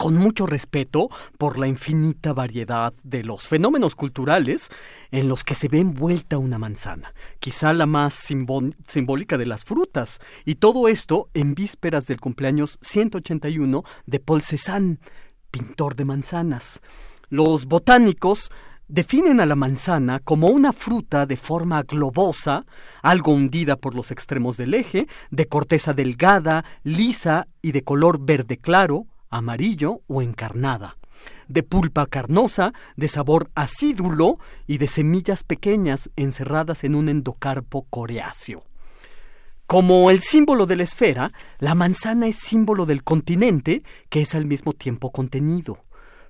con mucho respeto por la infinita variedad de los fenómenos culturales en los que se ve envuelta una manzana, quizá la más simbólica de las frutas, y todo esto en vísperas del cumpleaños 181 de Paul Cézanne, pintor de manzanas. Los botánicos definen a la manzana como una fruta de forma globosa, algo hundida por los extremos del eje, de corteza delgada, lisa y de color verde claro, amarillo o encarnada, de pulpa carnosa, de sabor acídulo y de semillas pequeñas encerradas en un endocarpo coreáceo. Como el símbolo de la esfera, la manzana es símbolo del continente que es al mismo tiempo contenido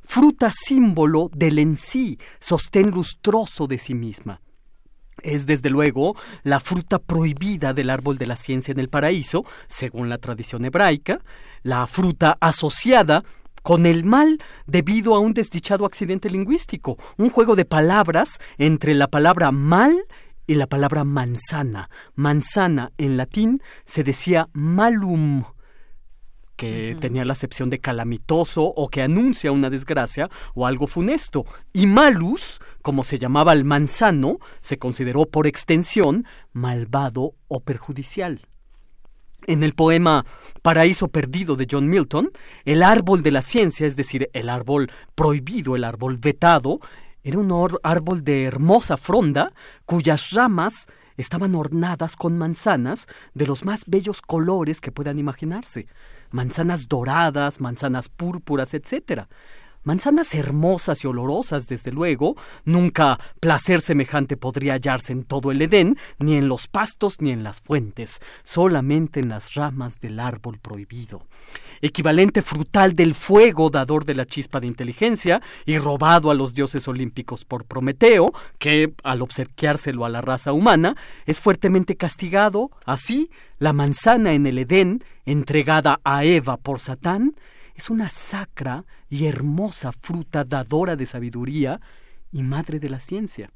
fruta símbolo del en sí, sostén lustroso de sí misma. Es desde luego la fruta prohibida del árbol de la ciencia en el paraíso, según la tradición hebraica, la fruta asociada con el mal debido a un desdichado accidente lingüístico, un juego de palabras entre la palabra mal y la palabra manzana. Manzana en latín se decía malum, que tenía la acepción de calamitoso o que anuncia una desgracia o algo funesto. Y malus, como se llamaba el manzano, se consideró por extensión malvado o perjudicial. En el poema Paraíso Perdido de John Milton, el árbol de la ciencia, es decir, el árbol prohibido, el árbol vetado, era un árbol de hermosa fronda cuyas ramas estaban ornadas con manzanas de los más bellos colores que puedan imaginarse manzanas doradas, manzanas púrpuras, etcétera. Manzanas hermosas y olorosas, desde luego, nunca placer semejante podría hallarse en todo el Edén, ni en los pastos ni en las fuentes, solamente en las ramas del árbol prohibido. Equivalente frutal del fuego dador de la chispa de inteligencia y robado a los dioses olímpicos por Prometeo, que, al obsequiárselo a la raza humana, es fuertemente castigado, así, la manzana en el Edén, entregada a Eva por Satán, es una sacra y hermosa fruta dadora de sabiduría y madre de la ciencia.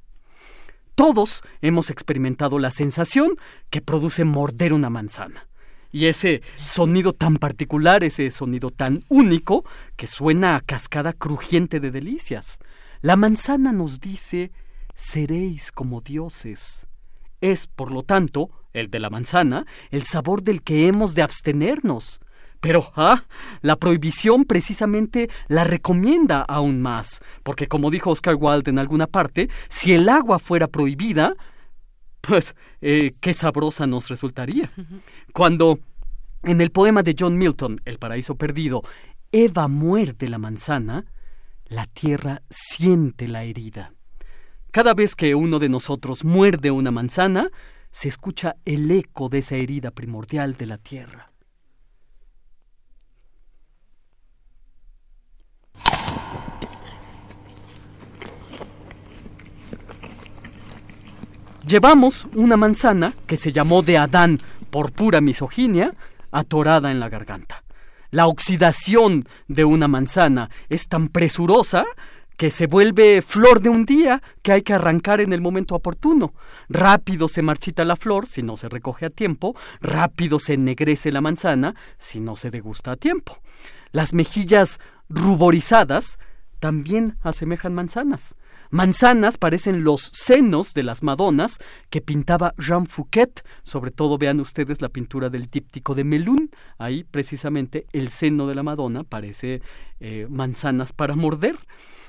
Todos hemos experimentado la sensación que produce morder una manzana. Y ese sonido tan particular, ese sonido tan único, que suena a cascada crujiente de delicias. La manzana nos dice, seréis como dioses. Es, por lo tanto, el de la manzana, el sabor del que hemos de abstenernos. Pero, ah, la prohibición precisamente la recomienda aún más, porque como dijo Oscar Wilde en alguna parte, si el agua fuera prohibida, pues eh, qué sabrosa nos resultaría. Cuando en el poema de John Milton, El paraíso perdido, Eva muerde la manzana, la tierra siente la herida. Cada vez que uno de nosotros muerde una manzana, se escucha el eco de esa herida primordial de la tierra. Llevamos una manzana que se llamó de Adán por pura misoginia, atorada en la garganta. La oxidación de una manzana es tan presurosa que se vuelve flor de un día que hay que arrancar en el momento oportuno. Rápido se marchita la flor si no se recoge a tiempo, rápido se ennegrece la manzana si no se degusta a tiempo. Las mejillas ruborizadas también asemejan manzanas. Manzanas parecen los senos de las Madonas que pintaba Jean Fouquet. Sobre todo vean ustedes la pintura del díptico de Melun. Ahí precisamente el seno de la Madonna parece eh, manzanas para morder.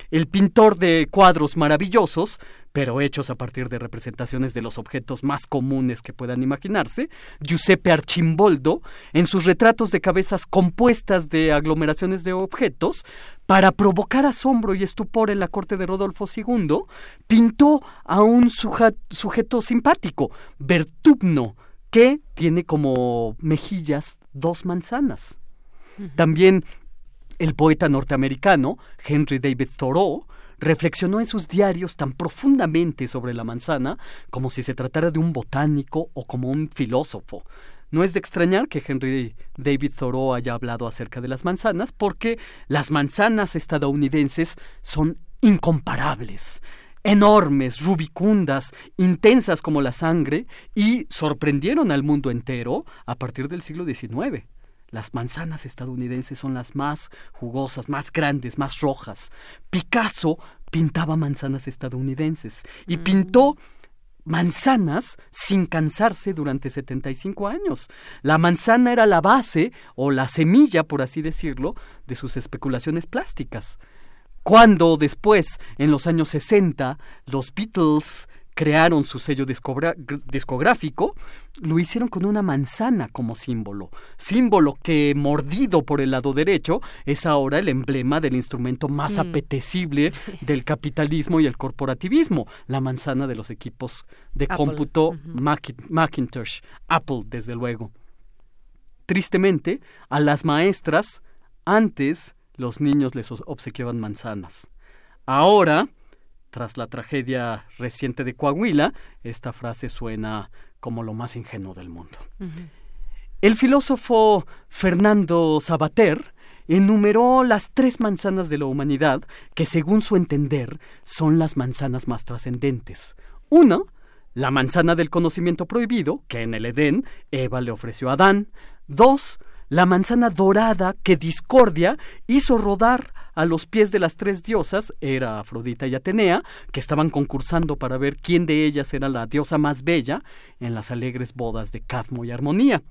El pintor de cuadros maravillosos pero hechos a partir de representaciones de los objetos más comunes que puedan imaginarse, Giuseppe Archimboldo, en sus retratos de cabezas compuestas de aglomeraciones de objetos, para provocar asombro y estupor en la corte de Rodolfo II, pintó a un sujeto simpático, Bertubno, que tiene como mejillas dos manzanas. También el poeta norteamericano Henry David Thoreau reflexionó en sus diarios tan profundamente sobre la manzana como si se tratara de un botánico o como un filósofo. No es de extrañar que Henry David Thoreau haya hablado acerca de las manzanas, porque las manzanas estadounidenses son incomparables enormes, rubicundas, intensas como la sangre, y sorprendieron al mundo entero a partir del siglo XIX. Las manzanas estadounidenses son las más jugosas, más grandes, más rojas. Picasso pintaba manzanas estadounidenses y mm. pintó manzanas sin cansarse durante 75 años. La manzana era la base o la semilla, por así decirlo, de sus especulaciones plásticas. Cuando después, en los años 60, los Beatles crearon su sello discográfico, lo hicieron con una manzana como símbolo, símbolo que mordido por el lado derecho es ahora el emblema del instrumento más mm. apetecible del capitalismo y el corporativismo, la manzana de los equipos de cómputo Macintosh, Apple desde luego. Tristemente, a las maestras antes los niños les obsequiaban manzanas. Ahora tras la tragedia reciente de Coahuila, esta frase suena como lo más ingenuo del mundo. El filósofo Fernando Sabater enumeró las tres manzanas de la humanidad que, según su entender, son las manzanas más trascendentes. Una, la manzana del conocimiento prohibido, que en el Edén Eva le ofreció a Adán. Dos, la manzana dorada que Discordia hizo rodar a los pies de las tres diosas, era Afrodita y Atenea, que estaban concursando para ver quién de ellas era la diosa más bella en las alegres bodas de Cadmo y Armonía.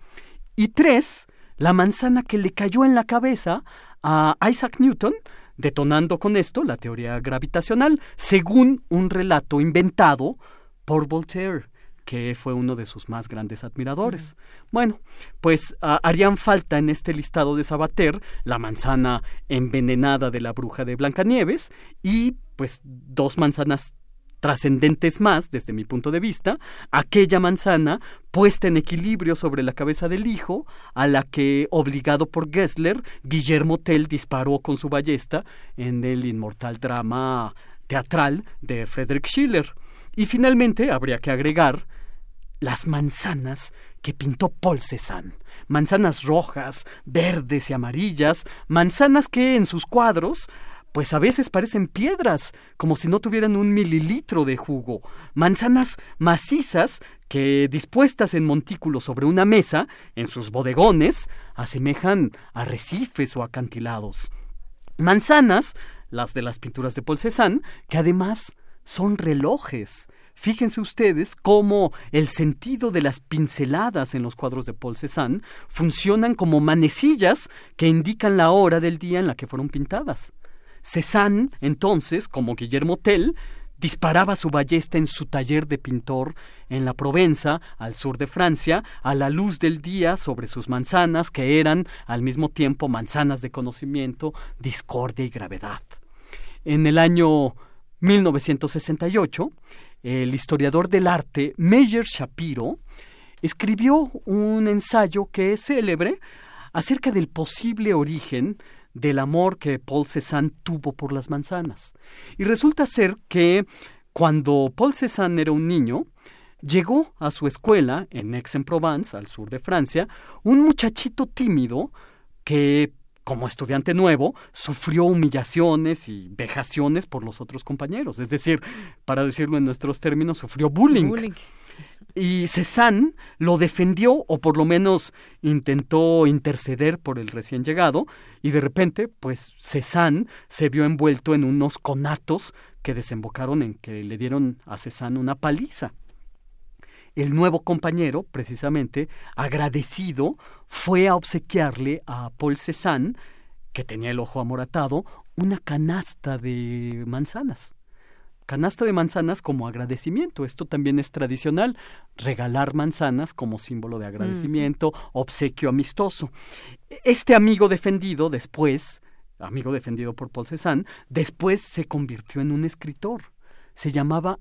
Y tres, la manzana que le cayó en la cabeza a Isaac Newton, detonando con esto la teoría gravitacional, según un relato inventado por Voltaire que fue uno de sus más grandes admiradores. Bueno, pues ah, harían falta en este listado de Sabater la manzana envenenada de la bruja de Blancanieves y pues dos manzanas trascendentes más, desde mi punto de vista, aquella manzana puesta en equilibrio sobre la cabeza del hijo, a la que, obligado por Gessler, Guillermo Tell disparó con su ballesta en el inmortal drama teatral de Friedrich Schiller. Y finalmente habría que agregar las manzanas que pintó Paul Cézanne. Manzanas rojas, verdes y amarillas, manzanas que en sus cuadros pues a veces parecen piedras, como si no tuvieran un mililitro de jugo. Manzanas macizas que, dispuestas en montículos sobre una mesa, en sus bodegones, asemejan arrecifes o acantilados. Manzanas, las de las pinturas de Paul Cézanne, que además son relojes. Fíjense ustedes cómo el sentido de las pinceladas en los cuadros de Paul Cézanne funcionan como manecillas que indican la hora del día en la que fueron pintadas. Cézanne, entonces, como Guillermo Tell, disparaba su ballesta en su taller de pintor en la Provenza, al sur de Francia, a la luz del día sobre sus manzanas, que eran al mismo tiempo manzanas de conocimiento, discordia y gravedad. En el año 1968, el historiador del arte Meyer Shapiro escribió un ensayo que es célebre acerca del posible origen del amor que Paul Cézanne tuvo por las manzanas. Y resulta ser que cuando Paul Cézanne era un niño, llegó a su escuela en Aix-en-Provence, al sur de Francia, un muchachito tímido que como estudiante nuevo, sufrió humillaciones y vejaciones por los otros compañeros. Es decir, para decirlo en nuestros términos, sufrió bullying. Y Cézanne lo defendió, o por lo menos intentó interceder por el recién llegado, y de repente, pues Cézanne se vio envuelto en unos conatos que desembocaron en que le dieron a Cézanne una paliza el nuevo compañero, precisamente, agradecido, fue a obsequiarle a Paul Cézanne, que tenía el ojo amoratado, una canasta de manzanas. Canasta de manzanas como agradecimiento. Esto también es tradicional. Regalar manzanas como símbolo de agradecimiento, obsequio amistoso. Este amigo defendido después, amigo defendido por Paul Cézanne, después se convirtió en un escritor. Se llamaba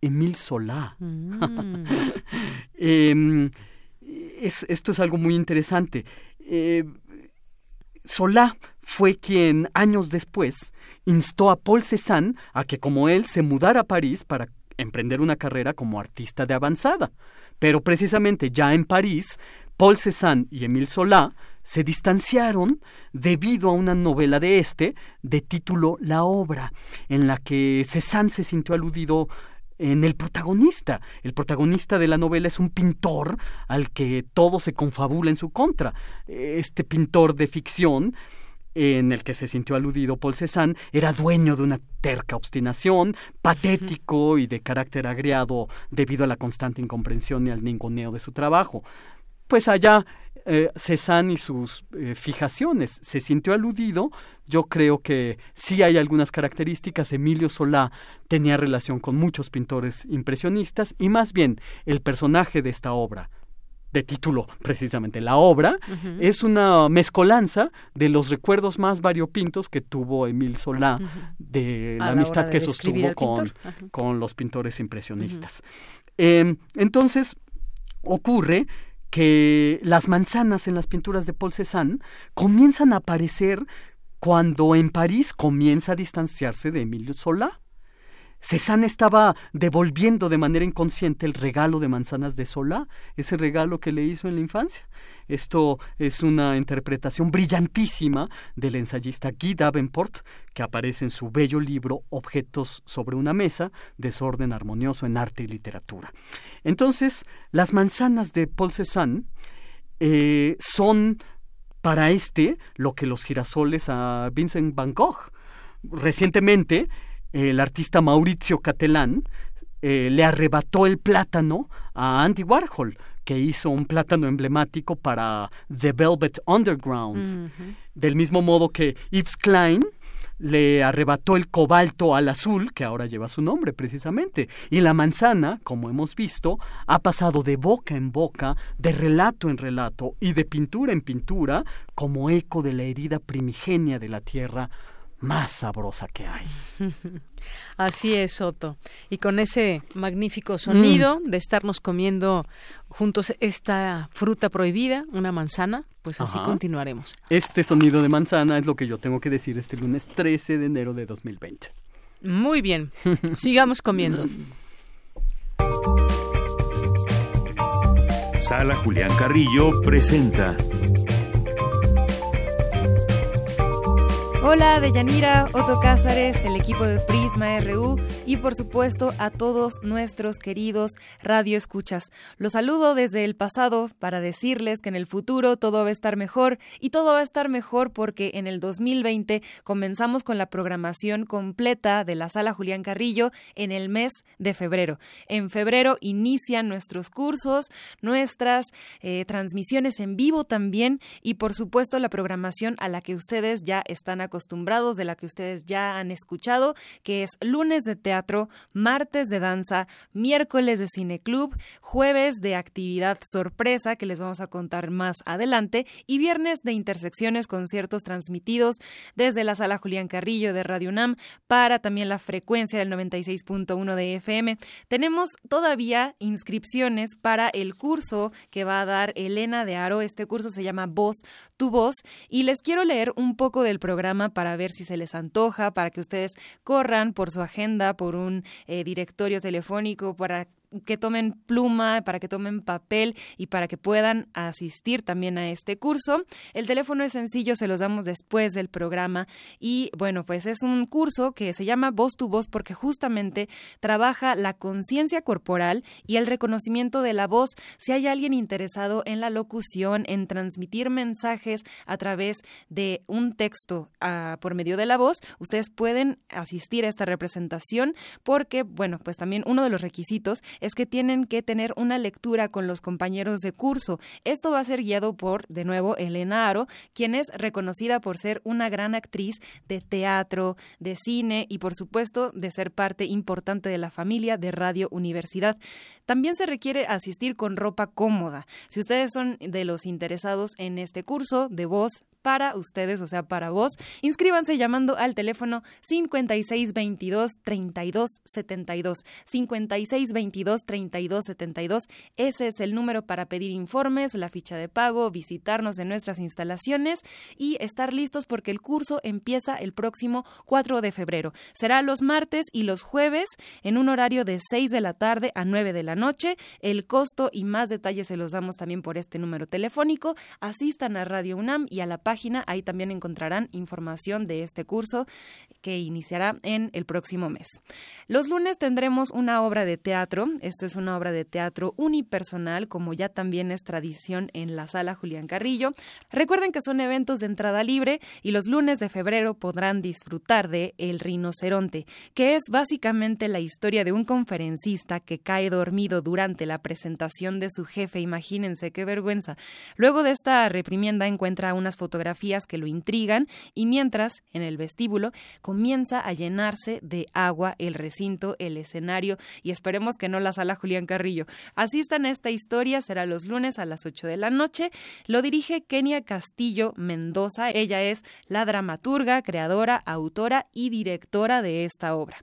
Emil Solá. Mm. Em, esto es algo muy interesante. Eh, Solá fue quien años después instó a Paul Cézanne a que como él se mudara a París para emprender una carrera como artista de avanzada. Pero precisamente ya en París, Paul Cézanne y Emile Solá se distanciaron debido a una novela de este de título La obra, en la que Cézanne se sintió aludido en el protagonista. El protagonista de la novela es un pintor al que todo se confabula en su contra. Este pintor de ficción en el que se sintió aludido Paul Cézanne, era dueño de una terca obstinación, patético y de carácter agriado debido a la constante incomprensión y al ninguneo de su trabajo. Pues allá eh, Cézanne y sus eh, fijaciones. Se sintió aludido. Yo creo que sí hay algunas características. Emilio Solá tenía relación con muchos pintores impresionistas y más bien el personaje de esta obra, de título precisamente La obra, es una mezcolanza de los recuerdos más variopintos que tuvo Emil Solá de la, amistad que sostuvo con, con, los pintores impresionistas. Em, entonces, ocurre que las manzanas en las pinturas de Paul Cézanne comienzan a aparecer cuando en París comienza a distanciarse de Emilio Solá. Cézanne estaba devolviendo de manera inconsciente el regalo de manzanas de Solá, ese regalo que le hizo en la infancia. Esto es una interpretación brillantísima del ensayista Guy Davenport, que aparece en su bello libro Objetos sobre una mesa, desorden armonioso en arte y literatura. Entonces, las manzanas de Paul Cézanne eh, son para este lo que los girasoles a Vincent Van Gogh. Recientemente, el artista Maurizio Catelán eh, le arrebató el plátano a Andy Warhol, que hizo un plátano emblemático para The Velvet Underground. Del mismo modo que Yves Klein le arrebató el cobalto al azul, que ahora lleva su nombre precisamente. Y la manzana, como hemos visto, ha pasado de boca en boca, de relato en relato y de pintura en pintura, como eco de la herida primigenia de la tierra más sabrosa que hay. Así es, Soto. Y con ese magnífico sonido mm. de estarnos comiendo juntos esta fruta prohibida, una manzana, pues así continuaremos. Este sonido de manzana es lo que yo tengo que decir este lunes 13 de enero de 2020. Muy bien, sigamos comiendo. Sala Julián Carrillo presenta Hola, Deyanira, Otto Cázares, el equipo de Prisma RU y por supuesto a todos nuestros queridos radioescuchas. Los saludo desde el pasado para decirles que en el futuro todo va a estar mejor y todo va a estar mejor porque en el 2020 comenzamos con la programación completa de la Sala Julián Carrillo en el mes de febrero. En febrero inician nuestros cursos, nuestras eh, transmisiones en vivo también y por supuesto la programación a la que ustedes ya están acostumbrados, de la que ustedes ya han escuchado, que es lunes de teatro, martes de danza, miércoles de cineclub, jueves de actividad sorpresa que les vamos a contar más adelante y viernes de intersecciones conciertos transmitidos desde la sala Julián Carrillo de Radio UNAM para también la frecuencia del 96.1 de FM. Tenemos todavía inscripciones para el curso que va a dar Elena de Aro. Este curso se llama Voz, tu voz y les quiero leer un poco del programa para ver si se les antoja, para que ustedes corran por su agenda, por un eh, directorio telefónico, para que tomen pluma, para que tomen papel y para que puedan asistir también a este curso. El teléfono es sencillo, se los damos después del programa y bueno, pues es un curso que se llama Voz tu Voz porque justamente trabaja la conciencia corporal y el reconocimiento de la voz. Si hay alguien interesado en la locución, en transmitir mensajes a través de un texto ah, por medio de la voz, ustedes pueden asistir a esta representación porque, bueno, pues también uno de los requisitos es que tienen que tener una lectura con los compañeros de curso. Esto va a ser guiado por, de nuevo, Elena Aro, quien es reconocida por ser una gran actriz de teatro, de cine y, por supuesto, de ser parte importante de la familia de Radio Universidad. También se requiere asistir con ropa cómoda. Si ustedes son de los interesados en este curso de voz, para ustedes, o sea, para vos. Inscríbanse llamando al teléfono 5622 3272. 5622 3272. Ese es el número para pedir informes, la ficha de pago, visitarnos en nuestras instalaciones y estar listos porque el curso empieza el próximo 4 de febrero. Será los martes y los jueves en un horario de 6 de la tarde a 9 de la noche. El costo y más detalles se los damos también por este número telefónico. Asistan a Radio UNAM y a la página Ahí también encontrarán información de este curso que iniciará en el próximo mes. Los lunes tendremos una obra de teatro. Esto es una obra de teatro unipersonal, como ya también es tradición en la sala Julián Carrillo. Recuerden que son eventos de entrada libre y los lunes de febrero podrán disfrutar de El Rinoceronte, que es básicamente la historia de un conferencista que cae dormido durante la presentación de su jefe. Imagínense qué vergüenza. Luego de esta reprimienda encuentra unas fotografías que lo intrigan y mientras en el vestíbulo comienza a llenarse de agua el recinto, el escenario y esperemos que no la sala Julián Carrillo. Asistan a esta historia, será los lunes a las 8 de la noche. Lo dirige Kenia Castillo Mendoza. Ella es la dramaturga, creadora, autora y directora de esta obra.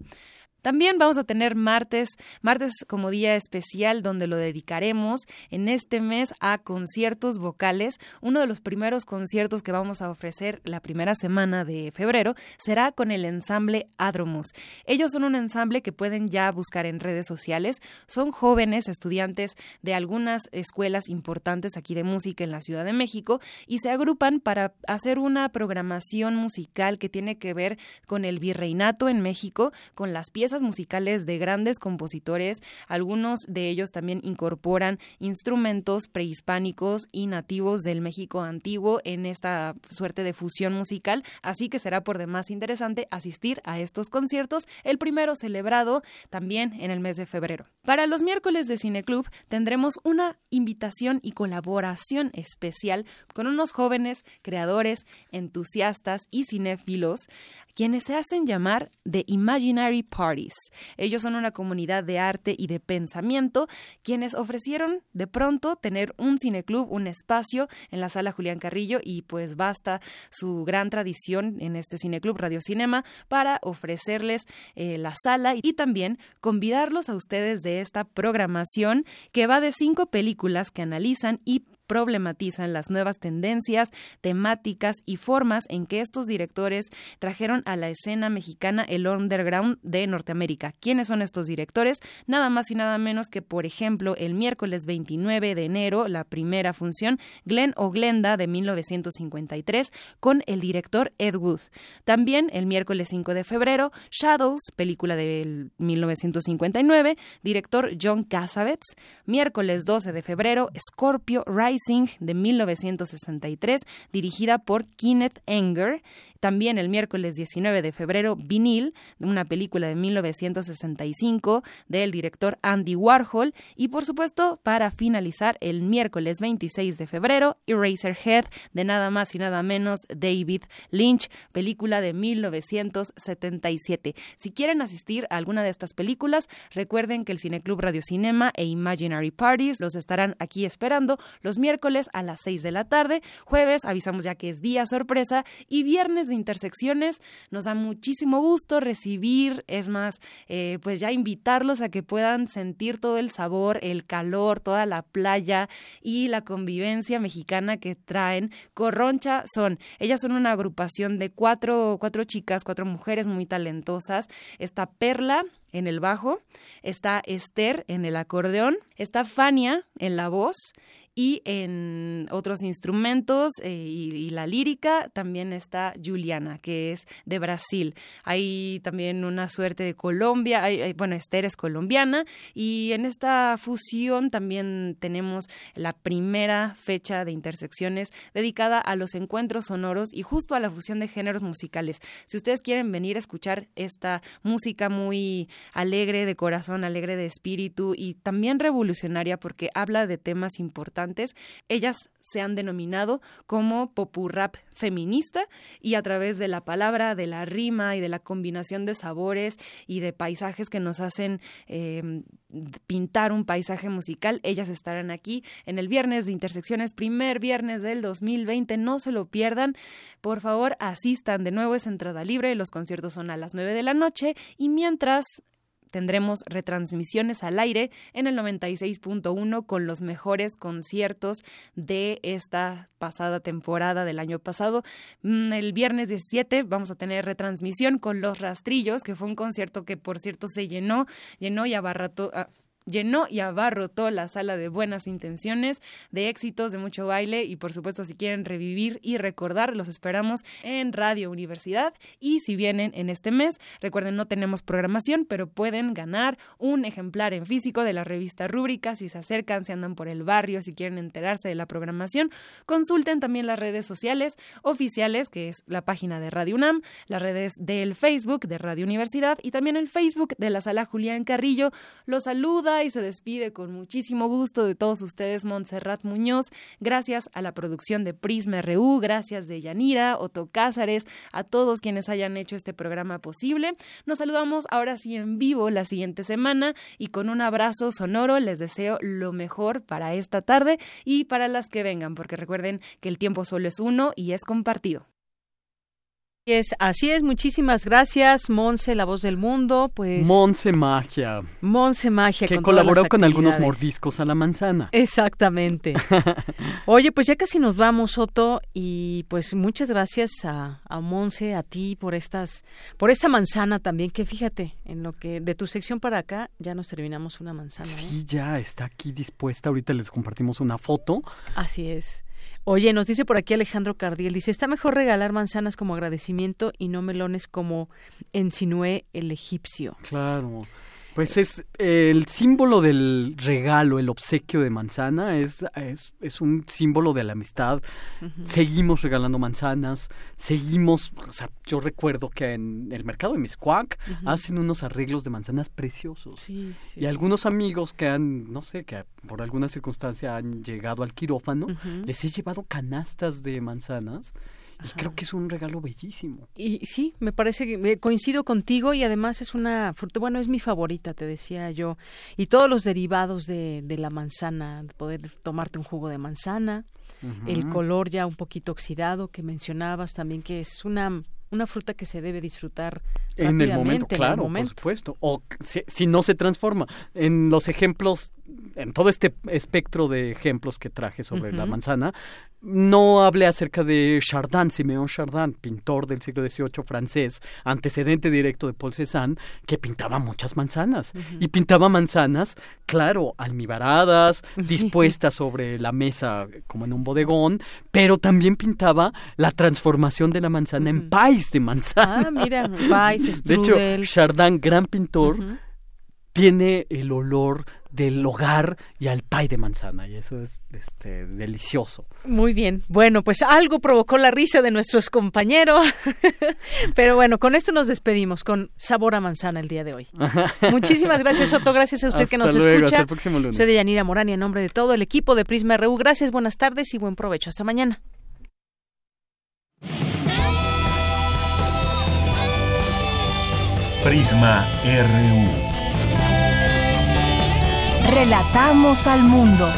También vamos a tener martes, martes como día especial donde lo dedicaremos en este mes a conciertos vocales. Uno de los primeros conciertos que vamos a ofrecer la primera semana de febrero será con el ensamble Adromus. Ellos son un ensamble que pueden ya buscar en redes sociales. Son jóvenes estudiantes de algunas escuelas importantes aquí de música en la Ciudad de México y se agrupan para hacer una programación musical que tiene que ver con el virreinato en México, con las piezas musicales de grandes compositores. Algunos de ellos también incorporan instrumentos prehispánicos y nativos del México antiguo en esta suerte de fusión musical. Así que será por demás interesante asistir a estos conciertos, el primero celebrado también en el mes de febrero. Para los miércoles de Cineclub tendremos una invitación y colaboración especial con unos jóvenes creadores, entusiastas y cinéfilos quienes se hacen llamar The Imaginary Parties. Ellos son una comunidad de arte y de pensamiento quienes ofrecieron de pronto tener un cineclub, un espacio en la sala Julián Carrillo y pues basta su gran tradición en este cineclub Radio Cinema para ofrecerles eh, la sala y también convidarlos a ustedes de esta programación que va de cinco películas que analizan y problematizan las nuevas tendencias, temáticas y formas en que estos directores trajeron a la escena mexicana el underground de Norteamérica. ¿Quiénes son estos directores? Nada más y nada menos que, por ejemplo, el miércoles 29 de enero, la primera función, Glenn o Glenda de 1953, con el director Ed Wood. También el miércoles 5 de febrero, Shadows, película de 1959, director John Cassavetes. Miércoles 12 de febrero, Scorpio Rising de 1963, dirigida por Kenneth Enger. También el miércoles 19 de febrero, Vinil, una película de 1965 del director Andy Warhol. Y por supuesto, para finalizar, el miércoles 26 de febrero, Eraserhead, de nada más y nada menos David Lynch, película de 1977. Si quieren asistir a alguna de estas películas, recuerden que el Cineclub Radio Cinema e Imaginary Parties los estarán aquí esperando los miércoles a las 6 de la tarde, jueves avisamos ya que es día sorpresa y viernes intersecciones nos da muchísimo gusto recibir, es más, eh, pues ya invitarlos a que puedan sentir todo el sabor, el calor, toda la playa y la convivencia mexicana que traen. Corroncha son, ellas son una agrupación de cuatro, cuatro chicas, cuatro mujeres muy talentosas. Está Perla, en el bajo, está Esther en el acordeón, está Fania en la voz y en otros instrumentos eh, y, la lírica también está Juliana, que es de Brasil. Hay también una suerte de Colombia, bueno, Esther es colombiana y en esta fusión también tenemos la primera fecha de intersecciones dedicada a los encuentros sonoros y justo a la fusión de géneros musicales. Si ustedes quieren venir a escuchar esta música muy alegre de corazón, alegre de espíritu y también revolucionaria porque habla de temas importantes, ellas se han denominado como popurrap feminista y a través de la palabra, de la rima y de la combinación de sabores y de paisajes que nos hacen em, pintar un paisaje musical, ellas estarán aquí en el viernes de Intersecciones, primer viernes del 2020, no se lo pierdan, por favor asistan, de nuevo es entrada libre, los conciertos son a las 9 de la noche. Y mientras tendremos retransmisiones al aire en el 96.1 con los mejores conciertos de esta pasada temporada del año pasado. Mm, el viernes 17 vamos a tener retransmisión con Los Rastrillos, que fue un concierto que por cierto se llenó, llenó y abarrató, ah, llenó y abarrotó la sala de buenas intenciones, de éxitos, de mucho baile y por supuesto si quieren revivir y recordar, los esperamos en Radio Universidad y si vienen en este mes, recuerden no tenemos programación, pero pueden ganar un ejemplar en físico de la revista Rúbrica si se acercan, si andan por el barrio, si quieren enterarse de la programación, consulten también las redes sociales oficiales, que es la página de Radio UNAM, las redes del Facebook de Radio Universidad y también el Facebook de la sala Julián Carrillo. Los saluda y se despide con muchísimo gusto de todos ustedes, Montserrat Muñoz. Gracias a la producción de Prisma RU, gracias de Yanira, Otto Cázares, a todos quienes hayan hecho este programa posible. Nos saludamos ahora sí en vivo la siguiente semana y con un abrazo sonoro les deseo lo mejor para esta tarde y para las que vengan, porque recuerden que el tiempo solo es uno y es compartido. Es, así es, muchísimas gracias, Monse, la voz del mundo, pues... Monse Magia. Monse Magia. Que colaboró con algunos mordiscos a la manzana. Exactamente. Oye, pues ya casi nos vamos, Otto, y pues muchas gracias a, a Monse, a ti, por estas, por esta manzana también, que fíjate, en lo que de tu sección para acá ya nos terminamos una manzana. ¿eh? Sí, ya está aquí dispuesta, ahorita les compartimos una foto. Así es. Oye, nos dice por aquí Alejandro Cardiel, dice, está mejor regalar manzanas como agradecimiento y no melones como insinué el egipcio. Claro. Pues es el símbolo del regalo, el obsequio de manzana, es, es, un símbolo de la amistad. Seguimos regalando manzanas, seguimos, o sea, yo recuerdo que en el mercado de Miscuac hacen unos arreglos de manzanas preciosos. y algunos amigos que han, no sé, que por alguna circunstancia han llegado al quirófano, les he llevado canastas de manzanas y creo que es un regalo bellísimo. Y sí, me parece que coincido contigo y además es una fruta, bueno, es mi favorita, te decía yo. Y todos los derivados de, de la manzana, poder tomarte un jugo de manzana, el color ya un poquito oxidado que mencionabas también, que es una una fruta que se debe disfrutar en el momento, claro, por supuesto. O si, no se transforma. En los ejemplos en todo este espectro de ejemplos que traje sobre la manzana, no hablé acerca de Chardin, Simeón Chardin, pintor del siglo XVIII francés, antecedente directo de Paul Cézanne, que pintaba muchas manzanas. Y pintaba manzanas, claro, almibaradas, dispuestas sobre la mesa como en un bodegón, pero también pintaba la transformación de la manzana en país de manzana. Ah, mira, país, De hecho, Chardin, gran pintor, tiene el olor del hogar y al pay de manzana y eso es este delicioso. Muy bien. Bueno, pues algo provocó la risa de nuestros compañeros. Pero bueno, con esto nos despedimos con sabor a manzana el día de hoy. Muchísimas gracias, Otto. Gracias a usted que nos luego, escucha. Hasta el próximo lunes. Soy de Yanira Morán y en nombre de todo el equipo de Prisma RU. Gracias, buenas tardes y buen provecho. Hasta mañana. Prisma RU. Relatamos al mundo.